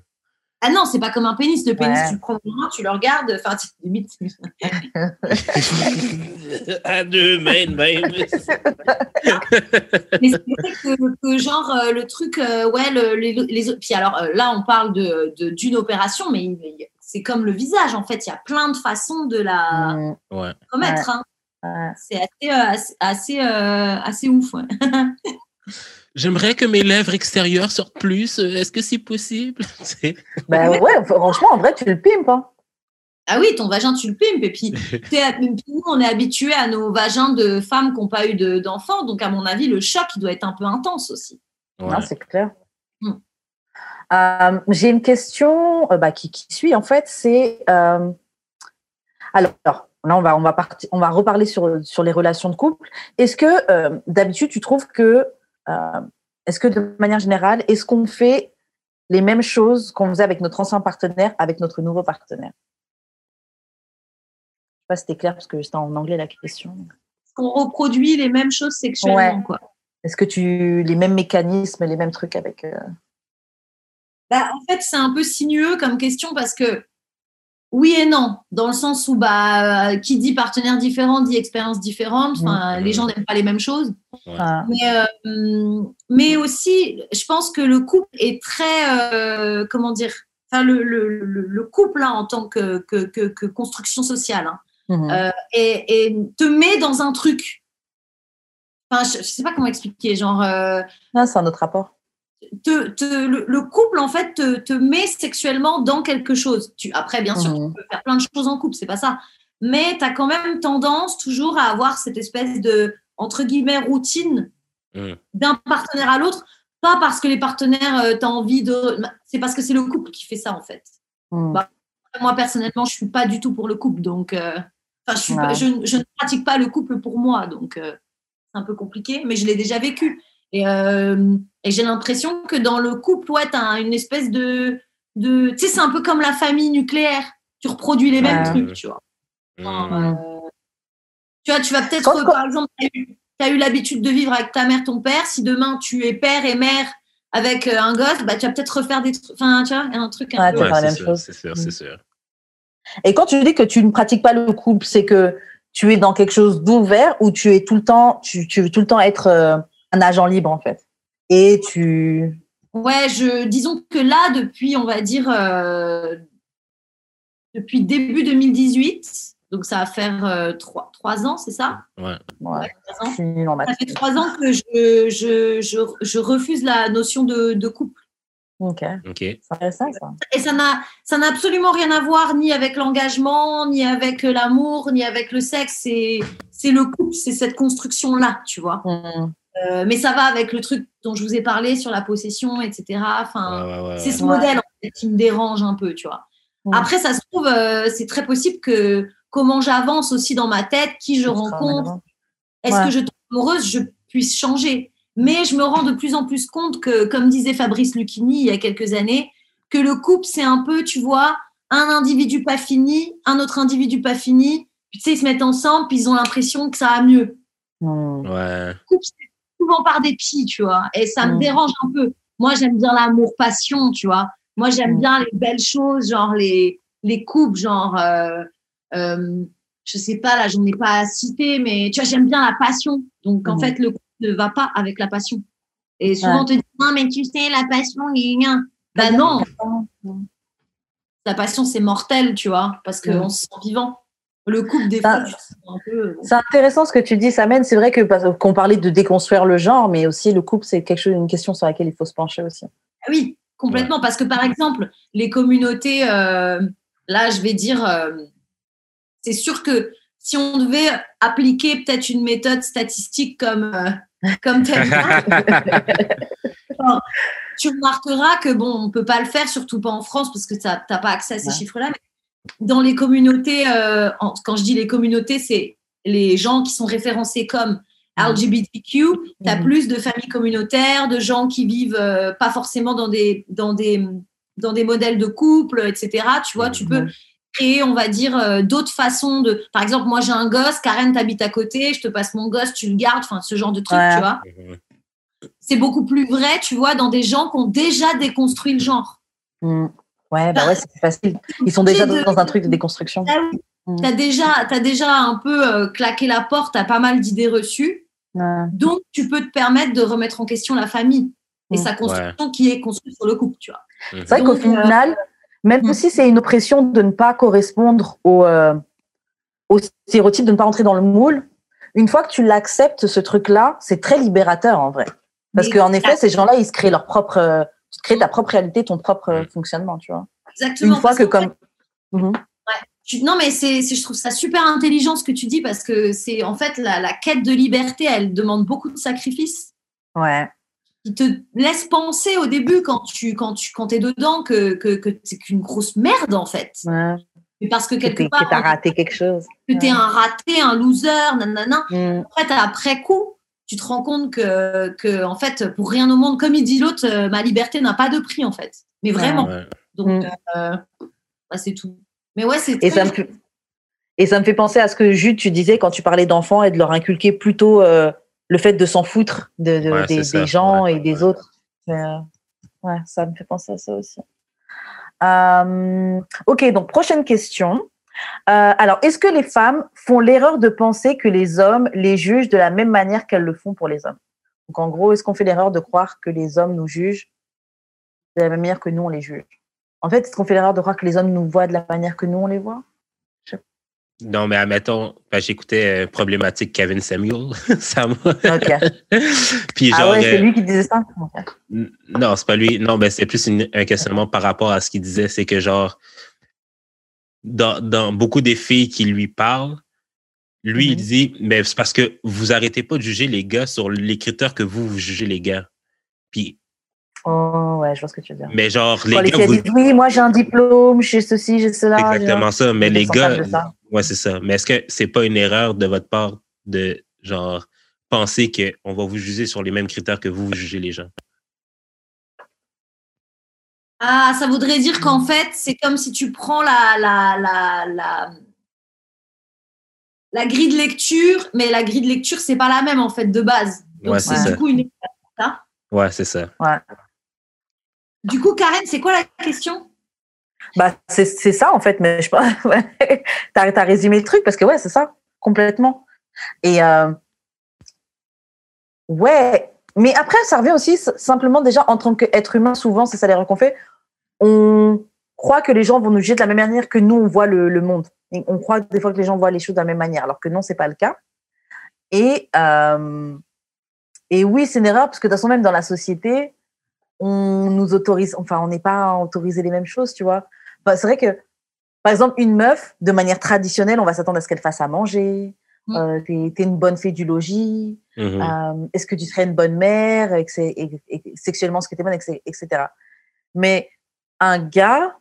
Ah non, c'est pas comme un pénis. Le pénis, Ouais. tu le prends au main, tu le regardes. Enfin, tu- limite. à deux de même. Mais c'est vrai que, que genre euh, le truc, euh, ouais, le- les, les- puis alors euh, là on parle de de- d'une opération, mais c'est comme le visage en fait, il y a plein de façons de la Mm, Ouais. remettre. hein. ouais. C'est assez euh, assez assez, euh, assez ouf. J'aimerais que mes lèvres extérieures sortent plus. Euh, Est-ce que c'est possible? Ben ouais, franchement, en vrai, tu le pimpes. Hein. Ah oui, ton vagin tu le pimpes et puis nous on est habitué à nos vagins de femmes qui n'ont pas eu de- d'enfants, donc à mon avis le choc il doit être un peu intense aussi. Ouais. Non, c'est clair. Mm. Euh, J'ai une question euh, bah, qui, qui suit, en fait, c'est... euh, alors, là, on va, on va, on va reparler sur, sur les relations de couple. Est-ce que, euh, d'habitude, tu trouves que... euh, est-ce que, de manière générale, est-ce qu'on fait les mêmes choses qu'on faisait avec notre ancien partenaire, avec notre nouveau partenaire? Je sais pas si c'était clair, parce que c'était en anglais la question. Est-ce qu'on reproduit les mêmes choses sexuellement Ouais. quoi? Est-ce que tu... Les mêmes mécanismes, les mêmes trucs avec... euh, Bah, en fait, c'est un peu sinueux comme question parce que oui et non, dans le sens où bah, euh, qui dit partenaire différent dit expérience différente. Enfin. Les gens n'aiment pas les mêmes choses. ah, Mais, euh, mais aussi, je pense que le couple est très, euh, comment dire, enfin, le, le, le, le couple hein, en tant que, que, que, que construction sociale hein, mhm. euh, et, et te met dans un truc. Enfin, je, je sais pas comment expliquer, genre. euh, Ah, c'est un autre rapport. Te, te- le, le couple en fait te, te met sexuellement dans quelque chose. Tu, après, bien sûr, Mhm. tu peux faire plein de choses en couple, c'est pas ça. Mais tu as quand même tendance toujours à avoir cette espèce de, entre guillemets, routine Mhm. d'un partenaire à l'autre. Pas parce que les partenaires, tu as envie de. C'est parce que c'est le couple qui fait ça en fait. Mhm. Bah, Moi, personnellement, je suis pas du tout pour le couple. Donc, euh, enfin, je, suis pas- Ouais. je, je ne pratique pas le couple pour moi. Donc, euh, c'est un peu compliqué, mais je l'ai déjà vécu. Et, euh, et j'ai l'impression que dans le couple, ouais, tu as une espèce de. de tu sais, c'est un peu comme la famille nucléaire. Tu reproduis les mêmes Ouais. trucs, tu vois. Enfin, Mm. euh, tu vois, tu vas peut-être, euh, par exemple, tu as eu, l'habitude de vivre avec ta mère, ton père. Si demain tu es père et mère avec euh, un gosse, bah, tu vas peut-être refaire des trucs. Enfin, tu vois, un truc un Ouais, peu. c'est Ouais, pas la c'est même sûr, chose. c'est sûr, Mm. c'est sûr. Et quand tu dis que tu ne pratiques pas le couple, c'est que tu es dans quelque chose d'ouvert ou tu es tout le temps, tu, tu veux tout le temps être euh, un agent libre en fait. Et tu, Ouais, je, disons que là, depuis, on va dire, euh, depuis début 2018, donc ça va faire euh, trois, trois ans, c'est ça? Ouais. ans. Ça fait trois ans que je, je, je, je refuse la notion de, de couple. Ok, OK. c'est intéressant ça. Et ça n'a, ça n'a absolument rien à voir ni avec l'engagement, ni avec l'amour, ni avec le sexe. C'est, c'est le couple, c'est cette construction-là, tu vois. Mhm. Euh, mais ça va avec le truc dont je vous ai parlé sur la possession, etc. Enfin, Ouais, ouais, ouais, c'est ce Ouais. modèle en fait, qui me dérange un peu, tu vois. Après, ça se trouve, euh, c'est très possible que comment j'avance aussi dans ma tête, qui je rencontre, est-ce Ouais. que je tombe amoureuse, je puisse changer. Mais je me rends de plus en plus compte que, comme disait Fabrice Lucchini il y a quelques années, que le couple, c'est un peu, tu vois, un individu pas fini, un autre individu pas fini. Puis, tu sais, ils se mettent ensemble, puis ils ont l'impression que ça va mieux. Ouais. Le couple, c'est souvent par dépit, tu vois. Et ça me Mm. dérange un peu. Moi, j'aime bien l'amour-passion, tu vois. Moi, j'aime Mm. bien les belles choses, genre les, les couples, genre, euh, euh, je sais pas, là, j'en ai pas à citer, mais tu vois, j'aime bien la passion. Donc, en Mhm. fait, le couple ne va pas avec la passion. Et souvent, on te dit, non, mais tu sais, la passion, il y a. Bah non, la passion, c'est mortel, tu vois, parce qu'on Mm. se sent vivant. Le couple, des un peu. C'est intéressant ce que tu dis, Samen. C'est vrai que parce qu'on parlait de déconstruire le genre, mais aussi le couple, c'est quelque chose, une question sur laquelle il faut se pencher aussi. Ah Oui, complètement. Parce que par exemple, les communautés, euh, là, je vais dire, euh, c'est sûr que si on devait appliquer peut-être une méthode statistique comme, euh, comme tu remarqueras que bon, on peut pas le faire, surtout pas en France, parce que tu n'as pas accès à ces Ouais. chiffres-là. Mais dans les communautés, euh, en- quand je dis les communautés, c'est les gens qui sont référencés comme LGBTQ. Tu as Mhm. plus de familles communautaires, de gens qui vivent euh, pas forcément dans des, dans, des, dans des modèles de couple, etc. Tu vois, tu peux créer, on va dire, euh, d'autres façons de. Par exemple, moi j'ai un gosse, Karen t'habite à côté, je te passe mon gosse, tu le gardes, enfin ce genre de truc, Ouais. tu vois c'est beaucoup plus vrai, tu vois, dans des gens qui ont déjà déconstruit le genre. Mhm. Ouais, bah ouais, c'est facile. Ils sont déjà dans un truc de déconstruction. Ah tu as déjà, as déjà un peu euh, claqué la porte à pas mal d'idées reçues. Donc, tu peux te permettre de remettre en question la famille et sa construction qui est construite sur le couple, tu vois. C'est vrai qu'au final, même mm. si c'est une oppression de ne pas correspondre au, euh, au stéréotype, de ne pas rentrer dans le moule, une fois que tu l'acceptes, ce truc-là, c'est très libérateur en vrai. Parce qu'en effet, ces gens-là, ils se créent leur propre, euh, tu te crées ta propre réalité, ton propre mm. fonctionnement, tu vois. Exactement. Une fois que comme. Mhm. Non, mais c'est, je trouve ça super intelligent ce que tu dis parce que c'est en fait la, la, quête de liberté, elle demande beaucoup de sacrifices. Ouais. Qui te laisse penser au début quand tu quand tu quand es dedans que, que, que c'est qu'une grosse merde en fait. Ouais. Mais parce que quelque part. Que t'as raté quelque chose. Que t'es un raté, un loser, nanana. Mm. En fait, après coup, tu te rends compte que, que, en fait, pour rien au monde, comme il dit l'autre, euh, ma liberté n'a pas de prix, en fait. Mais vraiment. Donc, mm. euh, bah, c'est tout. Mais ouais, c'est. Et, ça me fait... et ça me fait penser à ce que Jude, tu disais quand tu parlais d'enfants et de leur inculquer plutôt euh, le fait de s'en foutre de, des, gens et des autres. ouais, ça me fait penser à ça aussi. Euh, ok, donc prochaine question. Euh, alors, est-ce que les femmes font l'erreur de penser que les hommes les jugent de la même manière qu'elles le font pour les hommes? Donc, en gros, est-ce qu'on fait l'erreur de croire que les hommes nous jugent de la même manière que nous, on les juge? En fait, est-ce qu'on fait l'erreur de croire que les hommes nous voient de la manière que nous, on les voit? Non, mais admettons, ben, j'écoutais euh, Problématique Kevin Samuel. ça OK. Puis, ah ouais, c'est lui qui disait ça? Non, c'est pas lui. Non, ben, c'est plus un questionnement par rapport à ce qu'il disait. C'est que, genre, dans, dans, beaucoup des filles qui lui parlent, lui, il mm-hmm. dit, mais c'est parce que vous arrêtez pas de juger les gars sur les critères que vous, vous jugez les gars. Puis, Oh, ouais, je vois ce que tu veux dire. Mais genre, les gars. Vous... Disent, oui, moi j'ai un diplôme, j'ai ceci, j'ai cela. Exactement ça. Mais les gars. Ouais, c'est ça. Mais est-ce que c'est pas une erreur de votre part de, genre, penser qu'on va vous juger sur les mêmes critères que vous, vous jugez les gens? Ah, ça voudrait dire qu'en fait, c'est comme si tu prends la, la, la, la, la grille de lecture, mais la grille de lecture, c'est pas la même en fait de base. Donc, ouais, c'est ça. Du coup, une... Ouais, c'est ça. Ouais. Du coup, Karen, c'est quoi la question? Bah, c'est ça en fait, mais je pense. Ouais. tu as, résumé le truc parce que ouais, c'est ça, complètement. Et euh, ouais, mais après, ça revient aussi simplement déjà en tant qu'être humain, souvent, c'est ça l'erreur qu'on fait. On croit que les gens vont nous juger de la même manière que nous, on voit le, monde. on croit des fois que les gens voient les choses de la même manière, alors que non, c'est pas le cas. Et, euh, et oui, c'est une erreur parce que de toute façon, même dans la société, on nous autorise, enfin, on n'est pas autorisé les mêmes choses, tu vois. c'est vrai que, par exemple, une meuf, de manière traditionnelle, on va s'attendre à ce qu'elle fasse à manger. Mm. Euh, tu es, une bonne fille du logis. Mm-hmm. Euh, est-ce que tu serais une bonne mère et, sexuellement, ce que tu es bonne, etc. Mais un gars,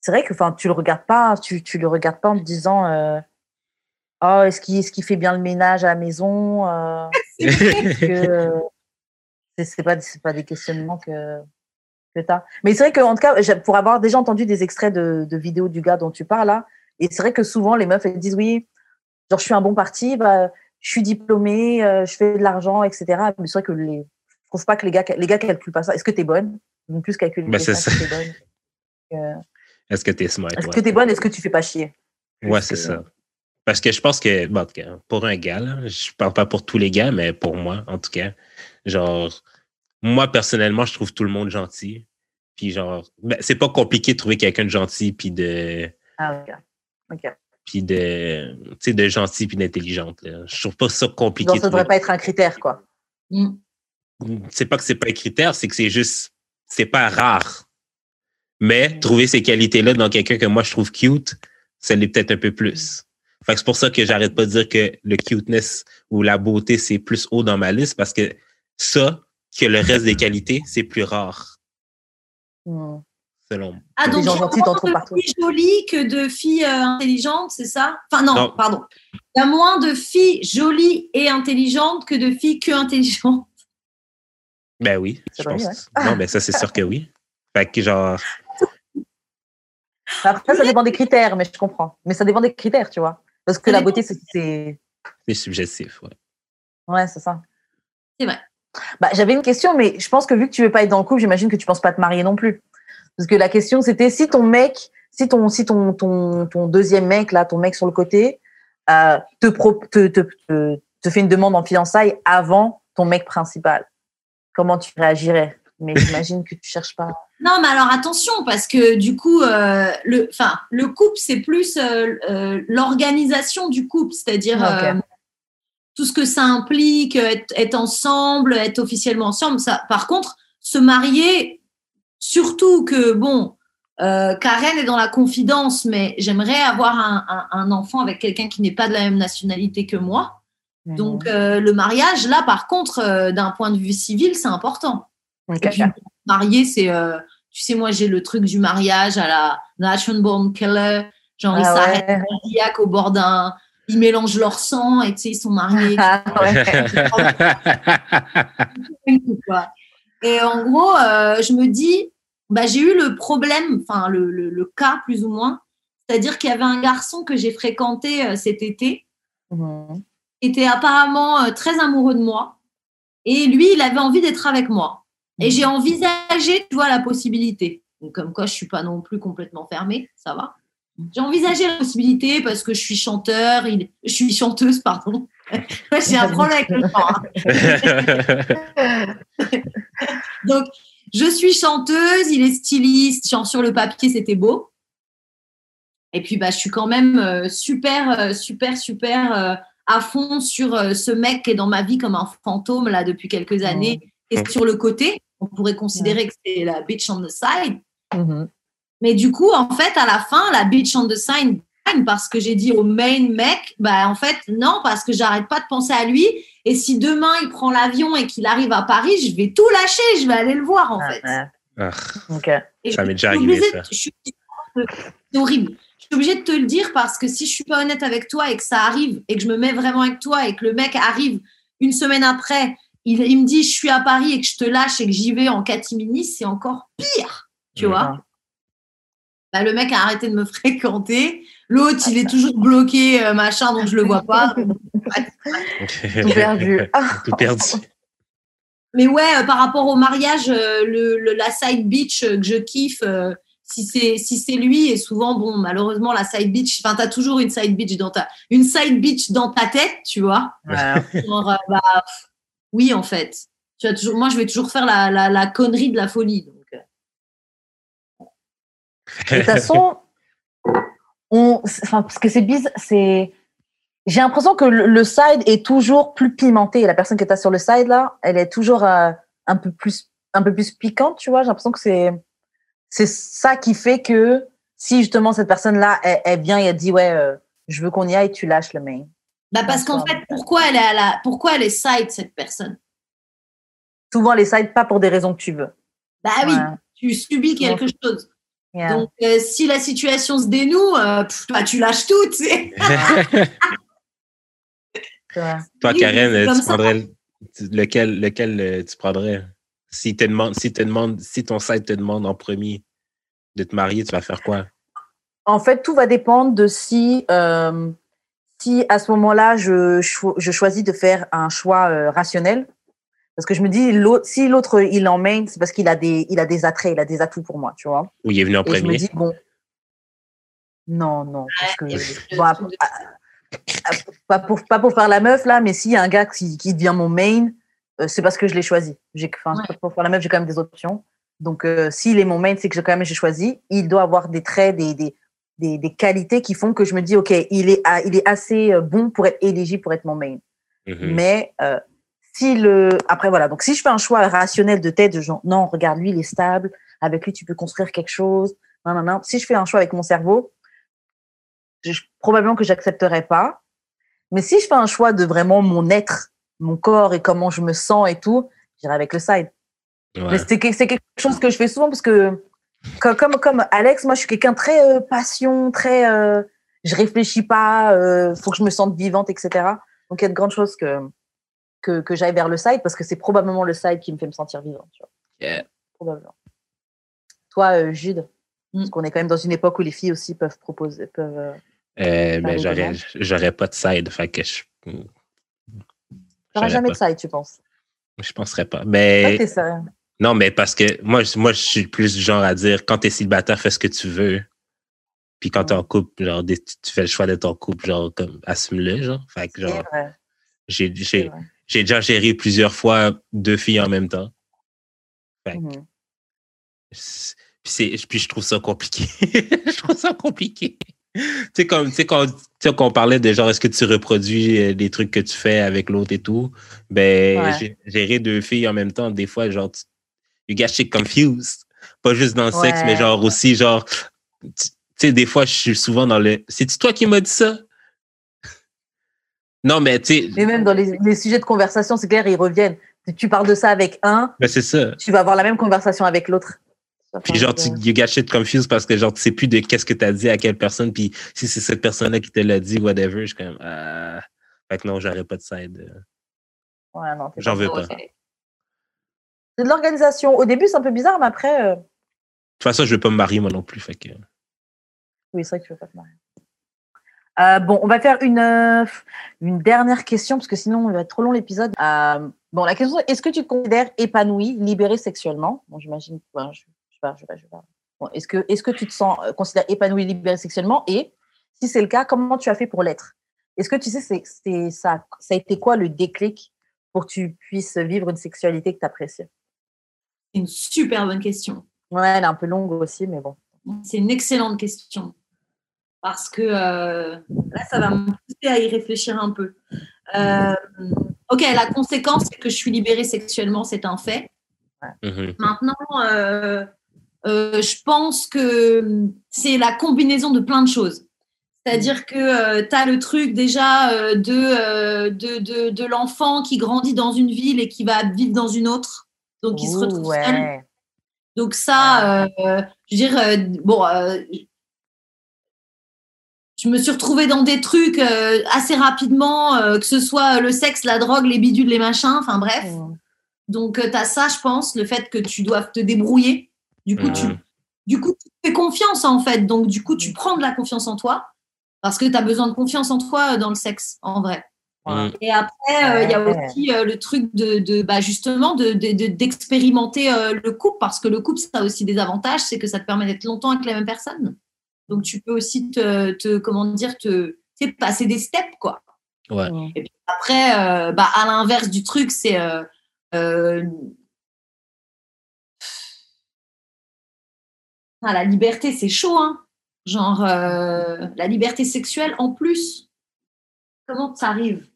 c'est vrai que enfin, tu le regardes pas, tu, tu le regardes pas en te disant euh, Oh, est-ce qu'il est fait bien le ménage à la maison euh, c'est pas, pas des questionnements que, que tu as. Mais c'est vrai qu'en tout cas, pour avoir déjà entendu des extraits de, de, vidéos du gars dont tu parles là, et c'est vrai que souvent les meufs elles disent oui, genre je suis un bon parti, bah, je suis diplômée, euh, je fais de l'argent, etc. Mais c'est vrai que les, je trouve pas que les gars, les gars calculent pas ça. Est-ce que tu es bonne? Ils vont plus calculer. Bah, c'est ça. Est-ce que tu es smart Est-ce que tu es bonne? Est-ce que tu fais pas chier? Ouais, c'est ça. Parce que je pense que, bon, pour un gars, là, je parle pas pour tous les gars, mais pour moi, en tout cas, Genre, moi, personnellement, je trouve tout le monde gentil. Puis genre, ben, c'est pas compliqué de trouver quelqu'un de gentil puis de. Ah, ok. Ok. Puis de, tu sais, de gentil puis d'intelligente. Je trouve pas ça compliqué. Donc, ça devrait pas être un critère, quoi. Mm. C'est pas que c'est pas un critère, c'est que c'est juste, c'est pas rare. Mais mm. trouver ces qualités-là dans quelqu'un que moi je trouve cute, ça l'est peut-être un peu plus. Fait que c'est pour ça que j'arrête pas de dire que le cuteness ou la beauté, c'est plus haut dans ma liste parce que ça que le reste des qualités, c'est plus rare. Hmm. Selon moi. Ah, donc, il y a moins de filles jolies que de filles euh, intelligentes, c'est ça? Enfin, non, pardon. Il y a moins de filles jolies et intelligentes que de filles que intelligentes. Ben oui, je pense. Non, mais ben ça, c'est sûr que oui. Fait que genre. Après, ça dépend des critères, mais je comprends. Mais ça dépend des critères, tu vois. Parce que la beauté, c'est. C'est subjectif, ouais. Ouais, c'est ça. C'est vrai. Bah, j'avais une question, mais je pense que vu que tu veux pas être dans le couple, j'imagine que tu penses pas te marier non plus. Parce que la question, c'était si ton mec, si ton, si ton, ton, ton deuxième mec, là, ton mec sur le côté, euh, te, pro, te, te, te, te fait une demande en fiançailles avant ton mec principal, comment tu réagirais? Mais j'imagine que tu cherches pas. Non, mais alors attention, parce que du coup, euh, le, enfin, le couple, c'est plus euh, euh, l'organisation du couple, c'est-à-dire euh, tout ce que ça implique, être, être ensemble, être officiellement ensemble. Ça, par contre, se marier, surtout que, bon, euh, Karen est dans la confidence, mais j'aimerais avoir un, un- un enfant avec quelqu'un qui n'est pas de la même nationalité que moi. Donc, euh, le mariage, là, par contre, euh, d'un point de vue civil, c'est important. Puis, marié, c'est, tu sais, moi, j'ai le truc du mariage à la Nation Born Killer. Genre, ils Ah s'arrêtent ouais. cardiaque au bord d'un. Ils mélangent leur sang et tu sais, ils sont mariés. Ah, ouais. Et en gros, euh, je me dis, bah, j'ai eu le problème, enfin, le, le, le cas plus ou moins. C'est-à-dire qu'il y avait un garçon que j'ai fréquenté euh, cet été Mhm. qui était apparemment euh, très amoureux de moi. Et lui, il avait envie d'être avec moi. Et j'ai envisagé, tu vois, la possibilité. Donc, comme quoi, je suis pas non plus complètement fermée, ça va. J'ai envisagé la possibilité parce que je suis chanteur, il- je suis chanteuse, pardon. Moi, j'ai un problème avec le temps. hein. Donc, je suis chanteuse, il est styliste, genre sur le papier, c'était beau. Et puis, bah, je suis quand même euh, super, euh, super, super euh, à fond sur ce mec qui est dans ma vie comme un fantôme là depuis quelques années et sur le côté. On pourrait considérer que c'est la bitch on the side. Mhm. Mais du coup, en fait, à la fin, la bitch on the side parce que j'ai dit au main mec, bah en fait, non, parce que j'arrête pas de penser à lui. Et si demain il prend l'avion et qu'il arrive à Paris, je vais tout lâcher, je vais aller le voir en Ah, fait. Ah, Ok. Et Ça je m'est déjà suis arrivé, obligée ça. C'est horrible. Je suis obligée de te le dire parce que si je suis pas honnête avec toi et que ça arrive et que je me mets vraiment avec toi et que le mec arrive une semaine après, il, il me dit je suis à Paris et que je te lâche et que j'y vais en catimini, c'est encore pire. Tu vois Bah, Le mec a arrêté de me fréquenter. L'autre, il est toujours bloqué, euh, machin, donc je le vois pas. Tout perdu. Tout perdu. Mais ouais, euh, par rapport au mariage, euh, le, le- la side bitch euh, que je kiffe, si c'est si c'est lui, et souvent, bon, malheureusement, la side bitch, enfin, t'as toujours une side bitch dans ta une side bitch dans ta tête, tu vois. ouais. Genre, euh, bah, oui, en fait. Tu as toujours, moi, je vais toujours faire la, la, la connerie de la folie. Donc. De toute façon, on, enfin, parce que c'est bizarre, c'est. J'ai l'impression que le, side est toujours plus pimenté. La personne que tu as sur le side là, elle est toujours euh, un peu plus, un peu plus piquante, tu vois. J'ai l'impression que c'est, c'est ça qui fait que si justement cette personne là, elle, elle vient et elle dit ouais, euh, je veux qu'on y aille, tu lâches le main. Bah, parce qu'en fait, pourquoi elle est à la, pourquoi elle est side cette personne? Souvent les sides pas pour des raisons que tu veux. Bah oui, Ouais. tu subis quelque chose. Yeah. Donc, euh, si la situation se dénoue, euh, pff, bah, tu lâches tout, tu sais. Toi, Karen, tu prendrais lequel, lequel euh, tu prendrais? Si, te demande, si, te demande, si ton site te demande en premier de te marier, tu vas faire quoi? En fait, tout va dépendre de si, euh, si à ce moment-là, je, cho- je choisis de faire un choix euh, rationnel. Parce que je me dis, l'autre- si l'autre, il en main, c'est parce qu'il a, des, il a des attraits, il a des atouts pour moi, tu vois. Ou il est venu en Et je me premier? dis, bon, non, non, parce que, Le bon, truc ap- de- a- a- pas, pour, pas pour faire la meuf, là, mais s'il y a un gars qui, qui devient mon main, euh, c'est parce que je l'ai choisi. J'ai, enfin, Ouais. pour faire la meuf, j'ai quand même des options. Donc, euh, s'il est mon main, c'est que j'ai quand même j'ai choisi. Il doit avoir des traits, des, des, des, des qualités qui font que je me dis, OK, il est, a- il est assez euh, bon pour être éligible pour être mon main. Mhm. Mais euh, si le. Après, voilà. Donc, si je fais un choix rationnel de tête, de genre, non, regarde, lui, il est stable. Avec lui, tu peux construire quelque chose. Non, non, non. Si je fais un choix avec mon cerveau, je- probablement que j'accepterai pas. Mais si je fais un choix de vraiment mon être, mon corps et comment je me sens et tout, j'irai avec le side. Ouais. Mais c'est que- c'est quelque chose que je fais souvent parce que, co- comme, comme Alex, moi, je suis quelqu'un très euh, passion, très. euh, je réfléchis pas, euh, faut que je me sente vivante, etc. Donc, il y a de grandes choses que, que, que j'aille vers le side parce que c'est probablement le side qui me fait me sentir vivante. Tu vois. Yeah. Probablement. Toi, euh, Jude, Mm. parce qu'on est quand même dans une époque où les filles aussi peuvent proposer. Peuvent, euh, Euh, ben, j'aurais, pas de side, fait que je. T'auras j'aurais jamais pas. de side, tu penses? Je penserais pas. Mais. Non, mais parce que moi, je- moi, je suis plus du genre à dire quand t'es célibataire, fais ce que tu veux. Puis quand t'es en couple, genre, tu fais le choix de ton couple, genre, comme, assume-le, genre. Fait que, genre, j'ai, j'ai. J'ai déjà géré plusieurs fois deux filles en même temps. Fait Mhm. c'est- puis, je trouve ça compliqué. je trouve ça compliqué. Tu sais, comme, tu sais, quand, tu sais, quand on parlait de genre, est-ce que tu reproduis euh, des trucs que tu fais avec l'autre et tout, ben, Ouais. gérer deux filles en même temps, des fois, genre, tu, you get shit confused. Pas juste dans le sexe, mais genre aussi, genre, tu tu sais, des fois, je suis souvent dans le. C'est-tu toi qui m'as dit ça? Non, mais tu sais, Mais même dans les, les sujets de conversation, c'est clair, ils reviennent. Tu parles de ça avec un, ben, c'est ça. tu vas avoir la même conversation avec l'autre. Puis genre, tu you get shit confused parce que genre, tu sais plus de qu'est-ce que tu as dit à quelle personne, puis si c'est cette personne-là qui te l'a dit, whatever, je suis comme, ah. Fait que non, j'aurais pas de side. euh. Ouais, non, t'es J'en pas- veux pas. C'est de l'organisation. Au début, c'est un peu bizarre, mais après, euh, De toute façon, je veux pas me marier moi non plus. Fait que... oui, c'est vrai que tu veux pas te marier. Euh, bon, on va faire une, euh, une dernière question, parce que sinon, il va être trop long l'épisode. Euh, bon, la question, est-ce que tu te considères épanoui, libéré sexuellement? Bon, j'imagine. ben, je, je pas, je pas, je pas. Bon, est-ce que, est-ce que tu te sens considères épanoui, libéré sexuellement? Et si c'est le cas, comment tu as fait pour l'être? Est-ce que tu sais, c'est, c'est, ça, ça a été quoi le déclic pour que tu puisses vivre une sexualité que tu apprécies C'est une super bonne question. Ouais, elle est un peu longue aussi, mais bon. C'est une excellente question. Parce que euh, là, ça va me pousser à y réfléchir un peu. Euh, ok, la conséquence, c'est que je suis libérée sexuellement, c'est un fait. Mhm. Maintenant, euh, euh, je pense que c'est la combinaison de plein de choses. C'est-à-dire que tu as le truc déjà euh, de, euh, de, de, de l'enfant qui grandit dans une ville et qui va vivre dans une autre. Donc, il se retrouve seul. Donc ça, euh, je veux dire, euh, bon, euh, je me suis retrouvée dans des trucs euh, assez rapidement, euh, que ce soit le sexe, la drogue, les bidules, les machins, enfin bref. Donc tu as ça, je pense, le fait que tu dois te débrouiller. Du coup, tu, du coup, tu fais confiance en fait. Donc du coup, tu prends de la confiance en toi parce que tu as besoin de confiance en toi euh, dans le sexe, en vrai. Et après, euh, il y a aussi euh, le truc de, de bah, justement de- de- de- d'expérimenter euh, le couple, parce que le couple, ça a aussi des avantages, c'est que ça te permet d'être longtemps avec la même personne. Donc tu peux aussi te, te comment dire, te tu sais, passer des steps, quoi. Ouais. Mm. Après, euh, bah, à l'inverse du truc, c'est euh, euh, ah, la liberté, c'est chaud, hein. Genre euh, la liberté sexuelle en plus. Comment ça arrive?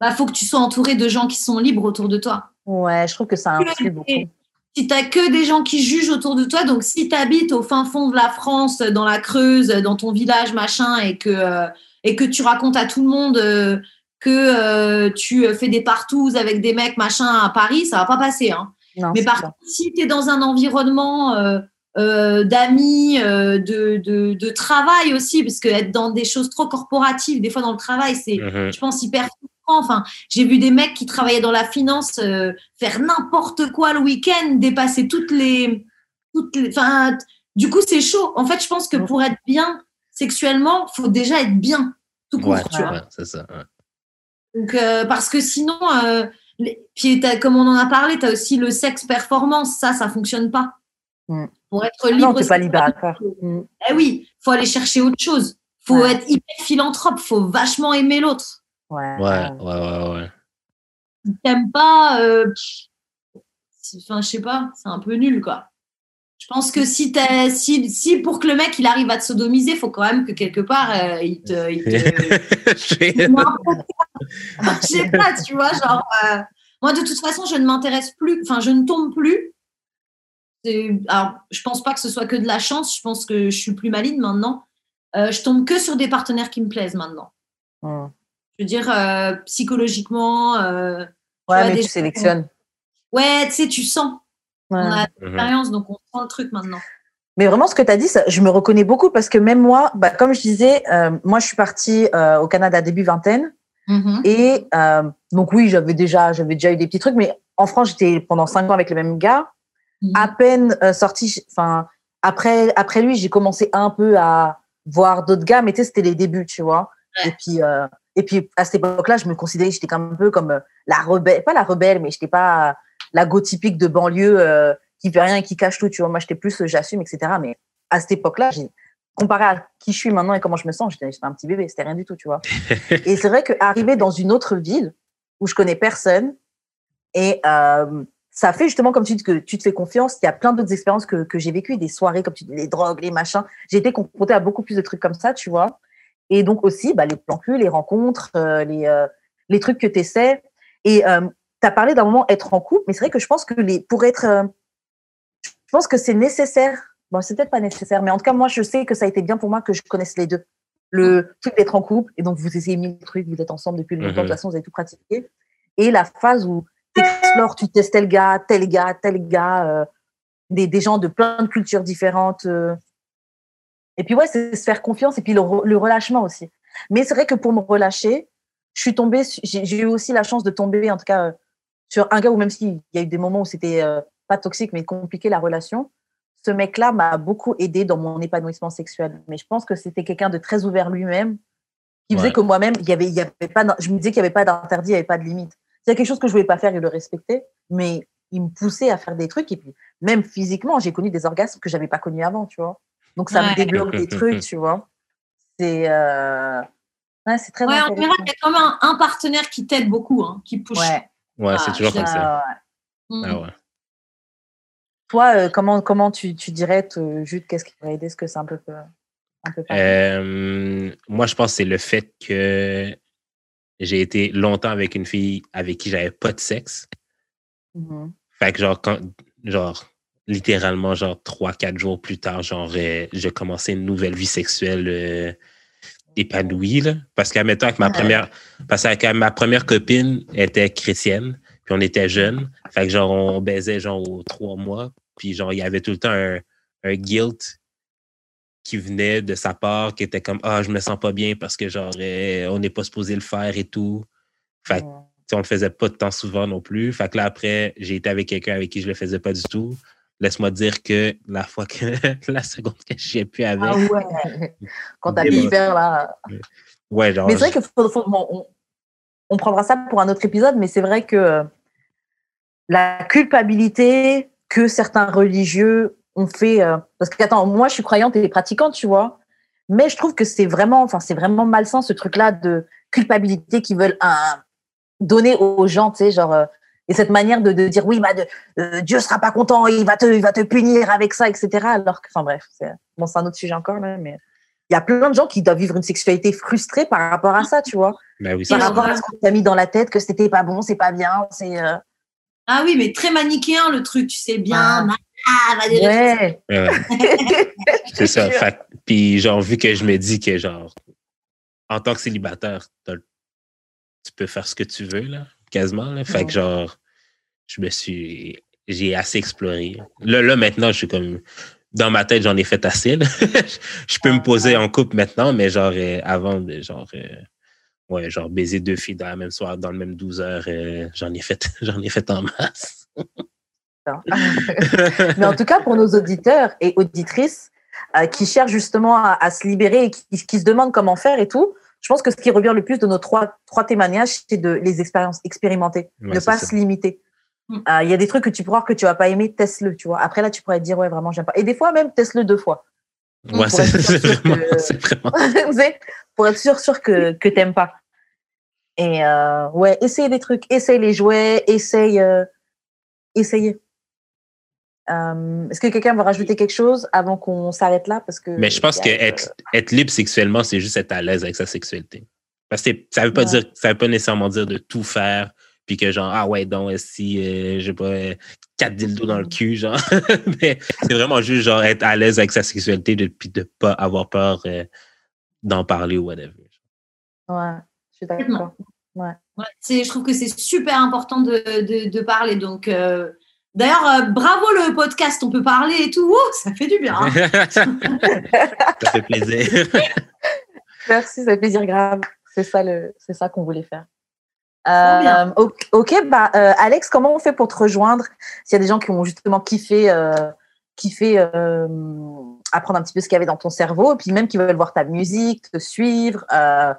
Bah, faut que tu sois entouré de gens qui sont libres autour de toi. Ouais, je trouve que ça influe beaucoup. Si tu n'as que des gens qui jugent autour de toi, donc si tu habites au fin fond de la France, dans la Creuse, dans ton village, machin, et que, euh, et que tu racontes à tout le monde euh, que euh, tu fais des partous avec des mecs, machin, à Paris, ça va pas passer. Hein. Non, Mais par contre, si tu es dans un environnement euh, euh, d'amis, euh, de, de, de travail aussi, parce que être dans des choses trop corporatives, des fois dans le travail, c'est, Mhm. je pense, hyper. Enfin, j'ai vu des mecs qui travaillaient dans la finance euh, faire n'importe quoi le week-end, dépasser toutes les. Toutes les enfin, t- du coup, c'est chaud. En fait, je pense que pour être bien sexuellement, faut déjà être bien, tout court, Ouais, tu vois. ouais, c'est ça. ouais. Donc, euh, parce que sinon, euh, les- puis comme on en a parlé, tu as aussi le sexe performance. Ça, ça fonctionne pas. Mm. Pour être Ah libre. Non, t'es pas libérateur. Mm. Eh oui, faut aller chercher autre chose. Faut Ouais. être hyper philanthrope. Faut vachement aimer l'autre. Ouais. Ouais, ouais, ouais, ouais. Si t'aimes pas, euh, enfin, je sais pas, c'est un peu nul, quoi. Je pense que si, si, si pour que le mec il arrive à te sodomiser, faut quand même que quelque part euh, il te, il te, Je- Moi, je sais pas, tu vois, genre, euh, moi, de toute façon, je ne m'intéresse plus, enfin, je ne tombe plus. Alors, je pense pas que ce soit que de la chance, je pense que je suis plus maligne maintenant. Euh, je tombe que sur des partenaires qui me plaisent maintenant. Mm. Je veux dire, euh, psychologiquement, euh, Ouais, vois, mais des tu sélectionnes. ouais, tu sais, tu sens. Ouais. On a Mhm. l'expérience, donc on sent le truc maintenant. Mais vraiment, ce que tu as dit, ça, je me reconnais beaucoup parce que même moi, bah, comme je disais, euh, moi, je suis partie euh, au Canada début vingtaine. Mhm. Et euh, donc, oui, j'avais déjà, j'avais déjà eu des petits trucs, mais en France, j'étais pendant cinq ans avec le même gars. Mhm. À peine euh, sorti, enfin, après, après lui, j'ai commencé un peu à voir d'autres gars, mais tu sais, c'était les débuts, tu vois. Ouais. Et puis, euh, et puis, à cette époque-là, je me considérais, j'étais un peu comme euh, la rebelle, pas la rebelle, mais j'étais pas, la go typique de banlieue euh, qui fait rien et qui cache tout. Tu vois, moi, j'étais plus euh, j'assume, etc. Mais à cette époque-là, comparé à qui je suis maintenant et comment je me sens, j'étais j'étais un petit bébé, c'était rien du tout, tu vois. et c'est vrai qu'arriver dans une autre ville où je connais personne et euh, ça fait justement, comme tu dis, que tu te fais confiance. Il y a plein d'autres expériences que, que j'ai vécues, des soirées, comme tu dis, les drogues, les machins. J'ai été confrontée à beaucoup plus de trucs comme ça, tu vois. Et donc aussi, bah, les plans cul, les rencontres, euh, les, euh, les trucs que tu essaies. Et euh, tu as parlé d'un moment être en couple, mais c'est vrai que je pense que les, pour être. euh, je pense que c'est nécessaire. Bon, c'est peut-être pas nécessaire, mais en tout cas, moi, je sais que ça a été bien pour moi que je connaisse les deux. Le truc d'être en couple, et donc vous essayez mille trucs, vous êtes ensemble depuis longtemps, de Mhm. toute façon, vous avez tout pratiqué. Et la phase où tu explores, tu testes tel gars, tel gars, tel gars, euh, des, des gens de plein de cultures différentes. euh. Et puis, ouais, c'est se faire confiance et puis le, re- le relâchement aussi. Mais c'est vrai que pour me relâcher, je suis tombée, j'ai eu aussi la chance de tomber, en tout cas, euh, sur un gars où même s'il y a eu des moments où c'était euh, pas toxique, mais compliqué la relation, ce mec-là m'a beaucoup aidé dans mon épanouissement sexuel. Mais je pense que c'était quelqu'un de très ouvert lui-même, qui faisait Ouais. que moi-même, il y avait, il y avait pas, je me disais qu'il n'y avait pas d'interdit, il n'y avait pas de limite. S'il y a quelque chose que je voulais pas faire, il le respectait, mais il me poussait à faire des trucs. Et puis, même physiquement, j'ai connu des orgasmes que j'avais pas connus avant, tu vois. Donc, ça Ouais. me débloque des trucs, tu vois. C'est euh... ouais, c'est très Ouais, en général, il y a quand même un, un partenaire qui t'aide beaucoup, hein, qui push. Ouais. Ouais, Ah, c'est toujours comme ça. Ah. Mm. Ah ouais. Toi, euh, comment, comment tu, tu dirais, te- Jude, qu'est-ce qui pourrait aider? Est-ce que c'est un peu, un peu pareil Euh, moi, je pense que c'est le fait que j'ai été longtemps avec une fille avec qui j'avais pas de sexe. Mhm. Fait que genre, quand, genre, littéralement, genre, trois, quatre jours plus tard, genre, euh, j'ai commencé une nouvelle vie sexuelle euh, épanouie, là. Parce qu'admettons, avec ma Ouais. première, parce que ma première copine était chrétienne, puis on était jeunes. Fait que genre, on baisait, genre, aux trois mois. Puis genre, il y avait tout le temps un, un guilt qui venait de sa part, qui était comme, ah, je me sens pas bien parce que genre, euh, on n'est pas supposé le faire et tout. Fait que on le faisait pas de temps souvent non plus. Fait que là, après, j'ai été avec quelqu'un avec qui je le faisais pas du tout. Laisse-moi dire que la fois que, la seconde que je plus avec, Ah ouais. Quand t'as l'hiver, là. ouais, genre, Mais c'est vrai que faut- faut- bon, on, on prendra ça pour un autre épisode, mais c'est vrai que euh, la culpabilité que certains religieux ont fait, euh, parce que attends, moi je suis croyante et pratiquante, tu vois, mais je trouve que c'est vraiment, enfin c'est vraiment malsain ce truc-là de culpabilité qu'ils veulent un, donner aux gens, tu sais, genre euh, et cette manière de, de dire oui, bah, de, euh, Dieu sera pas content, il va te, il va te punir avec ça, etc. Alors que, enfin bref, c'est bon, c'est un autre sujet encore là, mais il y a plein de gens qui doivent vivre une sexualité frustrée par rapport à ça, tu vois oui, par rapport à ce qu'on t'a mis dans la tête que c'était pas bon, c'est pas bien, c'est euh, Ah oui, mais très manichéen le truc, tu sais bien. Ah. Ah, va dire ouais. Ouais, c'est ça. Fait puis genre, vu que je me dis que genre, en tant que célibataire, tu peux faire ce que tu veux, là, quasiment. Là. Fait que genre, je me suis. J'ai assez exploré. Là, là, maintenant, je suis comme. Dans ma tête, j'en ai fait assez. je peux me poser en couple maintenant, mais genre, euh, avant, de- genre. euh, ouais, genre, baiser deux filles dans la même soirée, dans le même 12 heures, euh, j'en ai fait, j'en ai fait en masse. Mais en tout cas, pour nos auditeurs et auditrices qui cherchent justement à, à se libérer et qui, qui se demandent comment faire et tout, je pense que ce qui revient le plus de nos trois, trois témoignages, c'est de les expériences, expérimenter, Ouais, ne pas ça. se limiter. Mm. Euh, Il y a des trucs que tu pourras que tu vas pas aimer, teste-le, tu vois. Après là, tu pourrais te dire ouais vraiment j'aime pas. Et des fois même teste-le deux fois. Ouais, pour c'est être sûr c'est vraiment, que- pour être sûr, sûr que, que t'aimes pas. Et euh, ouais, essaye des trucs, essaye les jouets, essaye, euh, essayez. Euh, Est-ce que quelqu'un veut rajouter quelque chose avant qu'on s'arrête là? Parce que Mais je pense a, euh, être, libre sexuellement, c'est juste être à l'aise avec sa sexualité. Parce que ça veut pas Ouais. dire, ça veut pas nécessairement dire de tout faire, puis que genre, ah ouais, donc, si, euh, j'ai pas, quatre dildos dans le cul, genre. Mais c'est vraiment juste, genre, être à l'aise avec sa sexualité, de, puis de pas avoir peur euh, d'en parler ou whatever. Ouais, je suis d'accord. Ouais, je trouve que c'est super important de, de, de parler. Donc, euh, d'ailleurs, euh, bravo le podcast, on peut parler et tout. Ça fait du bien. hein. ça fait plaisir. Merci, ça fait plaisir grave. C'est ça le, c'est ça qu'on voulait faire. Euh, ok, bah, euh, Alex, comment on fait pour te rejoindre S'il y a des gens qui ont justement kiffé, euh, kiffé euh, apprendre un petit peu ce qu'il y avait dans ton cerveau, et puis même qui veulent voir ta musique, te suivre. euh,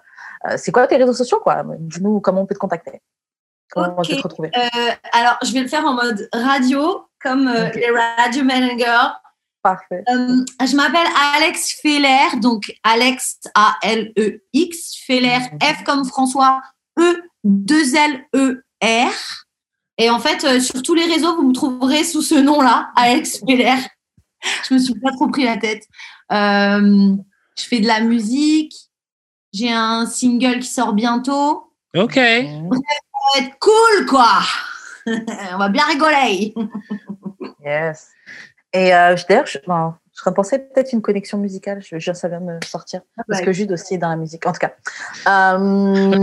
euh, c'est quoi tes réseaux sociaux, quoi? Dis-nous comment on peut te contacter. Comment Ok. je vais te retrouver Euh, alors, je vais le faire en mode radio, comme euh, Ok. les Radio Girls. Parfait. Euh, je m'appelle Alex Feller, donc Alex A-L-E-X, Feller, Mhm. F comme François, E, 2 L-E-R. Et en fait, euh, sur tous les réseaux, vous me trouverez sous ce nom-là, Alex Feller. Je me suis pas trop pris la tête. Euh, je fais de la musique. J'ai un single qui sort bientôt. OK. Ça va être cool, quoi. On va bien rigoler. Yes. Et euh, je- d'ailleurs, je, enfin, je pensé peut-être une connexion musicale. Je, je ça vient de me sortir. Parce que Jude aussi est dans la musique. En tout cas. Euh.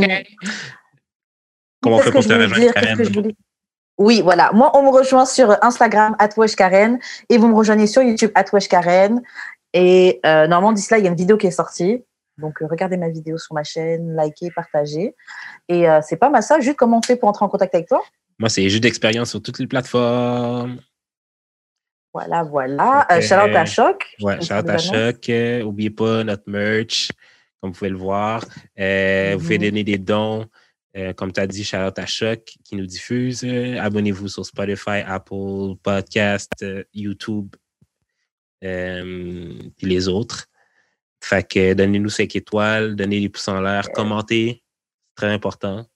Comment on fait pour je voulais Oui, voilà. Moi, on me rejoint sur Instagram, Karen, et vous me rejoignez sur YouTube, Karen. Et euh, normalement, d'ici là, il y a une vidéo qui est sortie. Donc, euh, regardez ma vidéo sur ma chaîne, likez, partagez. Et euh, c'est pas mal ça. Juste comment on fait pour entrer en contact avec toi? Moi, c'est juste d'expérience sur toutes les plateformes. Voilà, voilà. Euh, Ok. shout out à Choc. Ouais, shout out à. Choc. Euh, Oubliez pas notre merch, comme vous pouvez le voir. Euh, Vous pouvez Mhm. donner des dons. Euh, comme tu as dit, shout out à Choc qui nous diffuse. Euh, Abonnez-vous sur Spotify, Apple Podcast, euh, YouTube, euh, puis les autres. Fait que donnez-nous 5 étoiles, donnez des pouces en l'air, commentez. C'est très important.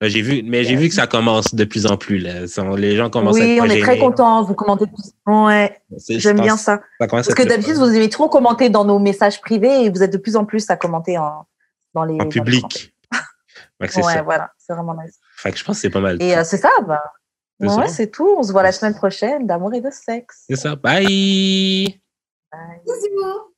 Là, j'ai vu, mais j'ai vu que ça commence de plus en plus. Là. Les gens commencent à Oui, on est très contents. Vous commentez tous. Ouais, j'aime bien ça. ça commence à Parce que d'habitude, vous aimez trop commenter dans nos messages privés et vous êtes de plus en plus à commenter en, dans les. en les public. C'est Ouais, ça. voilà, c'est vraiment nice. Fait que je pense que c'est pas mal. Et euh, c'est ça, bah. C'est Ouais, c'est tout. On se voit la semaine prochaine d'amour et de sexe. C'est ça. Bye! Bye. Bisous.